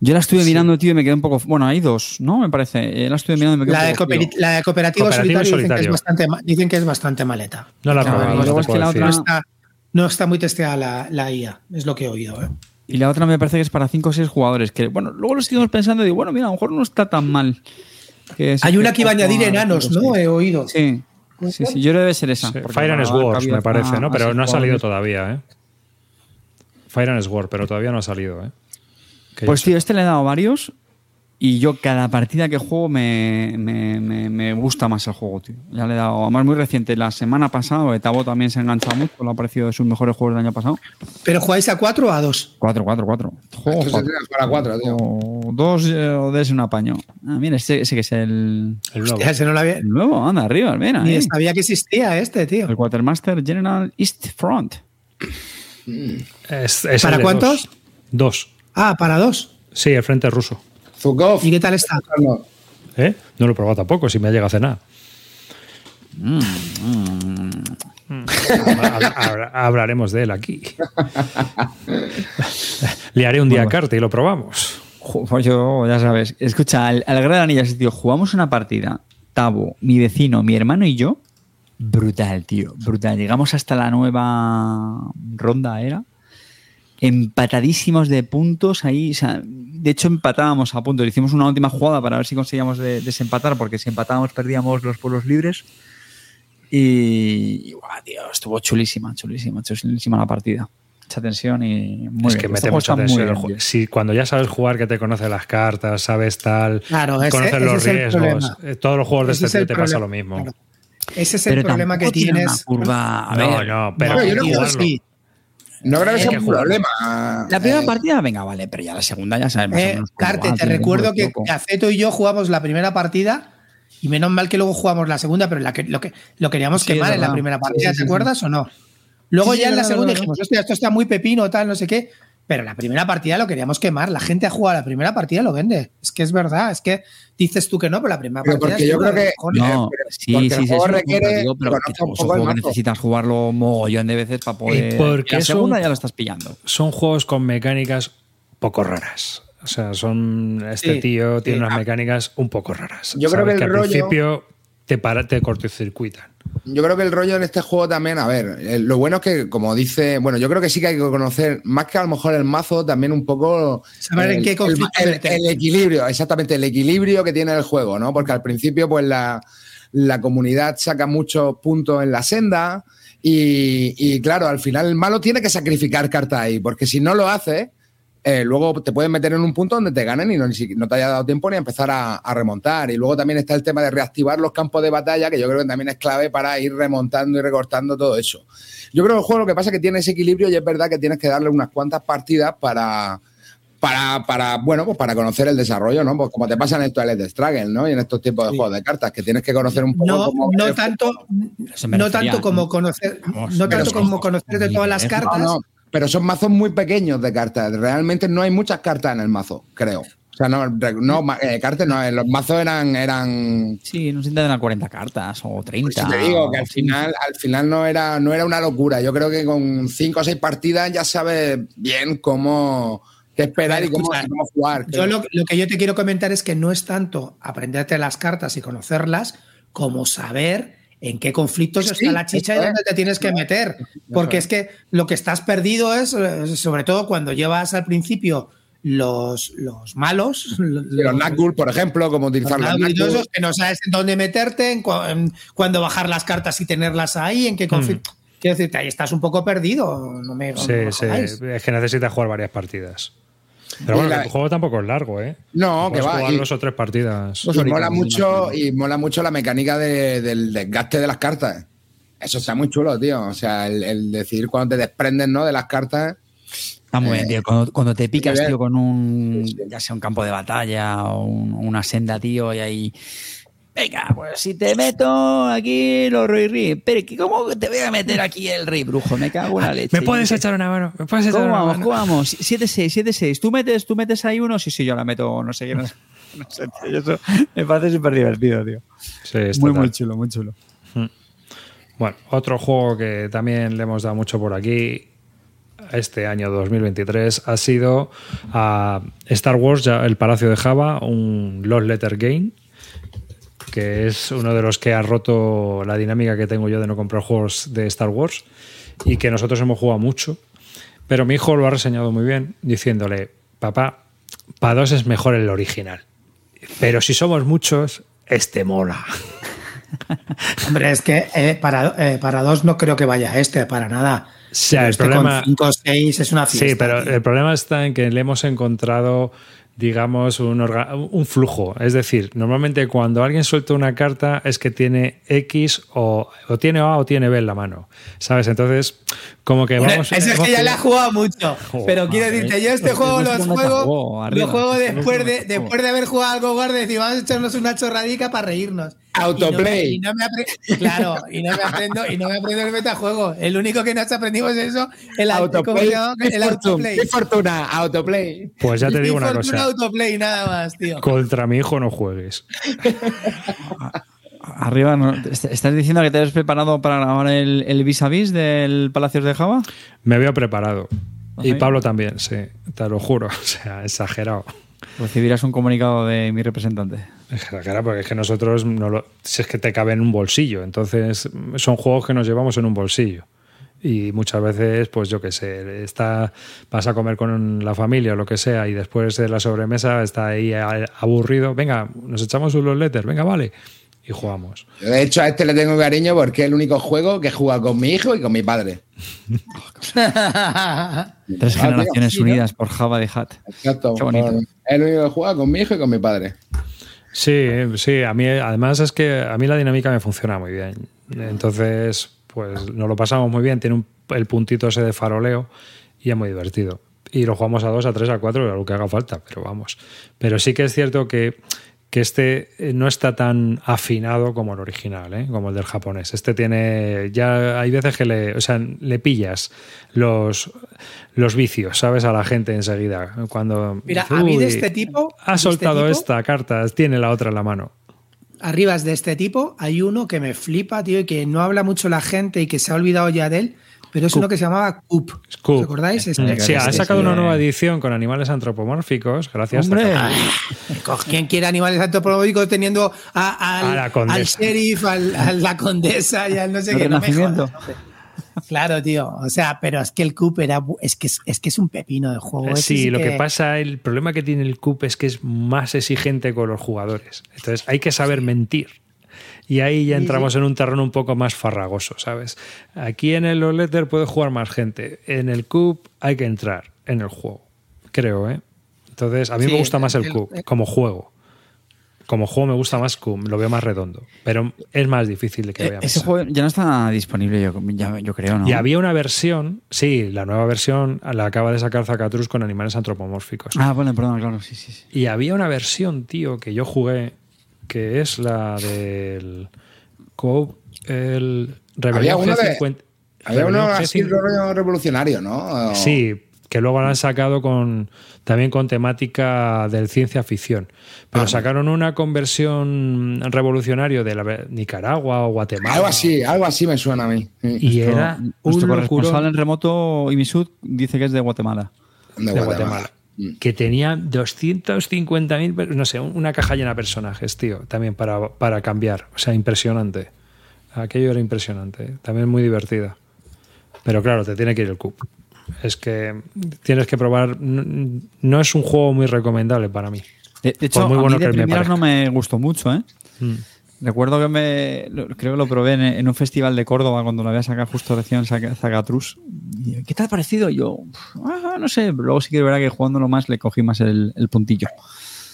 Yo la estuve mirando, tío, y me quedé un poco. Bueno, hay dos, ¿no? Me parece. Eh, La estuve mirando y me quedé La un de, poco. la de cooperativo, Cooperativo y solitario, Dicen, que es bastante, ma- dicen que es bastante maleta. no la Claro, no es que la está, no está muy testeada la, la IA, es lo que he oído. ¿eh? Y la otra me parece que es para 5 o 6 jugadores. Que, bueno, luego lo estuvimos pensando y digo, bueno, mira, a lo mejor no está tan mal. Que Hay una que iba a añadir enanos, ¿no? He oído. Sí. Sí, sí, yo creo que debe ser esa. Sí, Fire and para Sword, cabida me parece, ¿no? Pero no ha salido todavía, ¿eh? Fire and Sword, pero todavía no ha salido, ¿eh? Pues tío, este le he dado varios y yo cada partida que juego me, me, me- me gusta más el juego, tío. Ya le he dado, además muy reciente, la semana pasada, Etabo también se ha enganchado mucho, lo ha parecido de sus mejores juegos del año pasado. ¿Pero jugáis a cuatro o a dos? 4, 4, 4. Juego Esto se tiene que jugar a cuatro, tío. o dos eh, o des un apaño. Ah, mira, ese, ese que es el, El nuevo. Hostia, ese no lo había- el nuevo, anda, arriba, mira. Ni sabía que existía este, tío. El Quartermaster General East Front. Es- es ¿Para cuántos? Dos. Dos. Ah, para dos. Sí, el frente ruso. Zukov. ¿Y qué tal está? No. ¿Eh? No lo he probado tampoco, si me llega a cenar. Mm, mm. Habla- habla- Hablaremos de él aquí. Le haré un día a carta y lo probamos. Pues yo, ya sabes. Escucha, al, al Gran Anillas, tío, jugamos una partida. Tabo, mi vecino, mi hermano y yo. Brutal, tío. Brutal. Llegamos hasta la nueva ronda, ¿era? Empatadísimos de puntos ahí. o sea, de hecho, empatábamos a puntos. Hicimos una última jugada para ver si conseguíamos de- desempatar, porque si empatábamos perdíamos los pueblos libres. Y, y, guau, tío, estuvo chulísima, chulísima, chulísima la partida. Mucha tensión y muy es bien. que Este mete mucha tensión. el bien. Si cuando ya sabes jugar, que te conoce las cartas, sabes tal, Claro, ese- conoces ese los riesgos. eh, Todos los juegos de Ese este te pasa lo mismo. claro. Ese es el Pero problema que tiene tienes. una curva. A No, ver, no, pero No, yo. No creo que sea que un problema. La primera Eh, partida, venga, vale, pero ya la segunda ya sabemos. Eh, Carte, te recuerdo que Aceto y yo jugamos la primera partida y menos mal que luego jugamos la segunda, pero la que, lo, que, lo queríamos Sí, quemar en la primera partida, Sí, sí, ¿te acuerdas o no? Luego ya en la segunda dijimos, hostia, esto está muy pepino, tal, no sé qué. Pero la primera partida lo queríamos quemar. La gente ha jugado la primera partida y lo vende. Es que es verdad. Es que dices tú que no, pero la primera Pero partida. porque es yo creo que-. No, sí, porque sí, el sí, juego requiere digo, pero que un es un poco juego necesitas jugarlo mogollón de veces para poder. porque la segunda ya lo estás pillando. Son juegos con mecánicas poco raras. O sea, son. Este Sí, tío tiene sí. unas mecánicas un poco raras. Yo creo que el al rollo- principio te, para, te cortocircuitan. Yo creo que el rollo en este juego también, a ver, eh, lo bueno es que, como dice, bueno, yo creo que sí que hay que conocer, más que a lo mejor el mazo, también un poco. Saber en el- qué conflicto el, equilibrio, exactamente, el equilibrio que tiene el juego, ¿no? Porque al principio, pues la, la comunidad saca muchos puntos en la senda y, y, claro, al final el malo tiene que sacrificar cartas ahí, porque si no lo hace, eh, luego te puedes meter en un punto donde te ganen y no, ni no te haya dado tiempo ni a empezar a, a remontar. Y luego también está el tema de reactivar los campos de batalla, que yo creo que también es clave para ir remontando y recortando todo eso. Yo creo que el juego lo que pasa es que tiene ese equilibrio y es verdad que tienes que darle unas cuantas partidas para, para, para bueno, pues para conocer el desarrollo, ¿no? Pues como te pasa en el Twilight Struggle, ¿no? Y en estos tipos de juegos de cartas, que tienes que conocer un poco No, cómo no tanto, no tanto como ¿no? conocer, Vamos, no tanto como conocer de todas las niveles, cartas. No, no, pero son mazos muy pequeños de cartas. Realmente no hay muchas cartas en el mazo, creo. O sea, no, no ma- eh, cartas no, eh, los mazos eran, eran Sí, no se intentan a 40 cartas o 30. Pues te digo que al final, al final no era, no era una locura. Yo creo que con cinco o seis partidas ya sabes bien cómo qué esperar y cómo, cómo jugar. Yo lo, lo que yo te quiero comentar es que no es tanto aprenderte las cartas y conocerlas como saber en qué conflictos Sí, está la chicha y dónde te tienes que meter. Porque es que lo que estás perdido es, eh, sobre todo cuando llevas al principio los, los malos, Sí, los Nazgûl, por ejemplo, cómo utilizar los los que no sabes en dónde meterte, en, cu- en cuándo bajar las cartas y tenerlas ahí, en qué conflicto. Quiero decirte, ahí estás un poco perdido. No me, no Sí, me sí. Es que necesitas jugar varias partidas. Pero bueno, la- el juego tampoco es largo, ¿eh? No, que va. jugar Y, dos o tres partidas. Dos y mola mucho, y mola mucho la mecánica de- del desgaste de las cartas. Eso está muy chulo, tío. O sea, el, el decidir cuando te desprendes, ¿no? De las cartas. Está muy bien, tío. Cuando, cuando te picas, bien. tío, con un. ya sea un campo de batalla o un- una senda, tío, y ahí. Venga, pues si te meto aquí los Roy Rip. Pero ¿qué- ¿cómo te voy a meter aquí el Rey Brujo? Me cago en la leche. ¿Me puedes echar una mano? ¿Me puedes echar ¿Cómo una vamos? mano? ¿Cómo vamos? 7-6, 7-6. ¿Tú metes, ¿Tú metes ahí uno? Sí, sí, yo la meto, no sé qué. No, sé, no sé, tío. Eso me parece súper divertido, tío. Sí, está Muy, chulo, muy chulo. Bueno, otro juego que también le hemos dado mucho por aquí este año 2023 ha sido a Star Wars, ya el Palacio de Java, un Lost Letter Game, que es uno de los que ha roto la dinámica que tengo yo de no comprar juegos de Star Wars y que nosotros hemos jugado mucho. Pero mi hijo lo ha reseñado muy bien, diciéndole, papá, para dos es mejor el original. Pero si somos muchos, este mola. Hombre, es que eh, para, eh, para dos no creo que vaya este, para nada. O sea, el Este problema... con 5 o 6 es una fiesta. Sí, pero tío. el problema está en que le hemos encontrado, digamos, un, orga- un flujo. Es decir, normalmente cuando alguien suelta una carta es que tiene X o, o tiene A o tiene B en la mano. ¿Sabes? Entonces, como que Bueno, vamos. ese es que ya le ha pillado- jugado mucho. Pero quiero decirte, yo este juego los juego, arriba. lo juego después de, después de haber jugado algo guarde y decir, vamos a echarnos una chorradica para reírnos. Autoplay. Y no me, y no me apre- claro, y no me aprendo, y no me aprendo el metajuego. El único que nos aprendimos es eso, el auto- ¿cómo se Autoplay. El fortuna, autoplay. qué fortuna, autoplay. Pues ya te digo una Fortuna cosa. autoplay, nada más, tío. Contra mi hijo no juegues. Arriba, no- est- ¿estás diciendo que te has preparado para grabar el, el vis a vis del Palacios de Java? Me había preparado. Y. Pablo también, sí, te lo juro. O sea, exagerado. Recibirás un comunicado de mi representante. Exagerado, porque es que nosotros, no lo- si es que te cabe en un bolsillo. Entonces, son juegos que nos llevamos en un bolsillo. Y muchas veces, pues yo qué sé, está, vas a comer con la familia o lo que sea, y después de la sobremesa está ahí aburrido. Venga, nos echamos unos letters, venga, vale. Y jugamos. Yo, de hecho, a este le tengo cariño porque es el único juego que juega con mi hijo y con mi padre. Tres generaciones unidas por Java de Hat. Exacto. Qué bonito. Es el único que juega con mi hijo y con mi padre. Sí, sí, a mí además es que a mí la dinámica me funciona muy bien. Entonces, pues nos lo pasamos muy bien, tiene un- el puntito ese de faroleo y es muy divertido. Y lo jugamos a dos, a tres, a cuatro, a lo que haga falta, pero vamos. Pero sí que es cierto que, que este eh, no está tan afinado como el original, ¿eh? como el del japonés. Este tiene, ya hay veces que le, o sea, le pillas los, los vicios, ¿sabes? A la gente enseguida. Cuando Mira, a mí de "Uy, este tipo- Ha este soltado tipo- esta carta, tiene la otra en la mano. Arribas de este tipo hay uno que me flipa, tío, y que no habla mucho la gente y que se ha olvidado ya de él, pero es uno que se llamaba Coop. Coop. ¿Os acordáis? Sí, ha sacado una nueva edición con animales antropomórficos. Gracias. ¡Hombre! ¿Quién quiere animales antropológicos teniendo a- al, A la condesa. al sheriff, al- a la condesa y al no sé qué? No me. Claro, tío. O sea, pero es que el Coop era. Es que es, es que es un pepino de juego. Sí, lo que pasa, el problema que tiene el CUP es que es más exigente con los jugadores. Entonces hay que saber mentir. Y ahí ya entramos en un terreno un poco más farragoso, ¿sabes? Aquí en el Letter puede jugar más gente. En el CUP hay que entrar en el juego, creo, ¿eh? Entonces, a mí Sí, me gusta más el el- CUP como juego. Como juego me gusta más CUP, lo veo más redondo. Pero es más difícil de que Eh, vea Ese juego ya no está disponible, yo, ya- yo creo, ¿no? Y había una versión, sí, la nueva versión la acaba de sacar Zacatrus con animales antropomórficos. Ah, bueno, perdón, claro, sí, sí. sí. Y había una versión, tío, que yo jugué, que es la del Co el Había uno de- G50. Había uno así G50. rollo revolucionario, ¿no? Sí, que luego lo han sacado con también con temática del ciencia ficción. Pero Ah. sacaron una conversión revolucionario de la, Nicaragua o Guatemala. Algo así, algo así me suena a mí. Sí. Y era Nuestro un corresponsal locurón en remoto, Imisud, dice que es de Guatemala. De de Guatemala. Guatemala. Mm. Que tenía 250.000, no sé, una caja llena de personajes, tío, también para, para cambiar. O sea, impresionante. Aquello era impresionante. ¿eh? También muy divertida. Pero claro, te tiene que ir el cup. Es que tienes que probar. No, no es un juego muy recomendable para mí. De, de hecho, muy a bueno mí de que me primeras no me gustó mucho, ¿eh? Mm. Recuerdo que me. lo- Creo que lo probé en, en un festival de Córdoba cuando lo había sacado justo recién. Y, ¿Qué te ha parecido? Y yo, "Ah, no sé. pero Luego sí que es verdad que jugándolo más le cogí más el, el puntillo.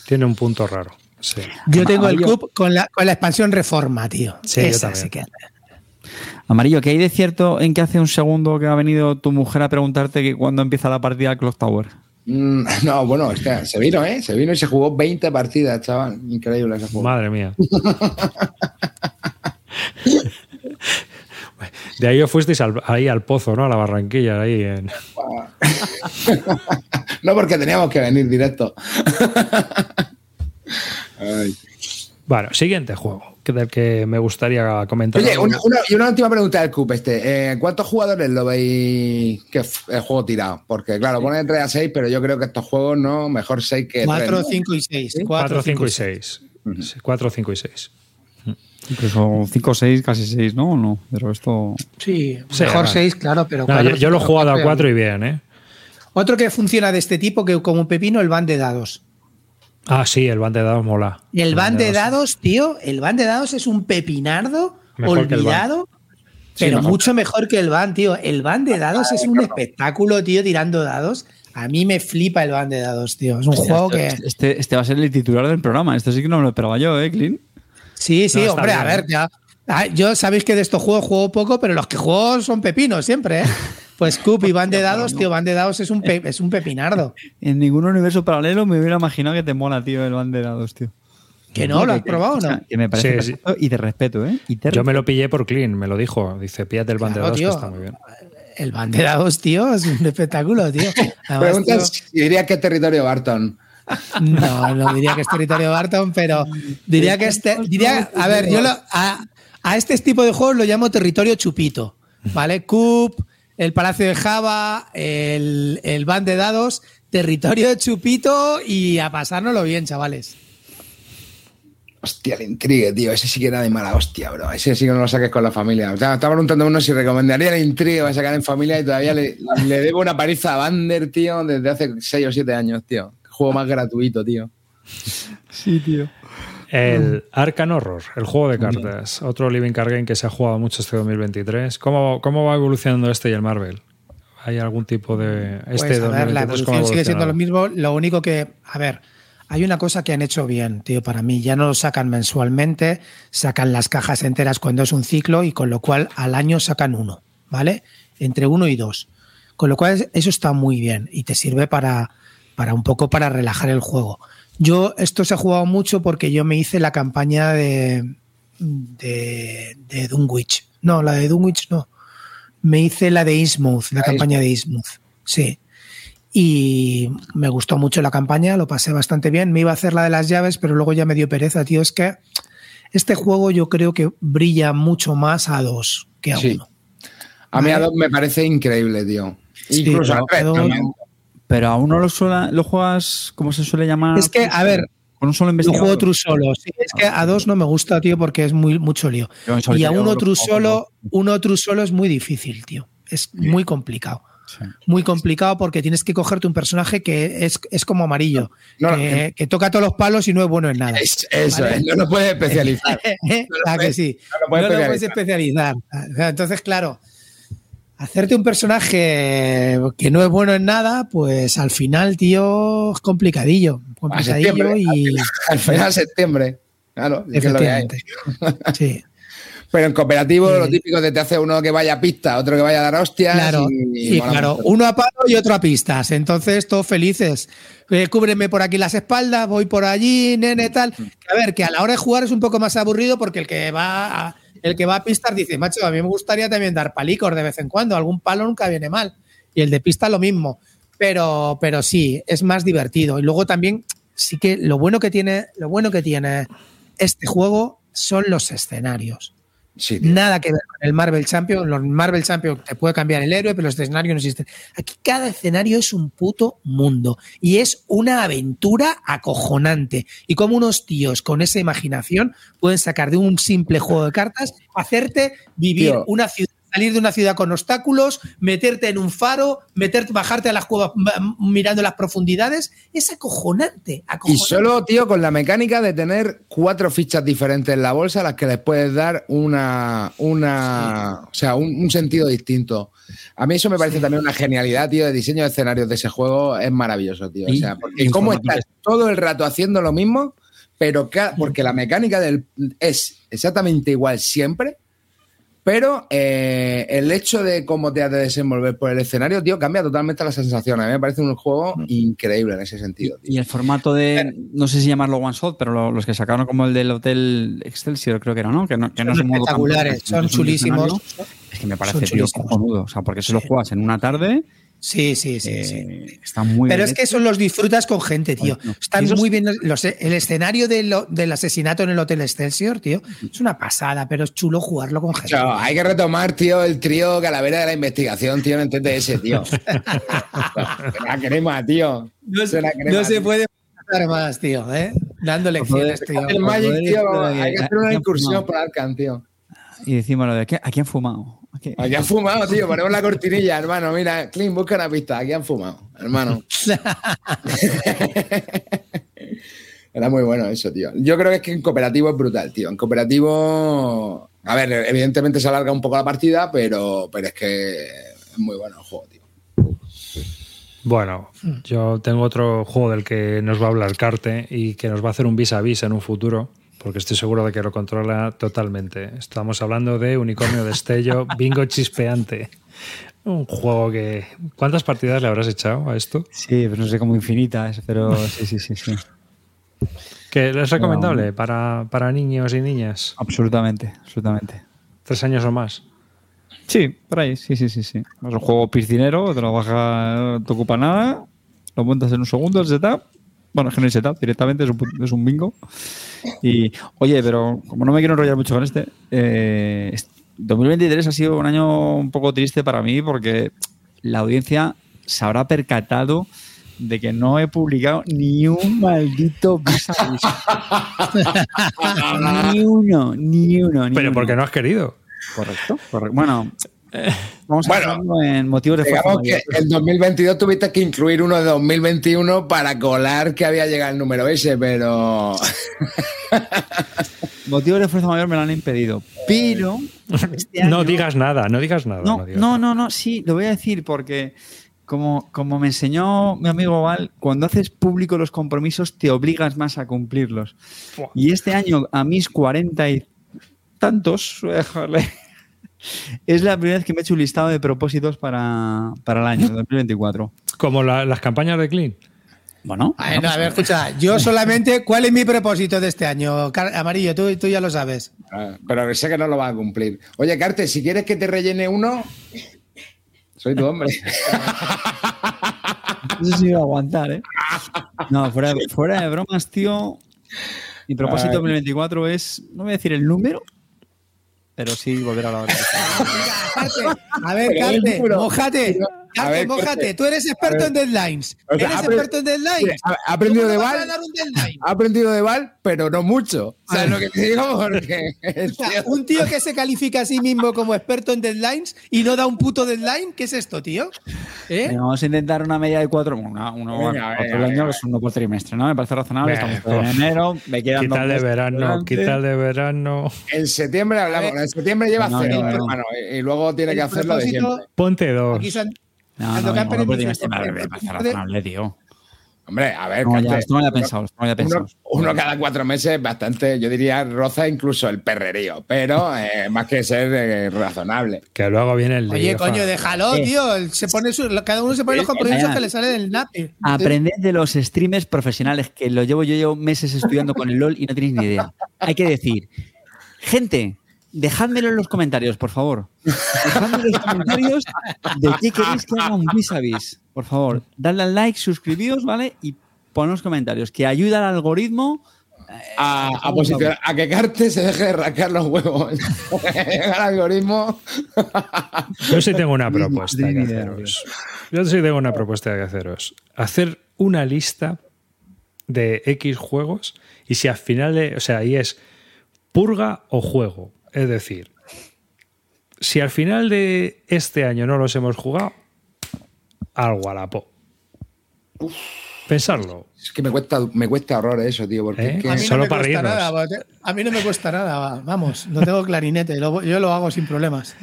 Tiene un punto raro. Sí. Yo tengo el. Coop con la, con la expansión Reforma, tío. Sí, Esa sí que- Amarillo, ¿qué hay de cierto en que hace un segundo que ha venido tu mujer a preguntarte que cuándo empieza la partida al Clock Tower? Mm, No, bueno, es que se vino, ¿eh? Se vino y se jugó 20 partidas, chaval. Increíble ese juego. Madre mía. De ahí os fuisteis al- ahí al pozo, ¿no? A la barranquilla, ahí en. No, porque teníamos que venir directo. Ay. Bueno, siguiente juego, que del que me gustaría comentar. Oye, una, una- y una última pregunta del CUP este. Eh, ¿Cuántos jugadores lo veis que el juego tirado? Porque, claro, pone 3 a 6, pero yo creo que estos juegos no, mejor 6 que 3. 4, 5 y 6. 4, 5 y 6. 4, 5 y 6. Incluso 5 o 6, casi 6, ¿no? ¿O no? Pero esto. Sí, Sí, mejor vale. 6, claro, pero. No, cuatro, yo, yo lo he jugado a cuatro, 4 y bien, ¿eh? Otro que funciona de este tipo, que como un pepino, el van de dados. Ah, sí, el van de dados mola. El van de dados. dados, tío, el van de dados es un pepinardo Mejor el olvidado, Sí, pero mejor. mucho mejor que el van, tío. El van de dados es un espectáculo, tío, tirando dados. A mí me flipa el van de dados, tío. Es un juego que. Este, este va a ser el titular del programa. Esto sí que no me lo esperaba yo, ¿eh, Clint? Sí, sí, No, hombre, a bien, ver, ya. Ah, Yo sabéis que de estos juegos juego poco, pero los que juego son pepinos siempre, ¿eh? Pues Coop y van de dados, tío, van de dados es un, pe- es un pepinardo. En ningún universo paralelo me hubiera imaginado que te mola, tío, el banderados, tío. Que no, ¿lo has probado o no? Que me parece Sí, y de respeto, ¿eh? Y de Yo me lo pillé por Clean, me lo dijo. Dice, píllate el van de Claro, dados, que tío. está muy bien. El van de dados, tío, es un espectáculo, tío. Además, Preguntan tío, si diría qué territorio Barton. No, no diría que es territorio Barton, pero diría que este. Diría, a ver, yo lo, a, a este tipo de juegos lo llamo territorio chupito. ¿Vale? Coop, el Palacio de Java, el, el Van de Dados, territorio de chupito y a pasárnoslo bien, chavales. Hostia, el intrigue, tío. Ese sí que era de mala hostia, bro. Ese sí que no lo saques con la familia. O sea, estaba preguntando uno si recomendaría el intrigue para sacar en familia y todavía le, le debo una paliza a Bander, tío, desde hace 6 o 7 años, tío. Juego más gratuito, tío. Sí, tío. El Arcan Horror, el juego de cartas. Otro Living Card Game que se ha jugado mucho este 2023. ¿Cómo, cómo va evolucionando este y el Marvel? ¿Hay algún tipo de. Este Pues, a ver, la 2023 cómo ha evolución sigue siendo lo mismo. Lo único que, a ver, hay una cosa que han hecho bien, tío, para mí. Ya no lo sacan mensualmente, sacan las cajas enteras cuando es un ciclo y con lo cual al año sacan uno, ¿vale? Entre uno y dos. Con lo cual eso está muy bien y te sirve para, para un poco para relajar el juego. Yo, esto se ha jugado mucho porque yo me hice la campaña de, de, de Dunwich. No, la de Dunwich no. Me hice la de Innsmouth, la La campaña de Innsmouth. Sí. Y me gustó mucho la campaña, lo pasé bastante bien. Me iba a hacer la de las llaves, pero luego ya me dio pereza, tío. Es que este juego yo creo que brilla mucho más a dos que a Sí. uno. A mí a dos me parece increíble, tío. Incluso a tres dos-. Pero a uno lo, suela- lo juegas, ¿cómo se suele llamar? Es que, a ver, Con un solo juego True solo. Sí, es que a dos no me gusta, tío, porque es muy mucho lío. Y a uno True solo, uno True solo es muy difícil, tío. Es muy complicado. Sí. Muy complicado porque tienes que cogerte un personaje que es, es como amarillo, No, no, que, que toca todos los palos y no es bueno en nada. Es- eso Vale. es, no lo puedes especializar. ¿A que sí? no lo puedes no especializar. Entonces, claro, hacerte un personaje que no es bueno en nada, pues al final, tío, es complicadillo. Complicadillo y. Al final de septiembre. Claro, es que es lo que hay. Sí. Pero en cooperativo, Sí. lo típico de te hace uno que vaya a pista, otro que vaya a dar hostias. Claro, y, claro, mucho. uno a palo y otro a pistas. Entonces, todos felices. Eh, cúbreme por aquí las espaldas, voy por allí, nene, tal. Que, A ver, que a la hora de jugar es un poco más aburrido porque el que va a, el que va a pistas dice, macho, a mí me gustaría también dar palicos de vez en cuando. Algún palo nunca viene mal. Y el de pista lo mismo. Pero, pero sí, es más divertido. Y luego también, sí que lo bueno que tiene, lo bueno que tiene este juego son los escenarios. Sí. Nada que ver con el Marvel Champion. Los Marvel Champion te puede cambiar el héroe, pero los escenarios no existen. Aquí cada escenario es un puto mundo y es una aventura acojonante. Y como unos tíos con esa imaginación pueden sacar de un simple juego de cartas, hacerte vivir Tío. una ciudad. Salir de una ciudad con obstáculos, meterte en un faro, meterte, bajarte a las cuevas mirando las profundidades, es acojonante. Y solo, tío, con la mecánica de tener cuatro fichas diferentes en la bolsa a las que les puedes dar una, una o sea, un, un sentido distinto. A mí eso me parece también una genialidad, tío, de diseño de escenarios de ese juego. Es maravilloso, tío. O sea, porque cómo estás todo el rato haciendo lo mismo, pero porque la mecánica del, es exactamente igual siempre, pero eh, el hecho de cómo te has de desenvolver por el escenario, tío, cambia totalmente la sensación. A mí me parece un juego increíble en ese sentido, tío. Y el formato de, no sé si llamarlo one shot, pero lo- los que sacaron como el del Hotel Excelsior, creo que era, ¿no? Que no, que no Son es un modo espectaculares, son chulísimos. Es que me parece tío, cojonudo. O sea, porque se lo juegas en una tarde, Sí, sí, sí, eh, sí. está muy Pero bien es que eso los disfrutas con gente, tío. Están muy bien. Los, el escenario de lo- del asesinato en el Hotel Excelsior, tío, es una pasada, pero es chulo jugarlo con gente. Hay que retomar, tío, el trío Calavera de la investigación, tío, en TTS, tío. la crema, tío. No, Se la crema, no se tío. puede hacer más, tío, ¿eh? Dando lecciones, tío. El Magic, tío, hay que hacer una incursión por Arcan, tío. Y decimos lo de ¿qué? aquí han fumado. Aquí- Aquí han fumado, tío. Ponemos la cortinilla, hermano. Mira, Clint, busca una pista. Aquí han fumado, hermano. Era muy bueno eso, tío. Yo creo que es que en cooperativo es brutal, tío. En cooperativo. A ver, evidentemente se alarga un poco la partida, pero, pero es que es muy bueno el juego, tío. Bueno, yo tengo otro juego del que nos va a hablar Carte y que nos va a hacer un vis a vis en un futuro, porque estoy seguro de que lo controla totalmente. Estamos hablando de Unicornio Destello, Bingo Chispeante. Un juego que. ¿Cuántas partidas le habrás echado a esto? Sí, pero no sé cómo infinitas, pero sí, sí, sí, sí. Que es recomendable para, para niños y niñas. Absolutamente, absolutamente. Tres años o más. Sí, por ahí, sí, sí, sí, sí. Es un juego piscinero, te lo baja, no te ocupa nada, lo montas en un segundo, el setup Bueno, es que no hay setup, directamente es un, es un bingo. Y, oye, pero como no me quiero enrollar mucho con este, eh, est- 2023 ha sido un año un poco triste para mí porque la audiencia se habrá percatado de que no he publicado ni un maldito vis a vis. ni uno, ni uno. Ni Pero uno. porque no has querido. Correcto, correcto. Bueno, vamos a Bueno, en motivos de fuerza Digamos que mayor. en 2022 tuviste que incluir uno de 2021 para colar que había llegado el número ese, pero Motivos de fuerza mayor me lo han impedido. Pero. este año- No digas nada, no digas nada. No, digas no, nada. no, no, sí, lo voy a decir porque. Como, como me enseñó mi amigo Val, cuando haces público los compromisos te obligas más a cumplirlos. Y este año, a mis cuarenta y tantos, joder, es la primera vez que me he hecho un listado de propósitos para, para el año 2024. Como la- las campañas de Clean. Bueno, Bueno, vamos a ver, escucha, yo solamente, ¿cuál es mi propósito de este año? Amarillo, tú, tú ya lo sabes. Ah, Pero sé que no lo va a cumplir. Oye, Carte, si quieres que te rellene uno, soy tu hombre. No sé si iba a aguantar, ¿eh? No, fuera, de- fuera de bromas, tío. Mi propósito Ay. 2024 es, no voy a decir el número, pero sí volver a la hora. A ver, Carte, pero- mójate. a Carte, ver. Tú eres experto en deadlines. O sea, ¿Eres experto en deadlines? Ha, ha aprendido ¿Cómo de Val, ha aprendido de Val, pero no mucho. ¿Sabes lo que te digo? Porque O sea, un tío que se califica a sí mismo como experto en deadlines y no da un puto deadline, ¿qué es esto, tío? ¿Eh? Venga, vamos a intentar una media de cuatro, una, uno Venga, por venga, el año, venga. que es uno por trimestre, ¿no? Me parece razonable. Venga, Estamos en uf. enero, me quedan Quita dos de verano, quita de verano. en septiembre hablamos. En septiembre lleva No, cero, no, no. hermano. Y, y luego tiene El que hacerlo de siempre. Ponte dos. Aquí No, no, uno por dice, trimestre, me parece razonable, tío. Hombre, a ver, No, ya, esto me lo había uno- pensado, lo había pensado. Uno, uno cada cuatro meses, bastante, yo diría, roza incluso el perrerío, pero eh, más que ser eh, razonable. Que luego viene el Oye, lío, coño, joder. déjalo, Eh. tío. Se pone su- cada uno se pone los compromisos que le sale del napi. Aprended de los streamers profesionales, que lo llevo yo llevo meses estudiando con el LOL y no tenéis ni idea. Hay que decir, gente, dejádmelo en los comentarios, por favor. Dejadme en los comentarios de qué queréis que haga un vis a vis. Por favor, dadle al like, suscribíos, ¿vale? Y ponos comentarios, que ayuda al algoritmo. A, a posicionar- a que Carte se deje de rascar los huevos. El algoritmo. Yo sí tengo una propuesta que haceros. Yo sí tengo una propuesta que haceros. Hacer una lista de X juegos y si al final, de- o sea, ahí es purga o juego. Es decir, si al final de este año no los hemos jugado, al Wallapop. Pensarlo. Es que me cuesta, me cuesta horror eso, tío. Porque ¿Eh? es que- A mí Solo no me para cuesta nada. A mí no me cuesta nada. va. Vamos, no tengo clarinete. lo- yo lo hago sin problemas.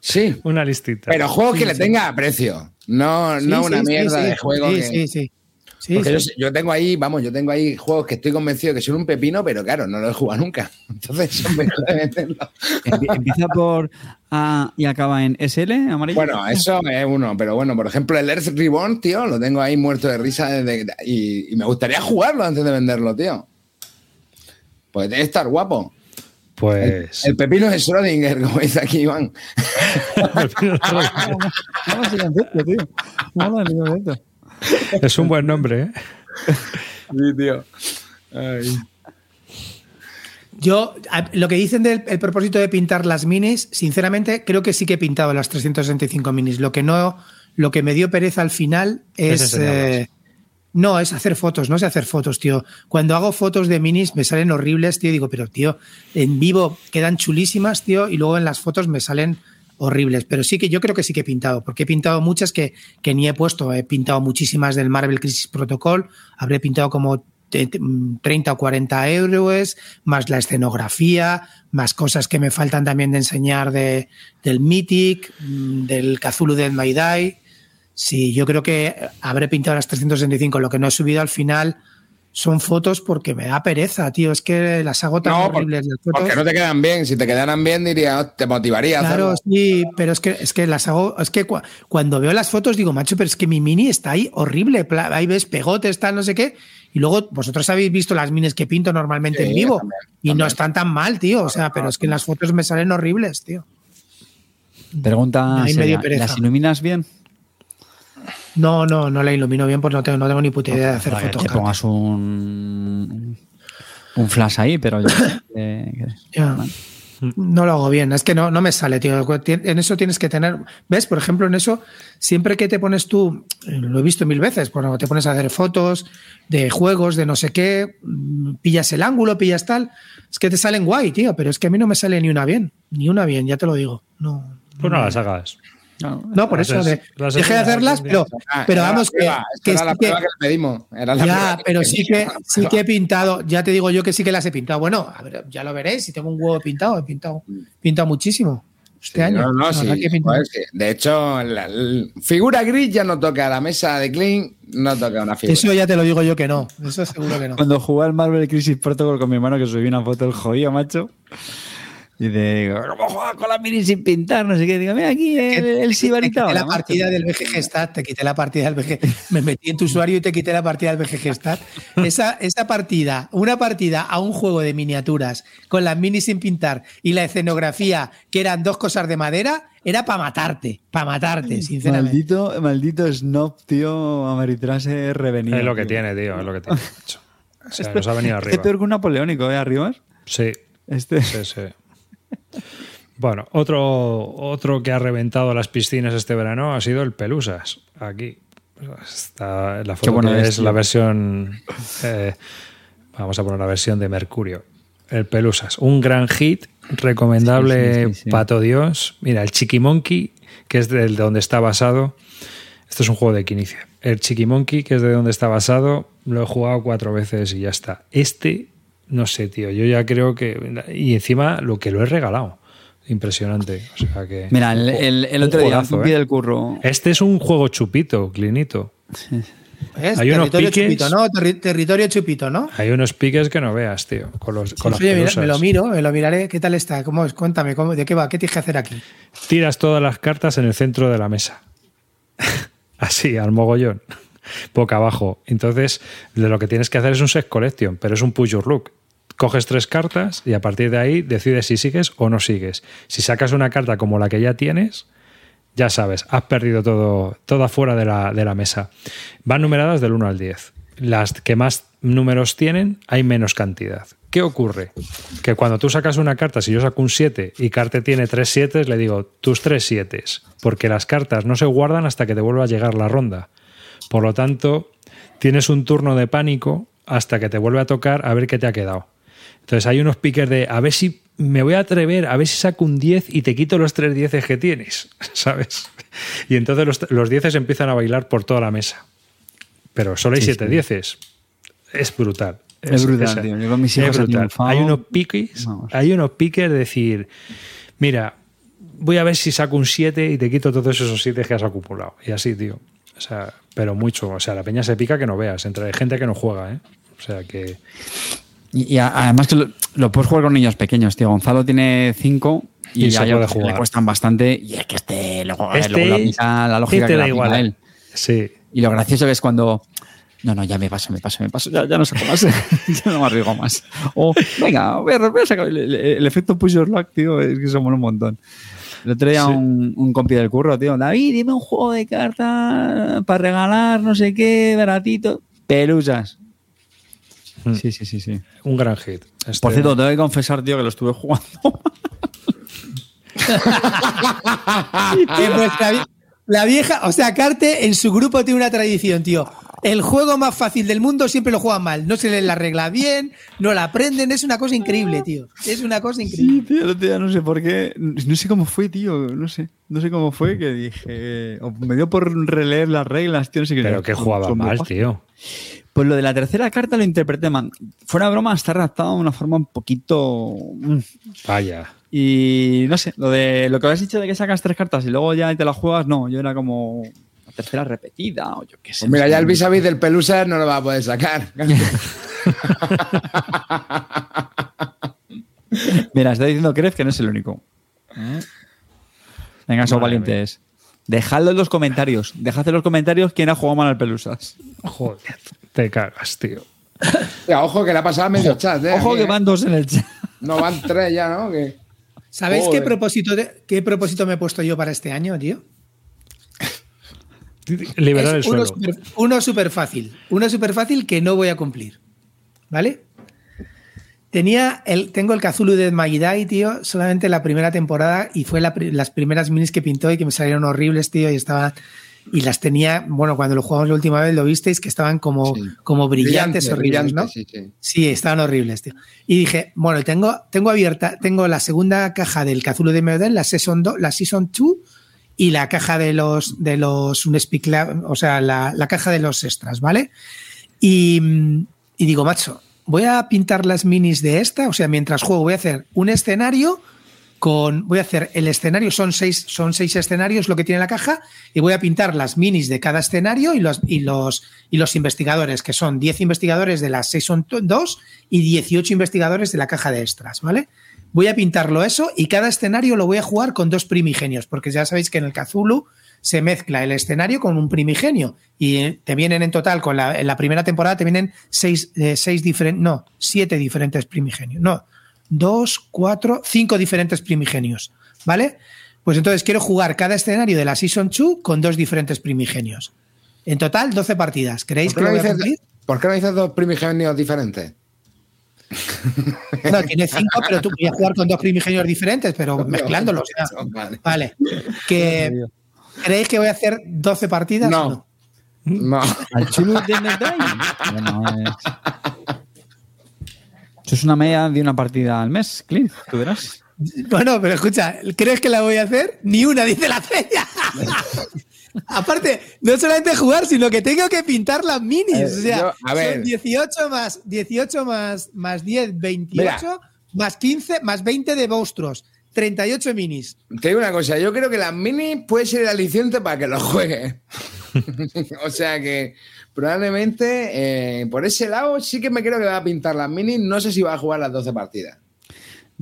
sí, Una listita. pero juegos que le tenga precio. No, no Sí, una sí, sí, mierda sí. de juego. Sí, que- sí, sí. Sí, Porque sí. yo, yo tengo ahí, vamos, yo tengo ahí juegos que estoy convencido que son un pepino, pero claro, no los he jugado nunca. Entonces son mejor de meterlo. Empie- Empieza por A y acaba en SL, amarillo. Bueno, eso es uno, pero bueno, por ejemplo, el Earth Reborn, tío, lo tengo ahí muerto de risa desde- y, y me gustaría jugarlo antes de venderlo, tío. Pues debe estar guapo. Pues. El pepino de Schrödinger, como dice aquí Iván. Vamos a silenciarte, tío. Vamos a silenciarte. es un buen nombre, ¿eh? Sí, tío. Yo, lo que dicen del el propósito de pintar las minis, sinceramente, creo que sí que he pintado las 365 minis. Lo que no, lo que me dio pereza al final Es eh, no, es hacer fotos, no sé hacer fotos, tío. Cuando hago fotos de minis me salen horribles, tío. Digo, pero tío, en vivo quedan chulísimas, tío, y luego en las fotos me salen horribles. Pero sí que yo creo que sí que he pintado, porque he pintado muchas que, que ni he puesto. He pintado muchísimas del Marvel Crisis Protocol, habré pintado como te- te- mm, 30 o 40 euros, más la escenografía, más cosas que me faltan también de enseñar de, del Mythic, mm, del Cthulhu del Maidai. Sí, yo creo que habré pintado las 365. Lo que no he subido al final son fotos porque me da pereza, tío. Es que las hago tan No, horribles las fotos. Porque no te quedan bien. Si te quedaran bien, diría, "Oh, te motivaría a Claro, sí, pero es que, es que las hago, es que cua- cuando veo las fotos digo, macho, pero es que mi mini está ahí horrible, ahí ves pegotes, tal, no sé qué, y luego vosotros habéis visto las minis que pinto normalmente Sí, en vivo, también, y también. no están tan mal, tío, o sea, pero es que en las fotos me salen horribles, tío. Pregunta seria. ¿las iluminas bien? No, no, no la ilumino bien, pues no tengo, no tengo ni puta idea de hacer que fotos. te Carter. pongas un, un flash ahí, pero yo eh, que-. No lo hago bien, es que no, no me sale, tío. En eso tienes que tener. ¿Ves? Por ejemplo, en eso, siempre que te pones tú, eh, lo he visto mil veces, cuando te pones a hacer fotos de juegos, de no sé qué, mm, pillas el ángulo, pillas tal, es que te salen guay, tío, pero es que a mí no me sale ni una bien, ni una bien, ya te lo digo. No, Pues no las hagas. No por eso, de- dejé de hacerlas, pero, Ah, pero vamos, que, prueba, esta que era sí la que- prueba que le pedimos. Era la ya, pero sí que, sí que he pintado, ya te digo yo que sí que las he pintado. Bueno, a ver, ya lo veréis, si tengo un huevo pintado, he pintado, he pintado muchísimo este Sí, año. No, no, sí. joder. De hecho, la, la figura gris ya no toca la mesa de Clean, no toca una figura. Eso ya te lo digo yo que no, eso seguro que no. Cuando jugué al Marvel Crisis Protocol con mi hermano, que subí una foto del jodido, macho. Y digo, ¿cómo jugar con la mini sin pintar? No sé qué. Digo, mira aquí el, el te sibarita. quité la partida del BGG Stat, te quité la partida del BGG. Me metí en tu usuario y te quité la partida del BGG Stat. Esa, esa partida, una partida a un juego de miniaturas con las minis sin pintar y la escenografía, que eran dos cosas de madera, era para matarte, para matarte, sinceramente. Maldito, maldito Snob, tío, Ameritrase revenido. Es lo que tío. tiene, tío, es lo que tiene. O sea, nos ha venido Este arriba. peor que un napoleónico, ¿eh? Arriba. Sí, Este. sí, sí. Bueno, otro, otro que ha reventado las piscinas este verano ha sido el Pelusas. Aquí. Está la foto bueno que es, la versión. eh, vamos a poner la versión de Mercurio. El Pelusas. Un gran hit, recomendable Sí, sí, sí, sí. pato Dios. Mira, el Chiquimonkey, que es de donde está basado. Esto es un juego de Quinicia. El Chiquimonkey, que es de donde está basado, lo he jugado cuatro veces y ya está. Este, no sé, tío. Yo ya creo que. Y encima lo que lo he regalado. Impresionante. O sea que. Mira, el, el- otro día, un pie ¿eh? del curro. Este es un juego chupito, clinito. ¿Ves? Hay unos territorio piques. chupito, ¿no? Terri- territorio chupito, ¿no? Hay unos piques que no veas, tío. Con, los, con las mira, me lo miro, me lo miraré. ¿Qué tal está? ¿Cómo es? Cuéntame, ¿cómo, ¿de qué va? ¿Qué tienes que hacer aquí? Tiras todas las cartas en el centro de la mesa. Así, al mogollón. Boca abajo. Entonces, de lo que tienes que hacer es un set collection, pero es un push your look. Coges tres cartas y a partir de ahí decides si sigues o no sigues. Si sacas una carta como la que ya tienes, ya sabes, has perdido todo, todo afuera de la, de la mesa. Van numeradas del 1 al 10. Las que más números tienen, hay menos cantidad. ¿Qué ocurre? Que cuando tú sacas una carta, si yo saco un 7 y Carte tiene 3 7, le digo tus 3 7, porque las cartas no se guardan hasta que te vuelva a llegar la ronda. Por lo tanto, tienes un turno de pánico hasta que te vuelve a tocar a ver qué te ha quedado. Entonces hay unos pickers de a ver si me voy a atrever, a ver si saco un 10 y te quito los 3 10 que tienes, ¿sabes? Y entonces los, los 10 empiezan a bailar por toda la mesa. Pero solo hay Sí, 7 sí. 10 Es brutal. Es brutal, tío. Yo con mis hijos es brutal. Hay unos piques, Vamos. hay unos piques de decir, mira, voy a ver si saco un 7 y te quito todos esos 7 que has acumulado. Y así, tío. O sea, pero mucho. O sea, la peña se pica que no veas. Entre gente que no juega, ¿eh? O sea que. Y, y a- además que lo, lo puedes jugar con niños pequeños, tío. Gonzalo tiene cinco y, se a le cuestan bastante. Y es que este, luego, Este, luego la, aplica la lógica este que da la igual. él. Sí. Y lo gracioso que es cuando. No, no, ya me paso, me paso, me paso. Ya, ya no saco más. ya no me arriesgo más. O, venga, voy a, voy a sacar el, el- el efecto push your luck, tío. Es que somos un montón. El otro día Sí. un, un compi del curro, tío. David, dime un juego de cartas para regalar, no sé qué, baratito. Pelusas. Mm. Sí, sí, sí, sí. Un gran hit. Este- Por cierto, tengo que confesar, tío, que lo estuve jugando. Pues la, vi- la vieja, o sea, Carte en su grupo tiene una tradición, tío. El juego más fácil del mundo siempre lo juegan mal. No se les la regla bien, no la aprenden. Es una cosa increíble, tío. Es una cosa increíble. Sí, tío, no sé por qué. No sé cómo fue, tío. No sé. No sé cómo fue que dije. o me dio por releer las reglas, tío. No sé qué. Pero que jugaba mal, tío. Pues lo de la tercera carta lo interpreté mal. Fuera de broma, está redactado de una forma un poquito. mm. Vaya. Y no sé, lo de lo que habías dicho de que sacas tres cartas y luego ya te las juegas, no. Yo era como. La tercera repetida, o yo qué sé. Pues mira, ya el vis a vis del Pelusa no lo va a poder sacar. Mira, está diciendo Cref que no es el único. Venga, son Madre valientes. Dejadlo en los comentarios. Dejad en los comentarios quién ha jugado mal al Pelusas. Joder, te cagas, tío. Mira, ojo que le ha pasado a medio chat, ¿eh? Ojo que ¿eh? van dos en el chat. No van tres ya, ¿no? Que- ¿Sabéis qué propósito, de- qué propósito me he puesto yo para este año, tío? Liberar el uno suelo. super- Uno súper fácil. Uno súper fácil que no voy a cumplir. ¿Vale? Tenía el, tengo el Kazulu de Magidai, tío, solamente la primera temporada y fue la las primeras minis que pintó y que me salieron horribles, tío, y estaba y las tenía, bueno, cuando lo jugamos la última vez lo visteis que estaban como, Sí. como brillantes, Brillante, horribles, ¿no? brillante, sí, sí. Sí, estaban horribles, tío. Y dije, bueno, tengo, tengo abierta, tengo la segunda caja del Cthulhu de Meodel, la Season 2, la Season 2 y la caja de los, de los Unespeak Lab- o sea, la, la caja de los extras, ¿vale? Y, y digo, macho, voy a pintar las minis de esta, o sea, mientras juego voy a hacer un escenario con, voy a hacer el escenario, son seis, son seis escenarios lo que tiene la caja, y voy a pintar las minis de cada escenario y los, y los, y los investigadores, que son 10 investigadores de la Season 2 y 18 investigadores de la caja de extras, ¿vale? Voy a pintarlo eso y cada escenario lo voy a jugar con dos primigenios, porque ya sabéis que en el Cthulhu se mezcla el escenario con un primigenio y eh, te vienen en total, con la, en la primera temporada te vienen seis, eh, seis diferentes, no, siete diferentes primigenios, no, dos, cuatro, cinco diferentes primigenios, ¿vale? Pues entonces quiero jugar cada escenario de la Season 2 con dos diferentes primigenios. En total, 12 partidas. ¿Creéis ¿Por que qué, lo no voy a dices, cumplir? por qué no dices dos primigenios diferentes? No, tiene cinco, pero tú voy a jugar con dos primigenios diferentes, pero mezclándolos. ya. Vale. Vale. Que, ¿Creéis que voy a hacer 12 partidas? o No. No. ¿Al Chulu de? Bueno, es- Eso es una media de una partida al mes, Clint, tú verás. Bueno, pero escucha, ¿crees que la voy a hacer? Ni una, dice la feña. Aparte, no solamente jugar, sino que tengo que pintar las minis. Eh, o sea, yo- a ver. son 18 más 18 más, más 10, 28, Mira. más 15, más 20 de monstruos. 38 minis. Te digo una cosa, yo creo que las minis puede ser el aliciente para que lo juegues. o sea que probablemente eh, por ese lado sí que me creo que va a pintar las minis. No sé si va a jugar las 12 partidas.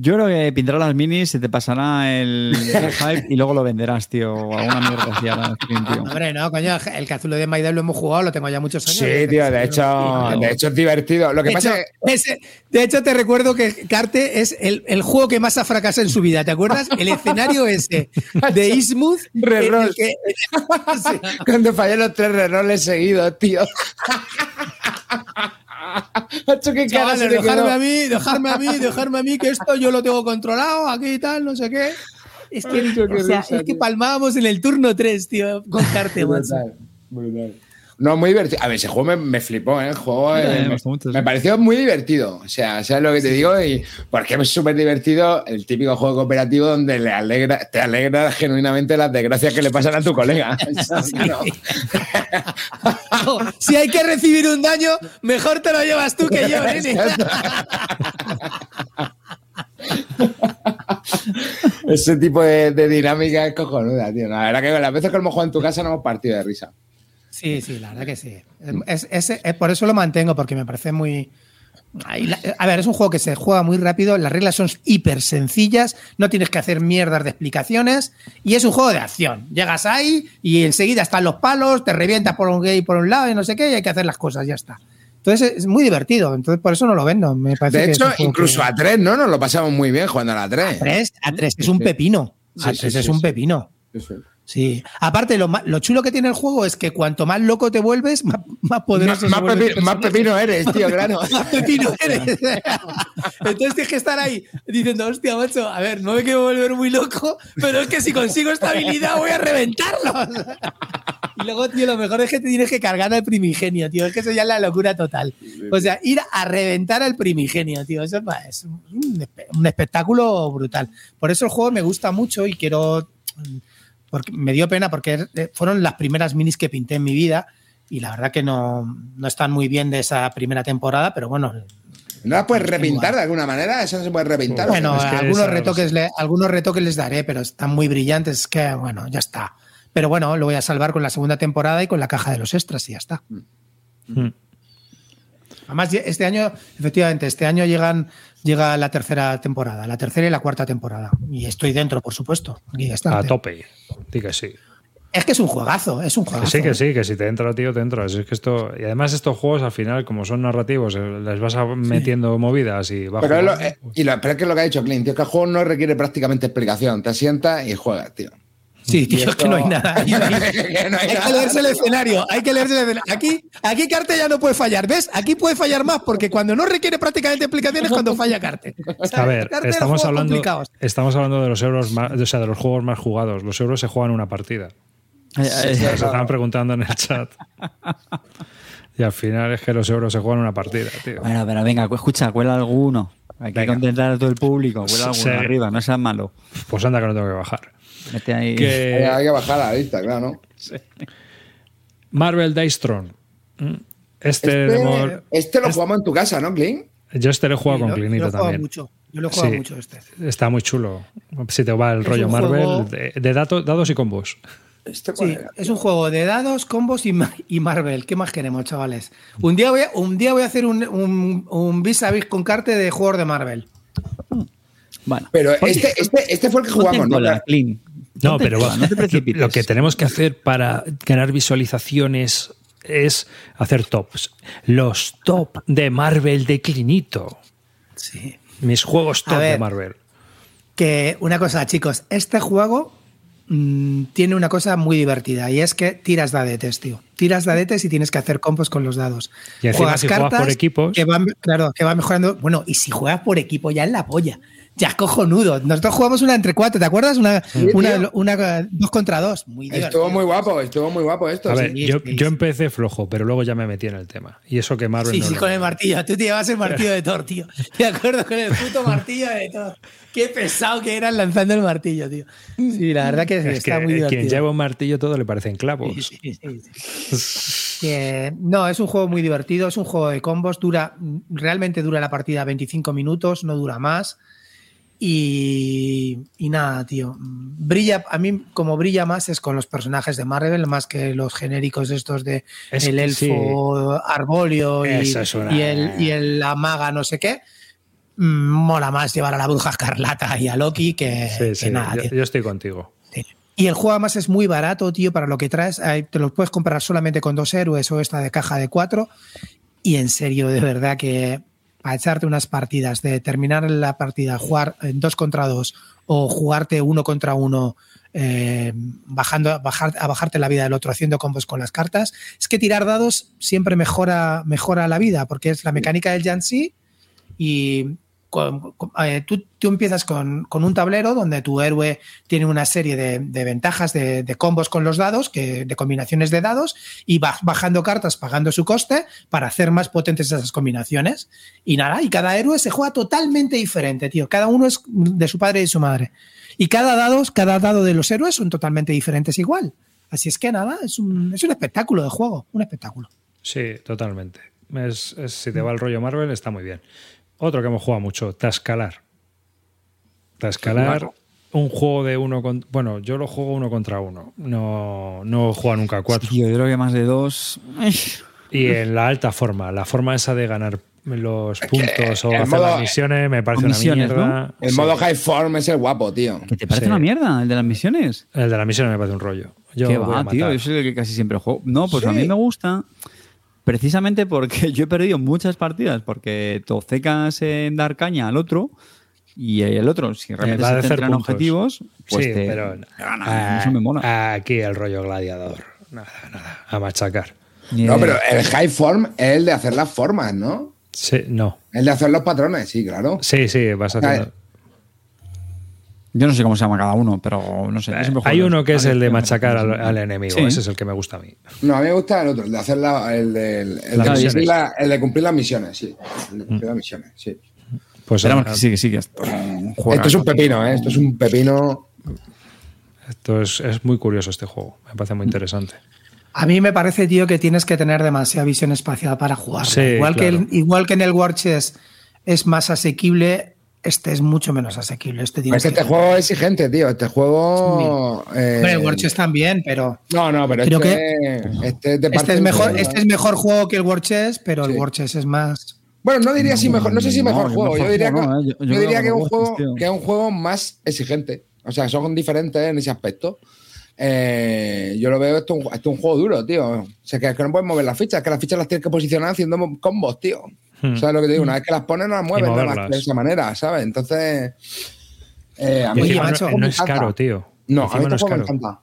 Yo creo que pintarás las minis, se te pasará el, el hype y luego lo venderás, tío. O alguna mierda así harás, tío. Hombre, no, coño, el Cazulo de Maidel lo hemos jugado, lo tengo ya muchos años. Sí, tío, de hecho, de hecho es divertido. Lo que De pasa hecho, es que ese- de hecho, te recuerdo que Carte es el, el juego que más ha fracasado en su vida. ¿Te acuerdas? El escenario ese de Ismuth. Reroll. que- Sí. cuando fallé los tres reroles seguidos, tío. Macho, qué cara Chavales, se le quedó. dejarme a mí, dejarme a mí, dejarme a mí, que esto yo lo tengo controlado, aquí y tal, no sé qué. Es que, Ay, tío, qué o sea, risa, es que tío. palmábamos en el turno 3, tío, con Carte. Brutal, brutal. No, muy divertido. A ver, ese juego me, me flipó, ¿eh? El juego Sí, eh, me pareció muy divertido. O sea, ¿sabes lo que te digo? Y porque es súper divertido el típico juego cooperativo donde le alegra, te alegra genuinamente las desgracias que le pasan a tu colega. Si hay que recibir un daño, mejor te lo llevas tú que yo, nene. Ese tipo de, de dinámica es cojonuda, tío. La verdad que las veces que hemos jugado en tu casa no hemos partido de risa. Sí, sí, la verdad que sí. Es, es- es- por eso lo mantengo, porque me parece muy. A ver, es un juego que se juega muy rápido, las reglas son hiper sencillas, no tienes que hacer mierdas de explicaciones y es un juego de acción. Llegas ahí y enseguida están los palos, te revientas por un gay por un lado y no sé qué, y hay que hacer las cosas, ya está. Entonces es muy divertido, entonces por eso no lo vendo. Me parece De que hecho, incluso que- a tres, ¿no? Nos lo pasamos muy bien jugando a la tres. a tres, a tres es un pepino. A Sí, tres sí, es un sí. pepino. Sí. Aparte, lo, lo chulo que tiene el juego es que cuanto más loco te vuelves, más, más poderoso Más, se más pepino eres, tío, claro. Más pepino eres. Entonces tienes que estar ahí diciendo, hostia, macho, a ver, no me quiero volver muy loco, pero es que si consigo esta habilidad voy a reventarlos. Y luego, tío, lo mejor es que te tienes que cargar al primigenio, tío. Es que eso ya es la locura total. O sea, ir a reventar al primigenio, tío. Eso es un espectáculo brutal. Por eso el juego me gusta mucho y quiero. Porque me dio pena porque eh, fueron las primeras minis que pinté en mi vida y la verdad que no, no están muy bien de esa primera temporada, pero bueno, ¿No la puedes repintar de alguna manera? Eso no se puede repintar. bueno, es que algunos esa- retoques, le- algunos retoques les daré, pero están muy brillantes, que bueno, ya está. Pero bueno, lo voy a salvar con la segunda temporada y con la caja de los extras y ya está. Mm. Además, este año, efectivamente, este año llegan, llega la tercera temporada, la tercera y la cuarta temporada. Y estoy dentro, por supuesto. Y. A tope. Di que sí. Es que es un juegazo, es un Que juegazo. sí, que sí, que si te entra, tío, te entras. Es que esto. Y además, estos juegos al final, como son narrativos, eh, les vas metiendo movidas y va Pero, es lo, eh, y lo, pero es que es lo que ha dicho Clint, tío, que el juego no requiere prácticamente explicación. Te sientas y juegas, tío. Sí, tío, Y es que no hay nada. hay- Que no hay hay que nada. leerse el escenario, hay que leerse el escenario. Aquí, aquí Carte ya no puede fallar, ¿ves? Aquí puede fallar más porque cuando no requiere prácticamente explicaciones es cuando falla Carte. O sea, A ver, Carte estamos hablando, estamos hablando de los euros más, o sea, de los juegos más jugados. Los euros se juegan una partida. Se estaban preguntando en el chat. Y al final es que los euros se juegan una partida, tío. Bueno, pero venga, cu- escucha, cuela alguno. Hay que Venga. contentar a todo el público. Cuela alguno Sí. arriba, no seas malo. Pues anda que no tengo que bajar. Mete ahí. Hay, Que hay que bajar a la lista, claro. Marvel Dice Throne. Mm. Este, Este, este lo jugamos en tu casa, ¿no, Clint? yo este lo he jugado Sí, con lo- yo lo Clinito he jugado también. mucho. Yo lo he jugado Sí. mucho este. Está muy chulo. Si te va el Es rollo Marvel, juego- de, de dato- dados y combos. Este Sí, era? es un juego de dados, combos y, ma- y Marvel. ¿Qué más queremos, chavales? Un día voy a, un día voy a hacer un, un, un vis a vis con Carte de juegos de Marvel. Bueno, Pero este, este, este fue el que jugamos, ¿no? Clean. No, en pero no te lo que tenemos que hacer para ganar visualizaciones es hacer tops. Los top de Marvel de Clinito. Sí. Mis juegos top de. Marvel. Que una cosa, chicos, este juego mm, tiene una cosa muy divertida y es que tiras dadetes, tío. Tiras dadetes y tienes que hacer combos con los dados. Y encima si juegas por equipos- Que van, claro, que va mejorando. Bueno, y si juegas por equipo ya es la polla. Ya es cojonudo. Nosotros jugamos una entre cuatro, ¿te acuerdas? Una, una, dos contra dos. Muy divertido. Estuvo muy guapo, estuvo muy guapo esto. A sí. ver, sí, yo, sí, yo empecé flojo, pero luego ya me metí en el tema. Y eso que Marvel Sí, no sí, lo- con el martillo. Tú te llevas el martillo de Thor, tío. De acuerdo con el puto martillo de Thor. Qué pesado que eran lanzando el martillo, tío. Sí, la verdad que Es está que muy divertido. quien lleva un martillo todo le parecen clavos. Sí, sí, sí, sí. Que, no, es un juego muy divertido, es un juego de combos, dura, realmente dura la partida 25 minutos, no dura más. Y, y nada, tío. Brilla, a mí como brilla más es con los personajes de Marvel, más que los genéricos estos de Es el elfo arbóleo y, una- el, y el- la maga no sé qué. Mm, Mola más llevar a la bruja escarlata y a Loki que, Sí, que sí, nada, yo, tío. yo estoy contigo. Y el juego además es muy barato, tío, para lo que traes. Te lo puedes comprar solamente con dos héroes o esta de caja de cuatro. Y en serio, de verdad que para echarte unas partidas, de terminar la partida, jugar en dos contra dos o jugarte uno contra uno, eh, bajando, bajar, a bajarte la vida del otro, haciendo combos con las cartas, es que tirar dados siempre mejora, mejora la vida, porque es la mecánica del Jansi y eh, tú, tú empiezas con, un tablero donde tu héroe tiene una serie de, de ventajas de, de combos con los dados, que, de combinaciones de dados, y bajando cartas pagando su coste para hacer más potentes esas combinaciones. Y nada, y cada héroe se juega totalmente diferente, tío. Cada uno es de su padre y su madre. Y cada dado, cada dado de los héroes son totalmente diferentes igual. Así es que nada, es un, es un espectáculo de juego, un espectáculo. Sí, totalmente. Es- si te va el rollo Marvel, está muy bien. Otro que hemos jugado mucho, Tascalar. Tascalar, un juego de uno con. Bueno, yo lo juego uno contra uno. No, no juego nunca a cuatro. Tío, yo creo que más de dos. Y en la alta forma, la forma esa de ganar los puntos o hacer modo- las misiones me parece misiones, una mierda. El Sí. modo high form es el guapo, tío. ¿Que te parece Sí. una mierda el de las misiones? El de la misión me parece un rollo. Yo ¿Qué va, tío? Yo soy el que casi siempre juego. No, pues a Sí. mí me gusta precisamente porque yo he perdido muchas partidas porque tocecas en dar caña al otro y el otro, si realmente va a se hacer centra en puntos. objetivos, pues sí, te pero Eso me mola. aquí el rollo gladiador. Nada, nada. A machacar. No, pero el high form es el de hacer las formas, ¿no? Sí, no. El de hacer los patrones, sí, claro. Sí, sí, vas haciendo. Ah, Yo no sé cómo se llama cada uno, pero no sé. Hay uno que es el de machacar al, al enemigo. Sí. Ese es el que me gusta a mí. No, a mí me gusta el otro, el de hacer la, el, de, el, de Las cumplir misiones. la- el de cumplir las misiones, sí. El de cumplir las misiones, sí. Pues Esperamos que sí, que esto es un juegazo. Esto es un pepino, ¿eh? Esto es un pepino. esto es, es muy curioso este juego. Me parece muy interesante. A mí me parece, tío, que tienes que tener demasiada visión espacial para jugar. Sí, igual, que el- igual que en el War Chess es más asequible, este es mucho menos asequible. Este, Es que que- este juego es exigente, tío. Este juego. eh, Hombre, el War Chess también, pero No, no, pero Creo este, este, es este es, mejor, este es mejor juego que el War Chess, pero Sí. el War Chess es más. Bueno, no diría si mejor, no sé si No, mejor juego. mejor yo diría, juego, que, no, eh. Yo- yo yo diría que es un que juego, tío. que es un juego más exigente. O sea, son diferentes en ese aspecto. Eh, yo lo veo esto, es un juego duro, tío. O sea, que, es que no puedes mover las fichas, que las fichas las tienes que posicionar haciendo combos, tío. Hmm. ¿Sabes lo que te digo? Una vez que las pones, no las mueves nada más de esa manera, ¿sabes? Entonces. eh, a Y mí Oye, encima me macho, no, no es encanta. caro, tío. No, a mí no es caro. encanta.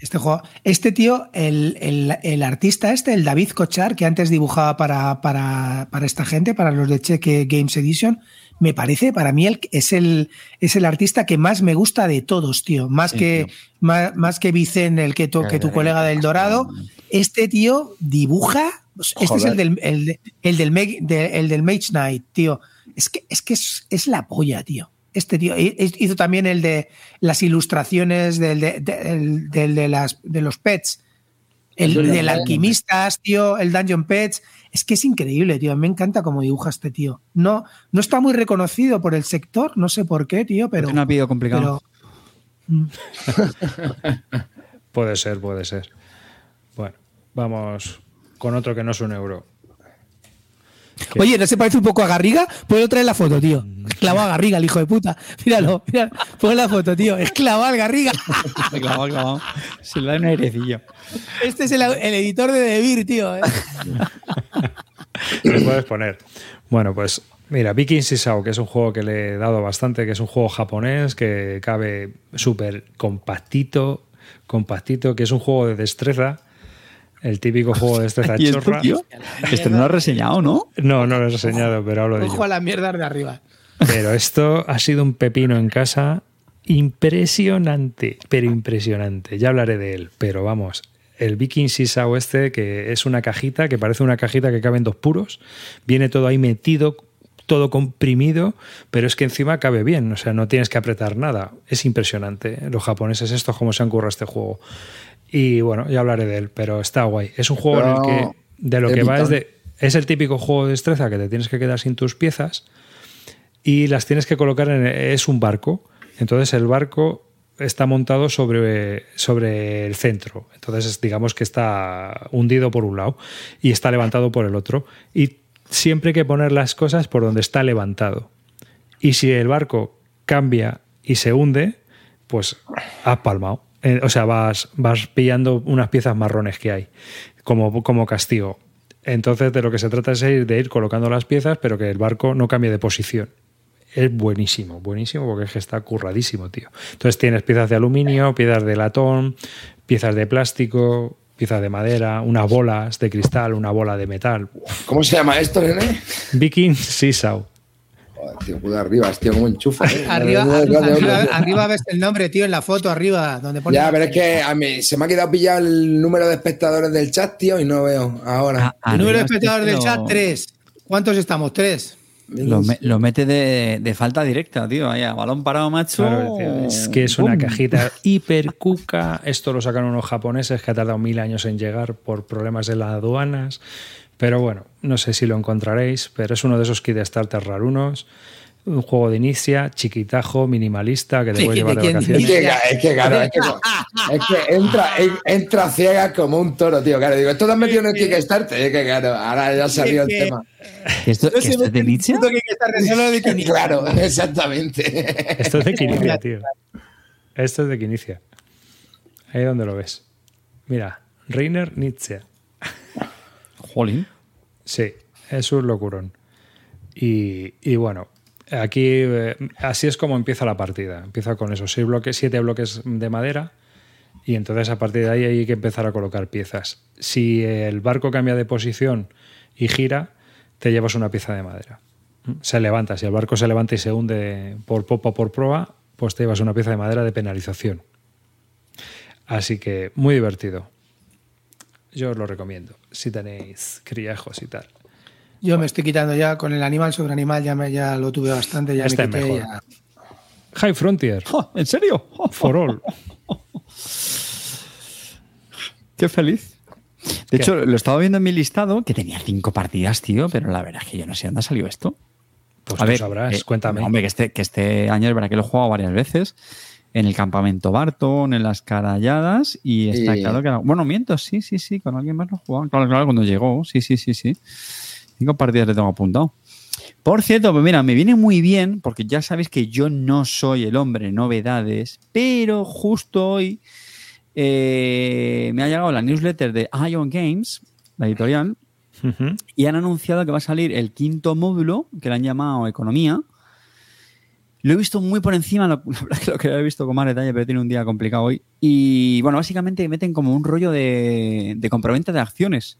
Este juego, este tío, el, el- el artista este, el David Cochar, que antes dibujaba para, para, para esta gente, para los de Cheque Games Edition, me parece, para mí, el, es, el, es el artista que más me gusta de todos, tío. Más Sí, que, tío. más, más que Vicen, el que, tu- que tu colega del Dorado. Este tío dibuja. Este es el del, el, de- el del, Meg- de- el del Mage Knight, tío. Es que es, que es, es la polla, tío. Este tío hi- hizo también el de las ilustraciones del de, del- del de las, de los pets. El del ¿no? alquimistas, tío, el Dungeon Pets. Es que es increíble, tío. Me encanta cómo dibuja este tío. No, no está muy reconocido por el sector, no sé por qué, tío, pero. Tiene un apellido complicado. pero- Puede ser, puede ser. Bueno, vamos con otro que no es un euro. ¿Qué? Oye, ¿no se parece un poco a Garriga? Puedo traer la foto, tío. Clavado a Garriga, el hijo de puta. Míralo, míralo. Pon la foto, tío. Es clavado al Garriga. clavado, clavado. Se le da un airecillo. Este es el, el editor de Debir, tío. ¿eh? Le puedes poner. Bueno, pues mira, Viking Sisao, que es un juego que le he dado bastante, que es un juego japonés que cabe súper compactito, compactito, que es un juego de destreza. El típico juego de destreza ¿Y esto, chorra. tío? Este no lo has reseñado, ¿no? No, no lo he enseñado, pero hablo de Ojo ello. a las mierdas de arriba. Pero esto ha sido un pepino en casa impresionante, pero impresionante. Ya hablaré de él, pero vamos. El Viking Sisao este, que es una cajita, que parece una cajita que caben dos puros, viene todo ahí metido, todo comprimido, pero es que encima cabe bien, o sea, no tienes que apretar nada. Es impresionante. Los japoneses estos, cómo se han currado este juego. Y bueno, ya hablaré de él, pero está guay. Es un juego en el que de lo que va es de... Es el típico juego de destreza que te tienes que quedar sin tus piezas y las tienes que colocar en es un barco. Entonces el barco está montado sobre, sobre el centro. Entonces digamos que está hundido por un lado y está levantado por el otro. Y siempre hay que poner las cosas por donde está levantado. Y si el barco cambia y se hunde, pues has palmado. Eh, O sea, vas, vas pillando unas piezas marrones que hay como, como castigo. Entonces, de lo que se trata es de ir, de ir colocando las piezas, pero que el barco no cambie de posición. Es buenísimo, buenísimo, porque es que está curradísimo, tío. Entonces tienes piezas de aluminio, piezas de latón, piezas de plástico, piezas de madera, unas bolas de cristal, una bola de metal. ¿Cómo se llama esto, nene? Viking Seesaw. Joder, tío, puta arriba, tío, como enchufa. ¿eh? Arriba, ves el nombre, tío, en la foto, arriba, donde pone. Ya, pero es que a mí se me ha quedado pillado el número de espectadores del chat, tío, y no veo ahora. Ah, El número de espectadores del chat, tres. ¿Cuántos estamos? Tres. Lo, me- lo mete de, de falta directa, tío. Ahí a balón parado, macho. Claro, tío, es que es una cajita hiper cuca. Esto lo sacaron unos japoneses que ha tardado mil años en llegar por problemas de las aduanas. Pero bueno, no sé si lo encontraréis, pero es uno de esos kit starters rarunos. Un juego de inicia, chiquitajo, minimalista, que te puedes ¿de llevar de Es vacaciones. es que, claro, es que, es que entra, en- entra ciega como un toro, tío. Claro, digo, esto te has metido en el Kickstarter. Es que, claro, ahora ya ha salido el Es que- tema. ¿Que ¿Esto, que esto es de Nietzsche? Claro, exactamente. Esto es de Quinicia, tío. Esto es de Quinicia. Ahí donde lo ves. Mira, Reiner Nietzsche. Jolín. Sí, es un locurón. Y, y bueno, aquí eh, así es como empieza la partida. Empieza con esos seis bloques, siete bloques de madera. Y entonces a partir de ahí hay que empezar a colocar piezas. Si el barco cambia de posición y gira, te llevas una pieza de madera. Se levanta. Si el barco se levanta y se hunde por popa o por proa, pues te llevas una pieza de madera de penalización. Así que muy divertido. Yo os lo recomiendo. Si tenéis criajos y tal. Yo me estoy quitando ya con el animal sobre animal, ya, me, ya lo tuve bastante, ya Este me es quité. mejor. ya. High Frontier. ¿En serio? For all. Qué feliz. ¿Qué? De hecho, lo estaba viendo en mi listado, que tenía cinco partidas, tío, pero la verdad es que yo no sé dónde ha salido esto. Pues tú sabrás, eh, cuéntame. Hombre, que este, que este año es verdad que lo he jugado varias veces. En el campamento Barton, en las caralladas, y está Y- claro que. era- Bueno, miento, sí, sí, sí, con alguien más lo he jugado. Claro, claro, cuando llegó, sí, sí, sí, sí. Cinco partidas le tengo apuntado. Por cierto, pues mira, me viene muy bien, porque ya sabéis que yo no soy el hombre novedades, pero justo hoy eh, me ha llegado la newsletter de Ion Games, la editorial, y han anunciado que va a salir el quinto módulo, que le han llamado Economía, Lo he visto muy por encima, lo, la verdad que lo que lo he visto con más detalle, pero tiene un día complicado hoy. Y bueno, básicamente meten como un rollo de, de compraventa de acciones.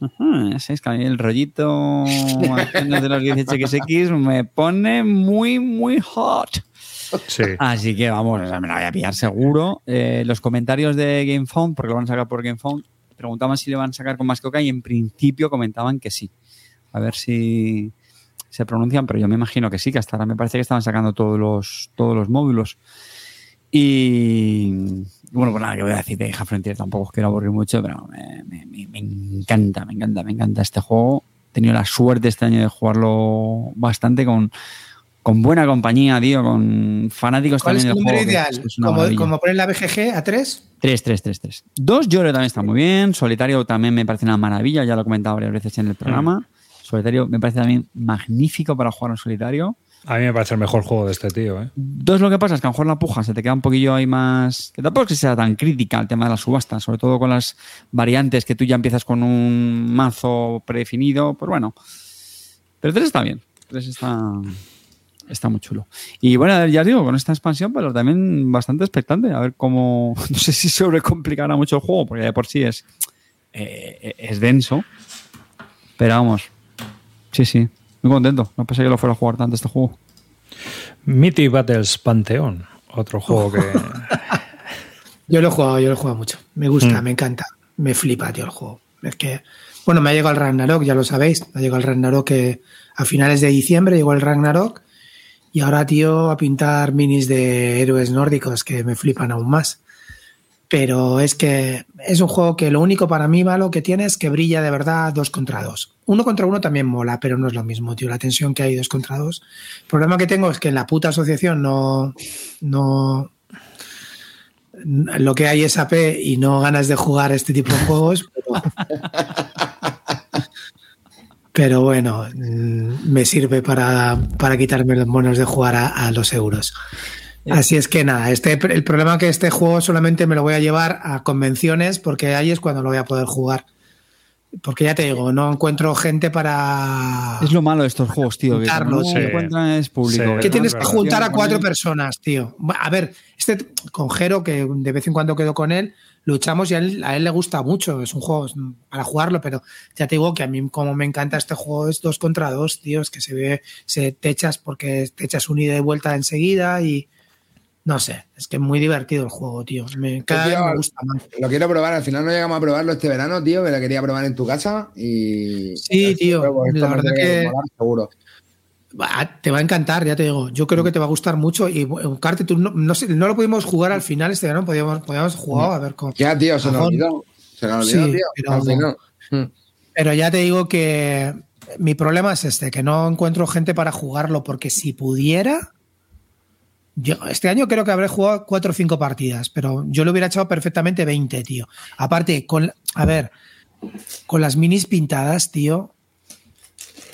Ajá, ya sabéis que a mí el rollito acciones de los 18XX me pone muy, muy hot. Sí. Así que vamos, o sea, me la voy a pillar seguro. Eh, los comentarios de GameFound, porque lo van a sacar por GameFound, preguntaban si le van a sacar con más coca y en principio comentaban que sí. A ver si se pronuncian, pero yo me imagino que sí, que hasta ahora me parece que estaban sacando todos los, todos los módulos. Y bueno, pues nada, que voy a decir de Hija Frontier, tampoco os quiero aburrir mucho, pero me, me- me- encanta, me encanta, me encanta este juego. He tenido la suerte este año de jugarlo bastante con, con buena compañía, tío, con fanáticos ¿Cuál es también el del juego. ideal? es- es Como, como poner la BGG a 3. 3, 3, 3, 3. 2, yo creo que también está muy bien. Solitario también me parece una maravilla, ya lo he comentado varias veces en el programa. Solitario me parece también magnífico para jugar en solitario. A mí me parece el mejor juego de este tío, ¿eh? Dos, lo que pasa es que a lo mejor la puja se te queda un poquillo ahí más. Que tampoco es que sea tan crítica el tema de la subasta, sobre todo con las variantes que tú ya empiezas con un mazo predefinido. Pues bueno. Pero 3 está bien. 3 está. Está muy chulo. Y bueno, ya os digo, con esta expansión, pero también bastante expectante. A ver cómo. No sé si sobrecomplicará mucho el juego, porque de por sí es. eh, es denso. Pero vamos. Sí, sí. Muy contento. No pensé que lo fuera a jugar tanto este juego. Mythic Battles Pantheon, otro juego que. Yo lo he jugado, yo lo he jugado mucho. Me gusta, me encanta. Me flipa, tío, el juego. Es que, bueno, me ha llegado el Ragnarok, ya lo sabéis. Me ha llegado el Ragnarok que a finales de diciembre llegó el Ragnarok. Y ahora, tío, a pintar minis de héroes nórdicos que me flipan aún más. Pero es que es un juego que lo único para mí malo que tiene es que brilla de verdad dos contra dos. Uno contra uno también mola, pero no es lo mismo, tío. La tensión que hay dos contra dos. El problema que tengo es que en la puta asociación no, no, lo que hay es AP y no ganas de jugar este tipo de juegos. Pero, bueno, mm, me sirve para, para quitarme los monos de jugar a los euros. Así es que nada, este, el problema que este juego solamente me lo voy a llevar a convenciones porque ahí es cuando lo voy a poder jugar. Porque ya te digo, no encuentro gente para... Es lo malo de estos juegos, tío. Que no sí. encuentran es público. Sí. que Es tienes que juntar a cuatro personas, tío. A ver, este con Jero, que de vez en cuando quedo con él, luchamos y a él, a él le gusta mucho. Es un juego para jugarlo, pero ya te digo que a mí, como me encanta este juego, es dos contra dos, tío. Es que se ve, se te echas porque te echas un ida y vuelta enseguida y. No sé, es que es muy divertido el juego, tío. Me, cada Tío, vez me gusta más. Lo quiero probar, al final no llegamos a probarlo este verano, tío, que lo quería probar en tu casa y... Sí, tío, la me verdad que- molar, seguro. Va, Te va a encantar, ya te digo. Yo creo que te va a gustar mucho. Y bueno, Carte, tú no, no, sé, no lo pudimos jugar al final este verano, podíamos, podíamos jugar a ver cómo. Ya, tío, se nos olvidó. Se nos olvidó, Sí, tío. pero- Al final. Mm. Pero ya te digo que mi problema es este, que no encuentro gente para jugarlo, porque si pudiera, yo este año creo que habré jugado cuatro o cinco partidas, pero yo lo hubiera echado perfectamente 20, tío. Aparte, con, a ver, con las minis pintadas, tío,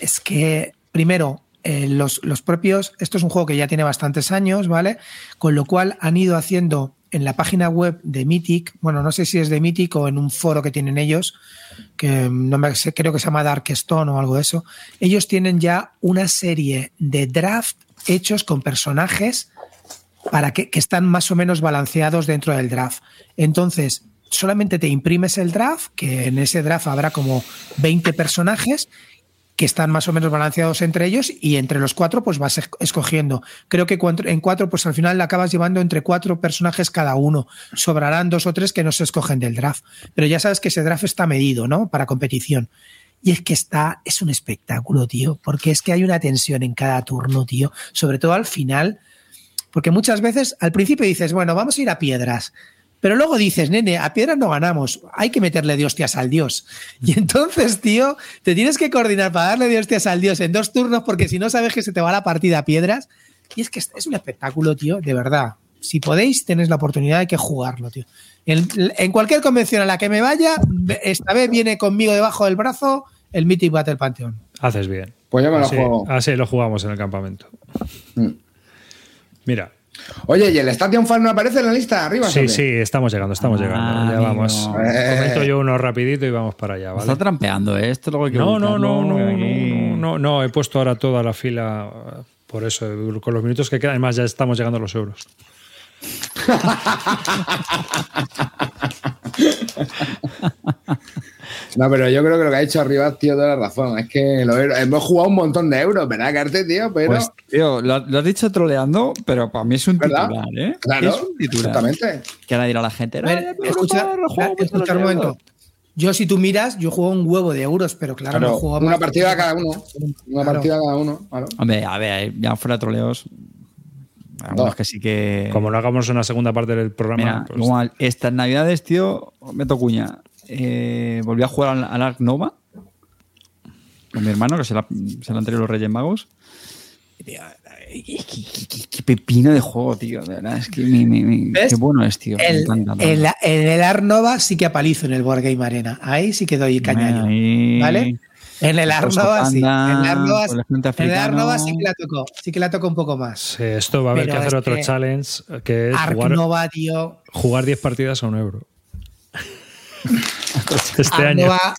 es que, primero, eh, los, los propios, esto es un juego que ya tiene bastantes años, ¿vale? Con lo cual han ido haciendo en la página web de Mythic, bueno, no sé si es de Mythic o en un foro que tienen ellos, que no me sé, creo que se llama Darkstone o algo de eso, ellos tienen ya una serie de draft hechos con personajes para que, están más o menos balanceados dentro del draft. Entonces, solamente te imprimes el draft, que en ese draft habrá como 20 personajes que están más o menos balanceados entre ellos y entre los cuatro pues vas esc- escogiendo. Creo que en cuatro pues al final la acabas llevando entre cuatro personajes cada uno. Sobrarán dos o tres que no se escogen del draft. Pero ya sabes que ese draft está medido, ¿no? Para competición. Y es que está, es un espectáculo, tío, porque es que hay una tensión en cada turno, tío, sobre todo al final, porque muchas veces al principio dices, bueno, vamos a ir a piedras, pero luego dices, nene, a piedras no ganamos, hay que meterle de hostias al dios. Y entonces, tío, te tienes que coordinar para darle de hostias al dios en dos turnos, porque si no sabes que se te va la partida a piedras. Y es que es un espectáculo, tío, de verdad. Si podéis, tenéis la oportunidad de que jugarlo, tío. En, en cualquier convención a la que me vaya, esta vez viene conmigo debajo del brazo el Mythic Battle Pantheon. Haces bien. Pues yo me lo Así, juego. así lo jugamos en el campamento. Mm. Mira. Oye, ¿y el Station Fan no aparece en la lista arriba? Sí, sí, estamos llegando, estamos Ah, llegando. Ya amigo. vamos. Eh. Comento yo uno rapidito y vamos para allá, Está ¿vale? trampeando, ¿eh? Esto luego hay que No, no, no, no, no, no, no, he puesto ahora toda la fila Por eso, con los minutos que quedan, además ya estamos llegando a los euros. No, pero yo creo que lo que ha dicho arriba, tío, toda la razón. Es que lo- hemos jugado un montón de euros, ¿verdad, Carte, tío? Pero. Pues, tío, lo, lo has dicho troleando, pero para mí es un ¿Verdad? titular, ¿eh? claro, es un titular. exactamente. Que ahora dirá la gente. A ver, "Ay, pero escucha, escucha un momento. euros". Yo, si tú miras, yo juego un huevo de euros, pero claro, Claro, no juego una más. partida cada uno. Una Claro. partida cada uno. Claro. Hombre, a ver, ya fuera troleos. Algunos Dos. que sí que. Como no hagamos una segunda parte del programa, Mira, pues, igual, estas navidades, tío, meto cuña. Eh, volví a jugar al, al Ark Nova con mi hermano, que se la, se la han traído los Reyes Magos. Tío, qué, qué- qué- qué pepino de juego, tío. De verdad, es que mi- mi- mi- ¿Ves? qué bueno es, tío. Me El, encanta, el, en el Arnova sí que apalizo en el Board Game Arena. Ahí sí que doy cañaño. Ahí. ¿Vale? En el Arnova sí. En el Arnova, el en el Arnova sí que la toco. Sí que la toco un poco más. sí, esto va a haber Pero que hacer es otro que challenge, que es Ark jugar, Nova, tío. jugar 10 partidas a un euro. Este año. Arnova.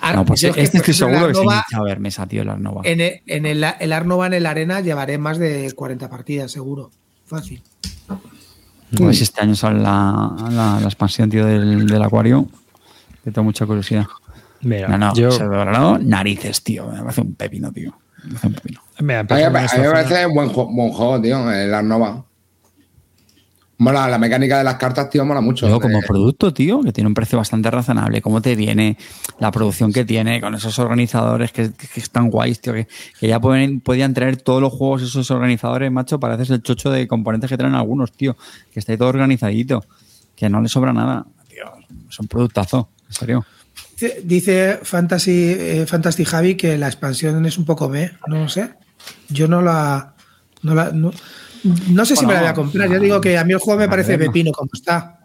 Ar- No, pues yo es que, este estoy seguro que se a ver mesa, tío, el Arnova. En el, en el, el Arnova en el Arena llevaré más de 40 partidas, seguro. Fácil. A ver si este año sale la, la, la expansión, tío, del, del acuario. Que tengo mucha curiosidad. Mira, No, no, yo, se no, narices, tío. Me parece un pepino, tío. Me parece un pepino. mira, A mí, me- a esta mí me zona. parece buen, buen juego, tío, el Arnova. Mola, la mecánica de las cartas, tío, mola mucho. Yo, como Eh, producto, tío, que tiene un precio bastante razonable, cómo te viene, la producción que tiene, con esos organizadores que, que- que están guays, tío, que, que ya pueden, podían traer todos los juegos esos organizadores, macho, pareces el chocho de componentes que traen algunos, tío, que está ahí todo organizadito, que no le sobra nada, tío, es un productazo, en serio. Dice- Fantasy, eh, Fantasy Javi que la expansión es un poco B. No lo sé. Yo no la. No, la, no, no sé si me la voy a comprar. Yo digo que a mí el juego me parece pepino como está.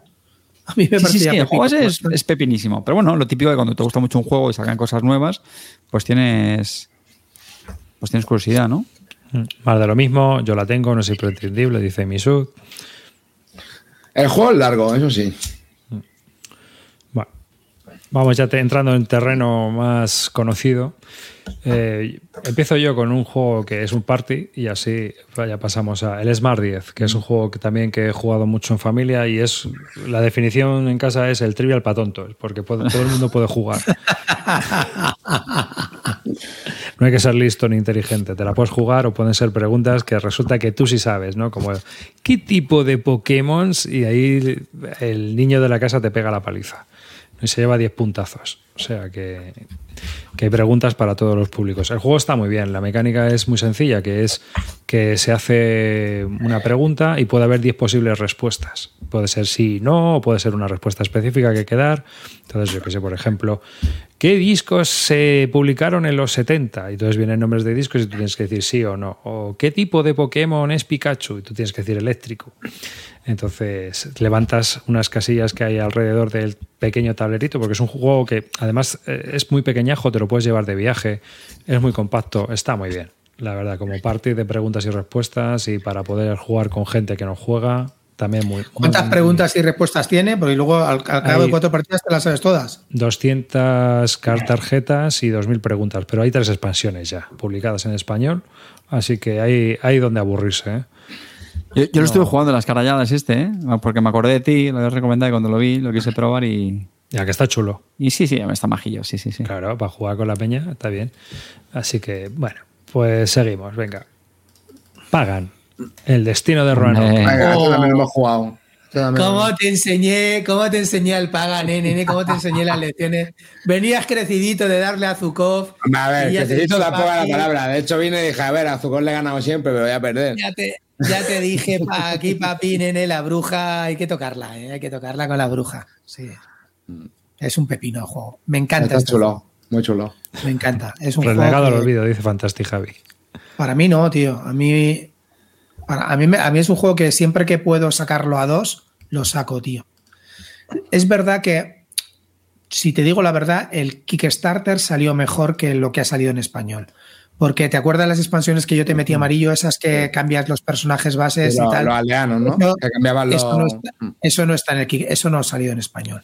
A mí me Sí, sí, parece sí, el juego es pepinísimo. Pero bueno, lo típico de cuando te gusta mucho un juego y sacan cosas nuevas, pues tienes. Pues tienes curiosidad, ¿no? Mm, Más de lo mismo, yo la tengo, no es imprescindible, dice Misud. El juego es largo, eso sí. Vamos ya te- entrando en terreno más conocido. Eh, empiezo yo con un juego que es un party y así ya pasamos a el Smart 10, que es un juego que también que he jugado mucho en familia y es la definición en casa es el trivial para tontos, porque puede- todo el mundo puede jugar. No hay que ser listo ni inteligente, te la puedes jugar o pueden ser preguntas que resulta que tú sí sabes, ¿no? Como ¿qué tipo de Pokémon? Y ahí el niño de la casa te pega la paliza y se lleva 10 puntazos. O sea que, que hay preguntas para todos los públicos. El juego está muy bien, la mecánica es muy sencilla, que es que se hace una pregunta y puede haber 10 posibles respuestas. Puede ser sí no, o puede ser una respuesta específica que hay que dar. Entonces, yo que sé, por ejemplo, ¿qué discos se publicaron en los 70? Y entonces vienen nombres de discos y tú tienes que decir sí o no. O ¿qué tipo de Pokémon es Pikachu? Y tú tienes que decir eléctrico. Entonces levantas unas casillas que hay alrededor del pequeño tablerito, porque es un juego que además eh, es muy pequeñajo, te lo puedes llevar de viaje, es muy compacto, está muy bien. La verdad, como parte de preguntas y respuestas y para poder jugar con gente que no juega, también muy... ¿Cuántas muy- preguntas y respuestas tiene? Porque luego al, al cabo de cuatro partidas te las sabes todas. 200 car- tarjetas y 2.000 preguntas, pero hay tres expansiones ya publicadas en español, así que hay, hay donde aburrirse. ¿eh? Yo, yo lo estuve jugando en las caralladas este, ¿eh? porque me acordé de ti, lo había recomendado y cuando lo vi, lo quise probar y, Ya que está chulo. y sí, sí, está majillo, sí, sí, sí. Claro, para jugar con la peña está bien. Así que, bueno, pues seguimos, venga. Pagan. El destino de Roanoke. Venga, esto Oh. también lo hemos jugado. ¿Cómo te enseñé? ¿Cómo te enseñé el paga, nene? ¿Cómo te enseñé las lecciones? Venías crecidito de darle a Zukov. A ver, dije, tampoco la palabra. De hecho, vine y dije, a ver, a Zucón le he ganado siempre, pero voy a perder. Ya te, ya te dije, pa, aquí, papi, nene, la bruja, hay que tocarla, ¿eh? hay que tocarla con la bruja. Sí. Es un pepino el juego. Me encanta. Está este chulo, muy chulo. Me encanta. Es un Relegado al olvido, dice Fantastic Javi. Para mí no, tío. A mí, a, mí, me- a mí es un juego que siempre que puedo sacarlo a dos, lo saco, tío. Es verdad que, si te digo la verdad, el Kickstarter salió mejor que lo que ha salido en español. Porque te acuerdas las expansiones que yo te metí amarillo, esas que cambias los personajes bases Lo- y tal. Los aldeanos, ¿no? Eso- que cambiaban los. eso, no está, eso no está en el Kick- eso no ha salido en español.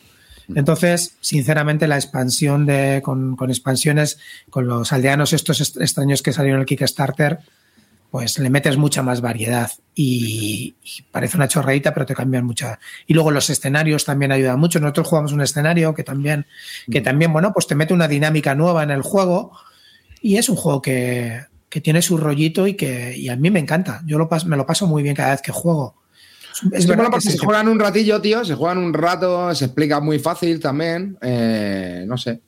Entonces, sinceramente, la expansión de con, con expansiones, con los aldeanos estos est- extraños que salieron en el Kickstarter, pues le metes mucha más variedad y, y parece una chorradita, pero te cambian mucha. Y luego los escenarios también ayudan mucho. Nosotros jugamos un escenario que también, que también, bueno, pues te mete una dinámica nueva en el juego y es un juego que, que tiene su rollito y que y a mí me encanta. Yo lo pas- me lo paso muy bien cada vez que juego. Es Es verdad que se- se juegan un ratillo, tío, se juegan un rato, se explica muy fácil también. eh, no sé.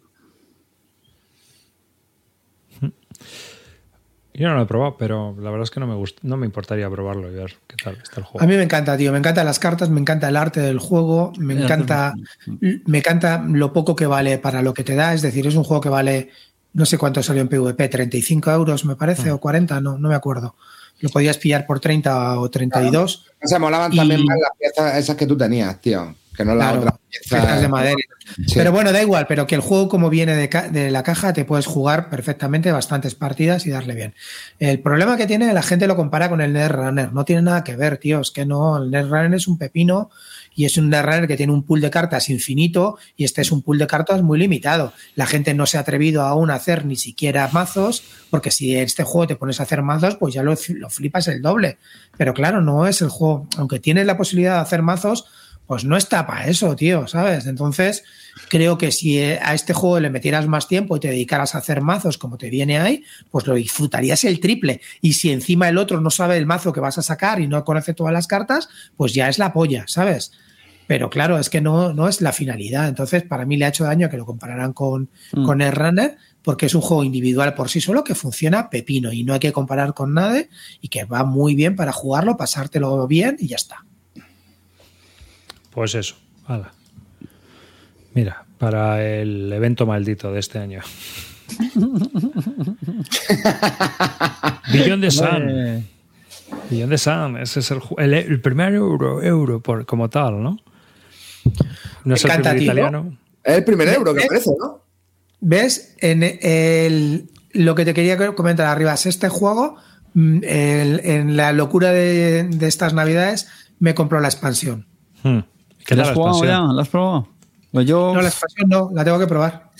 Yo no lo he probado, pero la verdad es que no me gust- no me importaría probarlo y ver qué tal está el juego. A mí me encanta, tío. Me encantan las cartas, me encanta el arte del juego, me El arte encanta, me encanta lo poco que vale para lo que te da. Es decir, es un juego que vale, no sé cuánto salió en PvP, 35 euros me parece, o 40, no, no me acuerdo. Lo podías pillar por 30 o 32. O sea, molaban Y- también más las piezas esas que tú tenías, tío. Que no las Claro, de madera. Sí. Pero bueno, da igual, pero que el juego como viene de, ca- de la caja te puedes jugar perfectamente bastantes partidas y darle bien. El problema que tiene, la gente lo compara con el Netrunner. No tiene nada que ver, tío. Es que no, el Netrunner es un pepino y es un Netrunner que tiene un pool de cartas infinito y este es un pool de cartas muy limitado. La gente no se ha atrevido aún a hacer ni siquiera mazos, porque si en este juego te pones a hacer mazos, pues ya lo, lo flipas el doble. Pero claro, no es el juego. Aunque tienes la posibilidad de hacer mazos, pues no está para eso, tío, ¿sabes? Entonces, creo que si eh, a este juego le metieras más tiempo y te dedicaras a hacer mazos como te viene ahí, pues lo disfrutarías el triple. Y si encima el otro no sabe el mazo que vas a sacar y no conoce todas las cartas, pues ya es la polla, ¿sabes? Pero claro, es que no, no es la finalidad. Entonces, para mí le ha hecho daño que lo compararan con, Mm. con el Runner, porque es un juego individual por sí solo que funciona pepino y no hay que comparar con nadie y que va muy bien para jugarlo, pasártelo bien y ya está. Pues eso, hala. Mira, para el evento maldito de este año. Billón de Sun. Eh, Billón de Sun, ese es el, el, el primer euro, euro por, como tal, ¿no? No es el primer italiano. Es el primer euro que aparece, ¿no? ¿Ves? En el, lo que te quería comentar arriba es este juego. mm, el- en la locura de, de estas navidades me compró la expansión. Hmm. ¿Qué ¿Lo tal has la jugado ya? ¿Lo has probado? Pues yo, No, la expansión no, la tengo que probar.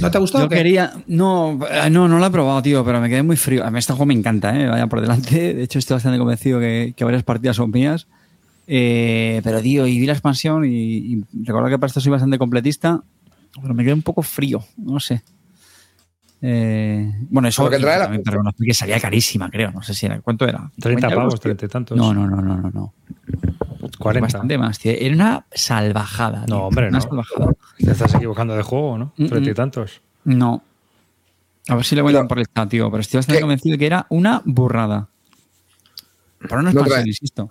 ¿No te ha gustado? yo o qué? quería. No, eh, no, no lo he probado, tío, pero me quedé muy frío. A mí este juego me encanta, ¿eh? Vaya por delante. De hecho, estoy bastante convencido que, que varias partidas son mías. Eh, pero, tío, y vi la expansión y, y recuerdo que para esto soy bastante completista, pero me quedé un poco frío, no sé. Eh, bueno, eso Lo que trae la- también, pero que salía carísima, creo. No sé si era. ¿Cuánto era? 30 ¿50 pavos, euros, tío? 30 y tantos. No, no, no, no, no. no. 40. Bastante más, tío. Era una salvajada. tío. No, hombre, una no. salvajada. Te estás equivocando de juego, ¿no? Mm, Treinta y tantos. No. A ver si le voy a Lo- por el chat, tío. Pero estoy bastante ¿Qué? convencido de que era una burrada. Para una Lo expansión, trae. insisto.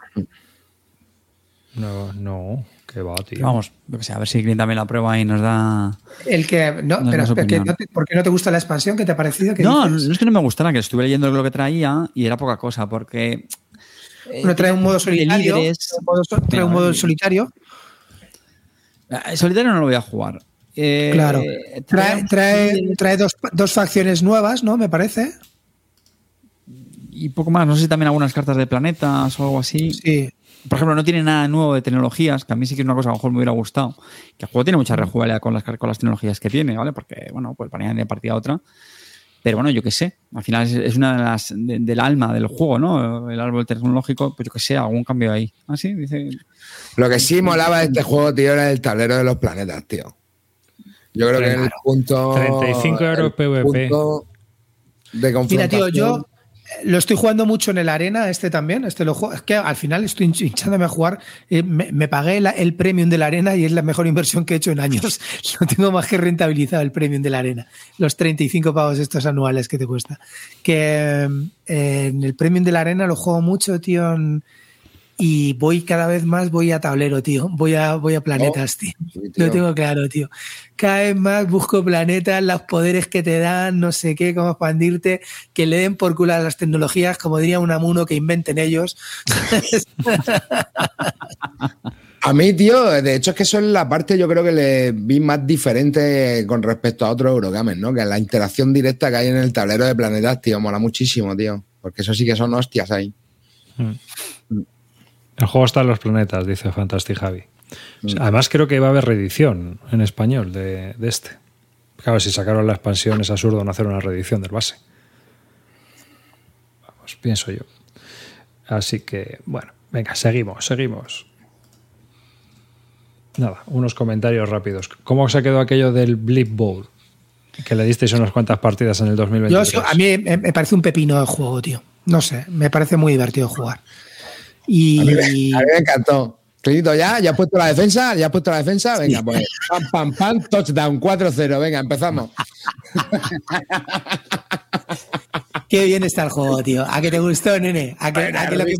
No, no, que va, tío. Vamos, yo que sé, a ver si Green también la prueba y nos da. El que. No, No pero, das espera, que opinión. no te- ¿por qué no te gusta la expansión? ¿Qué te ha parecido? ¿Qué No, no es que no me gustara, que estuve leyendo lo que traía y era poca cosa, porque. Eh, Bueno, trae un modo solitario. trae un modo so- trae un Mira, modo solitario. El solitario no lo voy a jugar. Eh, Claro. Trae, trae, trae dos, dos facciones nuevas, ¿no? Me parece. Y poco más. No sé si también algunas cartas de planetas o algo así. Sí. Por ejemplo, no tiene nada nuevo de tecnologías, que a mí sí que es una cosa que a lo mejor me hubiera gustado. Que el juego tiene mucha rejugabilidad con las, con las tecnologías que tiene, ¿vale? Porque, bueno, pues varían de partida a otra. Pero bueno, yo qué sé. Al final es, es una de las de- del alma del juego, ¿no? El árbol tecnológico, pues yo qué sé, algún cambio ahí. Ah, sí, dice. Lo que sí molaba de este juego, tío, era el tablero de los planetas, tío. Yo creo que en el punto. 35 euros el PVP. punto De Mira, tío, yo lo estoy jugando mucho en el arena, este también, este lo juego. Es que al final estoy hinch- hinchándome a jugar. Eh, me, me pagué la- el premium de la arena y es la mejor inversión que he hecho en años. Lo tengo más que rentabilizado el premium de la arena. Los 35 pavos estos anuales que te cuesta. Que eh, en el premium de la arena lo juego mucho, tío. en- y voy cada vez más, voy a tablero, tío. Voy a, voy a planetas, tío. Sí, tío. Lo tengo claro, tío. Cada vez más busco planetas, los poderes que te dan, no sé qué, cómo expandirte, que le den por culo a las tecnologías, como diría un amuno que inventen ellos. A mí, tío, de hecho es que eso es la parte yo creo que le vi más diferente con respecto a otros Eurogames, ¿no? Que la interacción directa que hay en el tablero de planetas, tío, mola muchísimo, tío. Porque eso sí que son hostias ahí. El juego está en los planetas, dice Fantastic Javi. O sea, Además, creo que va a haber reedición en español de, de este. Claro, si sacaron la expansión, es absurdo no hacer una reedición del base. Vamos, pienso yo. Así que, bueno, venga, seguimos, seguimos. Nada, unos comentarios rápidos. ¿Cómo se quedó aquello del Blip Bowl? Que le disteis unas cuantas partidas en el 2023. Yo, a mí me, parece un pepino de juego, tío. No sé, me parece muy divertido jugar. Y A mí, me- a mí me encantó. Clinito, ya, ya has puesto la defensa, ya has puesto la defensa. Venga, pues pam, pam, pam, touchdown, 4-0. Venga, empezamos. qué bien está el juego, tío. ¿A que te gustó, nene? ¿A que, Bueno, a que lo que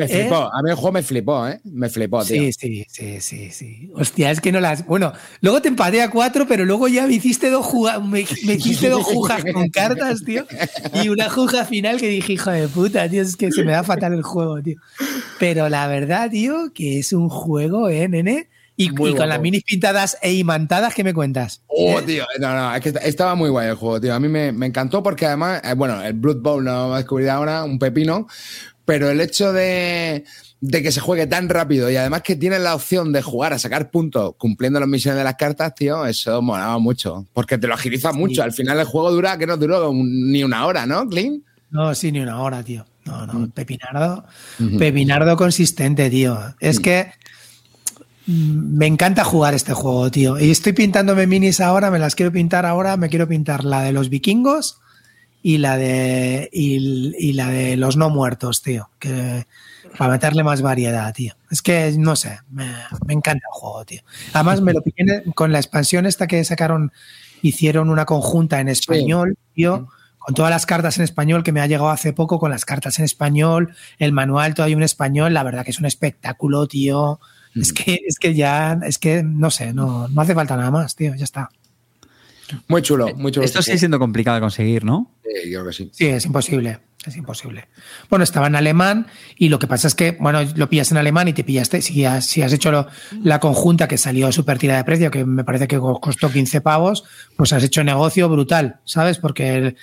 Me ¿Eh? flipó. A mí el juego me flipó, ¿eh? Me flipó, tío. Sí, sí, sí, sí, sí. Hostia, es que no las. Bueno, luego te empaté a cuatro, pero luego ya me hiciste dos jugadas. Me, me hiciste dos jujas con cartas, tío. Y una juja final que dije, hijo de puta, tío, es que se me da fatal el juego, tío. Pero la verdad, tío, que es un juego, ¿eh, nene? Y, con guapo. las minis pintadas e imantadas, ¿qué me cuentas? Oh, tío, no, no, es que estaba muy guay el juego, tío. A mí me, me encantó porque además, eh, bueno, el Blood Bowl no lo vamos a descubrir ahora, un pepino, pero el hecho de, de que se juegue tan rápido y además que tienes la opción de jugar a sacar puntos cumpliendo las misiones de las cartas, tío, eso molaba mucho, porque te lo agiliza mucho. Al final el juego dura, que no duró ni una hora, ¿no, Clean? No, sí, ni una hora, tío. No, no, pepinardo. Pepinardo consistente, tío. Es que mm, me encanta jugar este juego, tío. Y estoy pintándome minis ahora, me las quiero pintar ahora, me quiero pintar la de los vikingos y la de y, y la de los no muertos, tío. Que para meterle más variedad, tío. Es que no sé, me, me encanta el juego, tío. Además me lo pillé con la expansión esta que sacaron, hicieron una conjunta en español, tío con todas las cartas en español que me ha llegado hace poco, con las cartas en español, el manual todavía en español, la verdad que es un espectáculo, tío. Es que, es que ya, es que no sé, no, no hace falta nada más, tío, ya está. Muy chulo, muy chulo. Esto sigue siendo complicado de conseguir, ¿no? Sí, es imposible, es imposible. Bueno, estaba en alemán y lo que pasa es que, bueno, lo pillas en alemán y te pillaste, si has, si has hecho la conjunta que salió súper tira de precio, que me parece que co- costó 15 pavos, pues has hecho negocio brutal, ¿sabes? Porque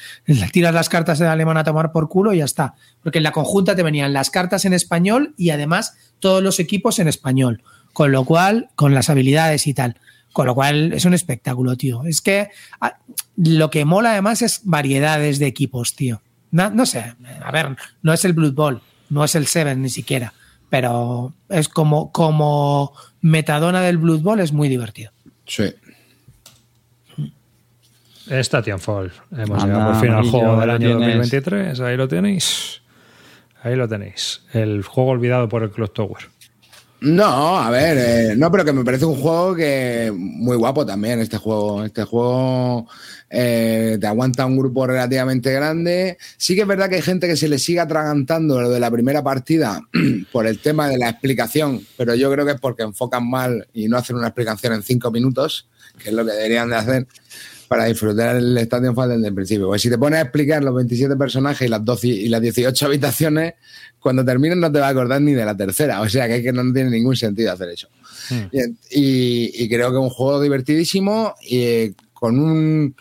tiras las cartas en alemán a tomar por culo y ya está. Porque en la conjunta te venían las cartas en español y además todos los equipos en español. Con lo cual, con las habilidades y tal. Con lo cual es un espectáculo, tío. Es que lo que mola además es variedades de equipos, tío. No, no sé, a ver, no es el Blood Bowl, no es el Seven ni siquiera, pero es como, como metadona del Blood Bowl es muy divertido. Sí. Está Titanfall. Hemos Anda, llegado por fin al juego del año lo tienes. 2023. Ahí lo tenéis. Ahí lo tenéis. El juego olvidado por el Clock Tower. No, a ver, eh, no, pero que me parece un juego que muy guapo también este juego. Este juego eh, te aguanta un grupo relativamente grande. Sí que es verdad que hay gente que se le sigue atragantando lo de la primera partida por el tema de la explicación, pero yo creo que es porque enfocan mal y no hacen una explicación en cinco minutos, que es lo que deberían de hacer para disfrutar el Stadium Fall desde el principio. Pues si te pones a explicar los 27 personajes y las 12 y las 18 habitaciones, cuando termines no te va a acordar ni de la tercera. O sea que, es que no tiene ningún sentido hacer eso. Y, y- y creo que es un juego divertidísimo y eh, con un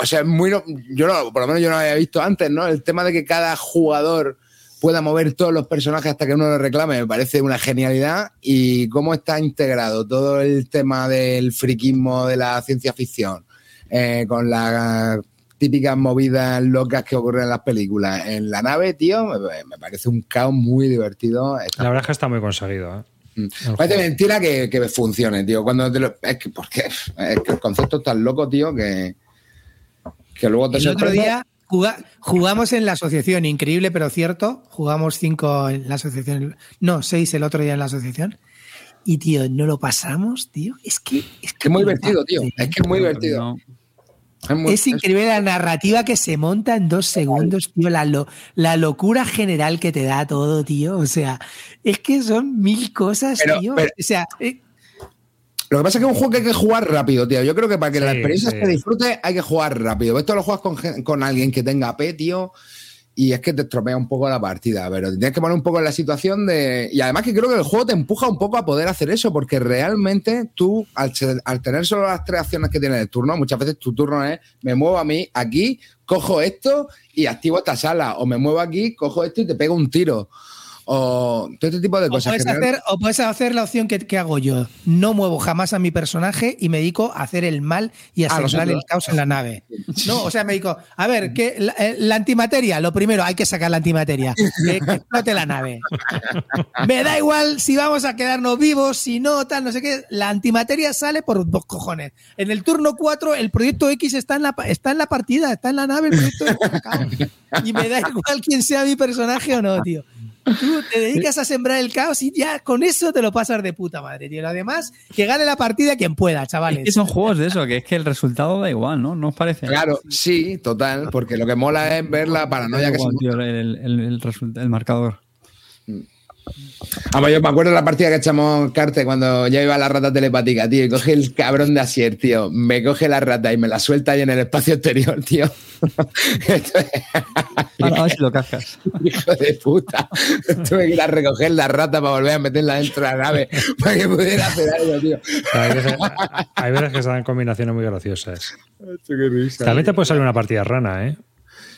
o sea, muy no- yo no, por lo menos yo no lo había visto antes, ¿no? El tema de que cada jugador pueda mover todos los personajes hasta que uno lo reclame, me parece una genialidad. Y cómo está integrado todo el tema del friquismo de la ciencia ficción, eh, con las típicas movidas locas que ocurren en las películas. En la nave, tío, me, me parece un caos muy divertido. La verdad es que está muy conseguido. ¿eh? Mm. Parece juego. mentira que, que funcione, tío. Cuando te lo- es que, porque es que el concepto es tan loco, tío, que, que luego te El otro día juga- jugamos en la asociación, increíble pero cierto. Jugamos cinco en la asociación, no, seis el otro día en la asociación. Y tío, no lo pasamos, tío. Es que es, Que es muy divertido, tío. Es que es muy divertido. No. Es muy- Es increíble la narrativa que se monta en dos segundos, tío. La, lo- la locura general que te da todo, tío. O sea, es que son mil cosas, Pero- tío. pero- o sea, eh, Lo que pasa es que es un juego que hay que jugar rápido, tío. Yo creo que para que la experiencia sí. se disfrute hay que jugar rápido. Esto lo juegas con, con alguien que tenga P, tío, y es que te estropea un poco la partida, pero tienes que poner un poco en la situación de... Y además que creo que el juego te empuja un poco a poder hacer eso, porque realmente tú, al, al tener solo las tres acciones que tienes el turno, muchas veces tu turno es, me muevo a mí aquí, cojo esto y activo esta sala, o me muevo aquí, cojo esto y te pego un tiro. O todo este tipo de O cosas. puedes, hacer, o puedes hacer la opción que, que hago yo. No muevo jamás a mi personaje y me dedico a hacer el mal y a Ah, los sembrar el caos en la nave. No, o sea, me dedico, a ver, que la, eh, la antimateria, lo primero, hay que sacar la antimateria. Que, que explote la nave. Me da igual si vamos a quedarnos vivos, si no, tal, no sé qué. La antimateria sale por dos cojones. En el turno 4, el proyecto X está en la, está en la partida, está en la nave, el proyecto X. Y me da igual quién sea mi personaje o no, tío. Tú te dedicas a sembrar el caos y ya con eso te lo pasas de puta madre, tío. Lo demás, que gane la partida quien pueda, Es chavales. que son juegos de eso, que es que el resultado da igual, ¿no? ¿No os parece? Claro, sí, total, porque lo que mola es ver la paranoia que se Igual, tío, el, el, el el marcador. Vamos, yo me acuerdo de la partida que echamos Carte cuando ya iba la rata telepática, tío, y coge el cabrón de Asier, tío, me coge la rata y me la suelta ahí en el espacio exterior, tío. Esto es- Ahora a ver si lo cascas. hijo de puta. Tuve que ir a recoger la rata para volver a meterla dentro de la nave para que pudiera hacer algo, tío. Hay veces, hay veces que se dan combinaciones muy graciosas. También te puede salir una partida rana, ¿eh?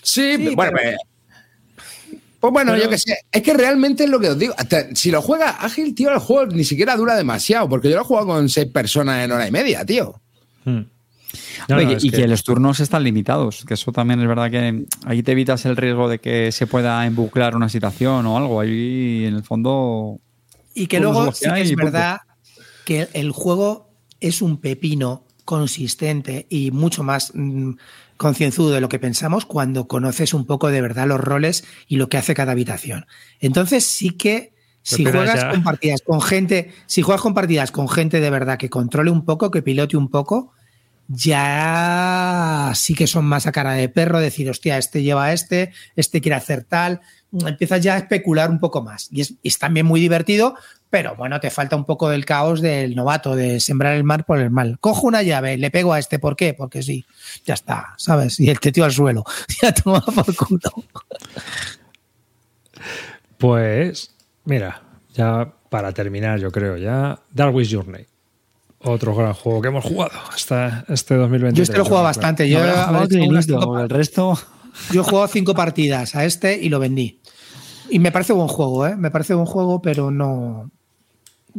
Sí, Sí, bueno, pero- pues, pues bueno, pero- yo qué sé. Es que realmente es lo que os digo. Hasta si lo juega ágil, tío, el juego ni siquiera dura demasiado, porque yo lo he jugado con seis personas en hora y media, tío. Hmm. No, Oye, no, y que... que- los turnos están limitados, que eso también es verdad que ahí te evitas el riesgo de que se pueda embuclar una situación o algo. Ahí en el fondo. Y que luego sí que es punto. verdad que el juego es un pepino consistente y mucho más mm, concienzudo de lo que pensamos cuando conoces un poco de verdad los roles y lo que hace cada habitación. Entonces sí que si juegas ya- con partidas con gente, si juegas con partidas con gente de verdad que controle un poco, que pilote un poco, ya sí que son más a cara de perro, decir, hostia, este lleva a este, este quiere hacer tal, empiezas ya a especular un poco más. Y es, es también muy divertido, pero bueno, te falta un poco del caos del novato, de sembrar el mal por el mal. Cojo una llave, le pego a este, ¿por qué? Porque sí, ya está, ¿sabes? Y el tío al suelo, ya toma por culo. Pues, mira, ya para terminar, yo creo, ya Darwin's Journey. Otro gran juego que hemos jugado hasta este 2023. Yo este lo he jugado bastante, yo, el resto. yo he jugado cinco partidas a este y lo vendí. Y me parece buen juego, ¿eh? Me parece buen juego, pero no,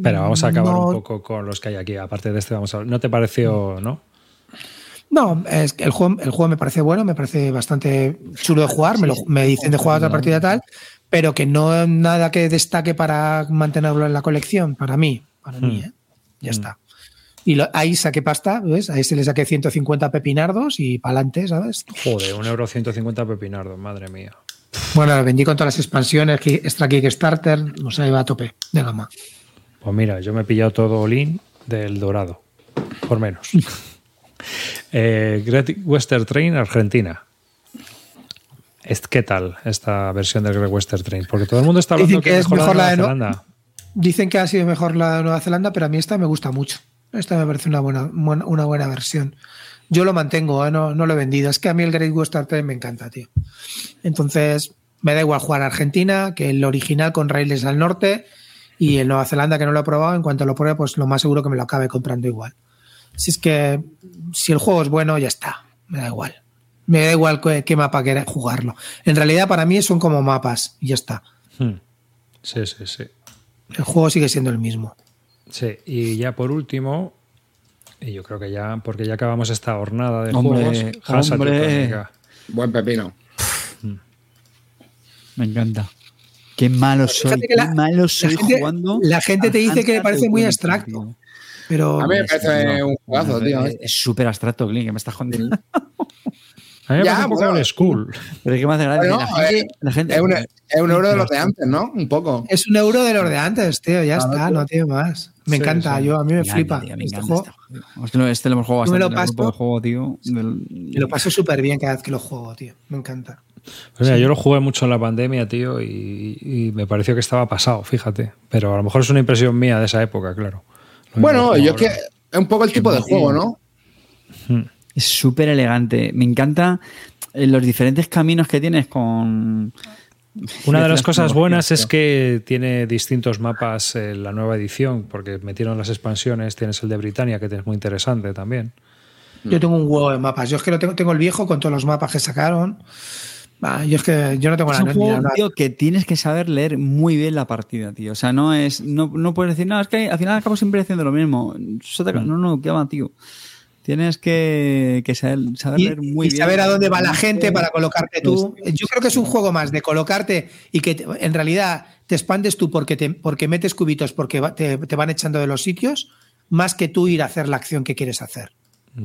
Pero vamos a acabar No. un poco con los que hay aquí. Aparte de este, vamos a ¿No te pareció, no? No, es que el juego, el juego me parece bueno, me parece bastante chulo de jugar, me, lo- me dicen de jugar otra partida tal, pero que no nada que destaque para mantenerlo en la colección, para mí, para mí, Hmm. ¿eh? ya está. Y lo- ahí saqué pasta, ¿ves? Ahí se le saqué 150 pepinardos y para adelante, ¿sabes? Joder, un euro 150 pepinardo, madre mía. Bueno, lo vendí con todas las expansiones, extra Kickstarter, o sea, iba a tope de gama. Pues mira, yo me he pillado todo Lean del Dorado, por menos. eh, Great Western Train Argentina. ¿Qué tal esta versión del Great Western Train? Porque todo el mundo está hablando Dicen que es mejor la de Nueva no- Zelanda. Dicen que ha sido mejor la de Nueva Zelanda, pero a mí esta me gusta mucho. Esta me parece una buena, buena- una buena versión. Yo lo mantengo, ¿eh? no, no lo he vendido. Es que a mí el Great Western Train me encanta, tío. Entonces, me da igual jugar a Argentina que el original con raíles al norte y el Nueva Zelanda que no lo he probado. En cuanto lo pruebe, pues lo más seguro que me lo acabe comprando igual. Si es que si el juego es bueno, ya está. Me da igual. Me da igual qué, qué mapa quiera jugarlo. En realidad, para mí son como mapas y ya está. Hmm. Sí, sí, sí. El juego sigue siendo el mismo. Sí, y ya por último, y yo creo que ya, porque ya acabamos esta jornada de Hombre, juegos, hombre. Buen pepino. Me encanta. Qué malo soy. Qué la- malo soy gente- jugando. la gente te dice que le parece muy abstracto. Pero A mí me parece No, un juegazo, no, tío. Es súper abstracto, Clint, que me estás jodiendo. A mí me Ya, parece un poco bueno. old school. Pero es que me hace gracia. Bueno, la gente, eh, la gente- Es un, es un euro de los de antes, ¿no? Un poco. es un euro de los de antes, tío. Ya Claro, está, tío. no tiene más. Me Sí, encanta, sí. yo a mí me flipa. tío, me este encanta juego. este juego. Es que lo- este lo hemos jugado Yo me bastante. lo en el grupo paso. de juego, tío. Me lo paso súper bien cada vez que lo juego, tío. Me encanta. Pues mira, yo lo jugué mucho en la pandemia, tío, y, y me pareció que estaba pasado, fíjate. Pero a lo mejor es una impresión mía de esa época, claro. Lo Bueno, yo es juego que ahora. es un poco el tipo de juego, ¿no? Es súper elegante. Me encanta eh, los diferentes caminos que tienes con. Una de las cosas buenas es que tiene distintos mapas en la nueva edición, porque metieron las expansiones. Tienes el de Britannia, que es muy interesante también. Yo tengo un huevo de mapas. Yo es que lo tengo, tengo el viejo con todos los mapas que sacaron. Ah, yo es que yo no tengo Es la un tío, que tienes que saber leer muy bien la partida, tío. O sea, no es. No, no puedes decir, no, es que al final acabo siempre haciendo lo mismo. No, no, ¿qué va, tío? Tienes que, que saber, saber Y, leer muy y bien. saber a dónde va la gente para colocarte tú. Yo creo que es un juego más de colocarte y que te- en realidad te expandes tú porque, te, porque metes cubitos, porque te, te van echando de los sitios, más que tú ir a hacer la acción que quieres hacer.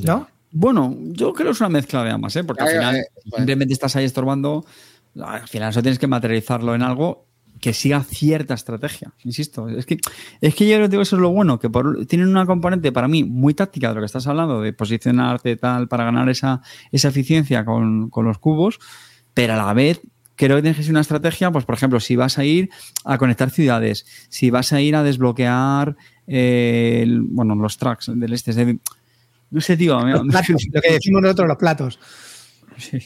¿No? Bueno, yo creo que es una mezcla de ambas, ¿eh? Porque al final ay, bueno. simplemente estás ahí estorbando. Al final eso tienes que materializarlo en algo que siga cierta estrategia. Insisto, es que, es que yo creo que eso es lo bueno, que por- tienen una componente para mí muy táctica de lo que estás hablando, de posicionarte tal para ganar esa, esa eficiencia con, con los cubos, pero a la vez creo que tienes que ser una estrategia, pues por ejemplo, si vas a ir a conectar ciudades, si vas a ir a desbloquear eh, el- bueno, los tracks del este, es de- no sé, tío, Los platos, lo que decimos nosotros, los platos. Sí.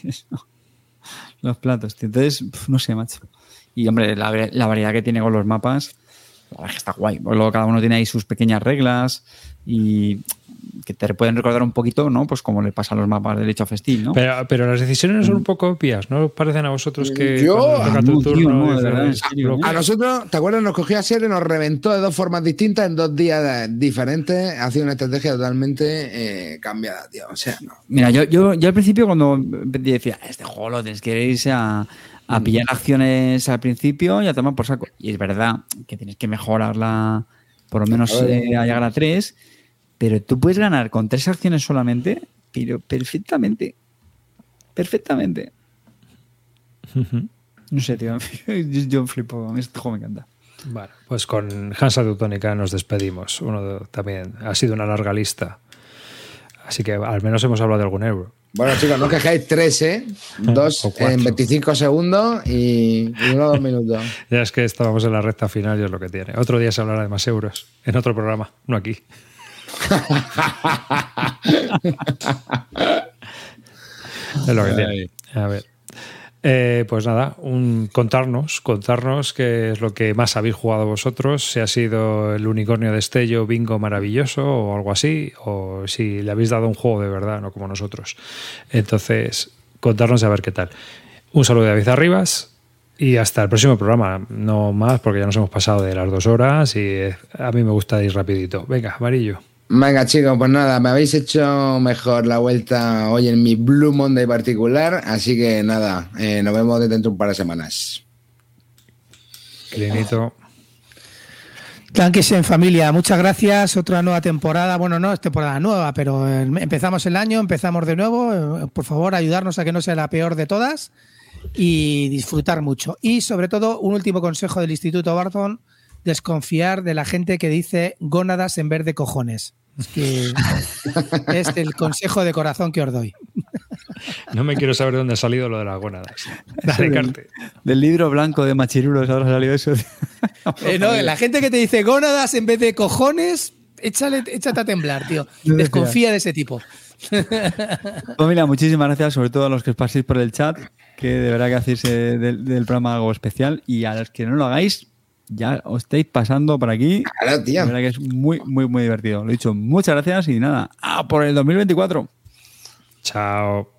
Los platos, tío. Entonces, no sé, macho. Y hombre, la, la variedad que tiene con los mapas, la verdad es que está guay. Luego cada uno tiene ahí sus pequeñas reglas y que te pueden recordar un poquito, ¿no? Pues como le pasa a los mapas del hecho festín, ¿no? Pero, pero las decisiones son un poco obvias, ¿no os parecen a vosotros que Yo- que- A nosotros, ¿te acuerdas? Nos cogió a serie y nos reventó de dos formas distintas en dos días diferentes. Ha sido una estrategia totalmente eh, cambiada, tío. O sea, no. Mira, yo, yo, yo al principio cuando decía, este juego lo tienes que irse a, a pillar acciones al principio y a tomar por saco. Y es verdad que tienes que mejorarla, por lo menos A eh, a llegar a tres, pero tú puedes ganar con tres acciones solamente, pero perfectamente. Perfectamente. No sé, tío. Yo, yo flipo. Este juego me encanta. Bueno, pues con Hansa Teutónica nos despedimos. Uno de- también ha sido una larga lista. Así que al menos hemos hablado de algún euro. Bueno, chicos, no os quejéis tres, ¿eh? Dos en 25 segundos y, y uno dos minutos. Ya es que estábamos en la recta final y es lo que tiene. Otro día se hablará de más euros. En otro programa, no aquí. es lo que tiene. Eh, pues nada, contarnos, contarnos qué es lo que más habéis jugado vosotros, si ha sido el unicornio destello, bingo maravilloso o algo así, o si le habéis dado un juego de verdad, no como nosotros. Entonces, contarnos a ver qué tal. Un saludo de David Arribas y hasta el próximo programa. No más, porque ya nos hemos pasado de las dos horas y a mí me gusta ir rapidito. Venga, amarillo. Venga, chicos, pues nada, me habéis hecho mejor la vuelta hoy en mi Blue Monday particular, así que nada, eh, nos vemos dentro de un par de semanas. Clinito. Clankies en familia, muchas gracias. Otra nueva temporada. Bueno, no es temporada nueva, pero eh, empezamos el año, empezamos de nuevo. Eh, Por favor, ayudarnos a que no sea la peor de todas y disfrutar mucho. Y sobre todo, un último consejo del Instituto Barton: desconfiar de la gente que dice gónadas en vez de cojones. Es que es el consejo de corazón que os doy. No me quiero saber de dónde ha salido lo de las gónadas. Dale, Carte. Del libro blanco de Machirulos ahora salió eso. Eh, no, la gente que te dice gónadas en vez de cojones, échale, échate a temblar, tío. Desconfía de ese tipo. Pues mira, muchísimas gracias, sobre todo a los que os paséis por el chat, que de verdad que hacéis eh, del, del programa algo especial. Y a los que no lo hagáis, ya os estáis pasando por aquí. Claro, tío. De verdad que es muy, muy, muy divertido. Lo he dicho, muchas gracias y nada, a por el 2024. Chao.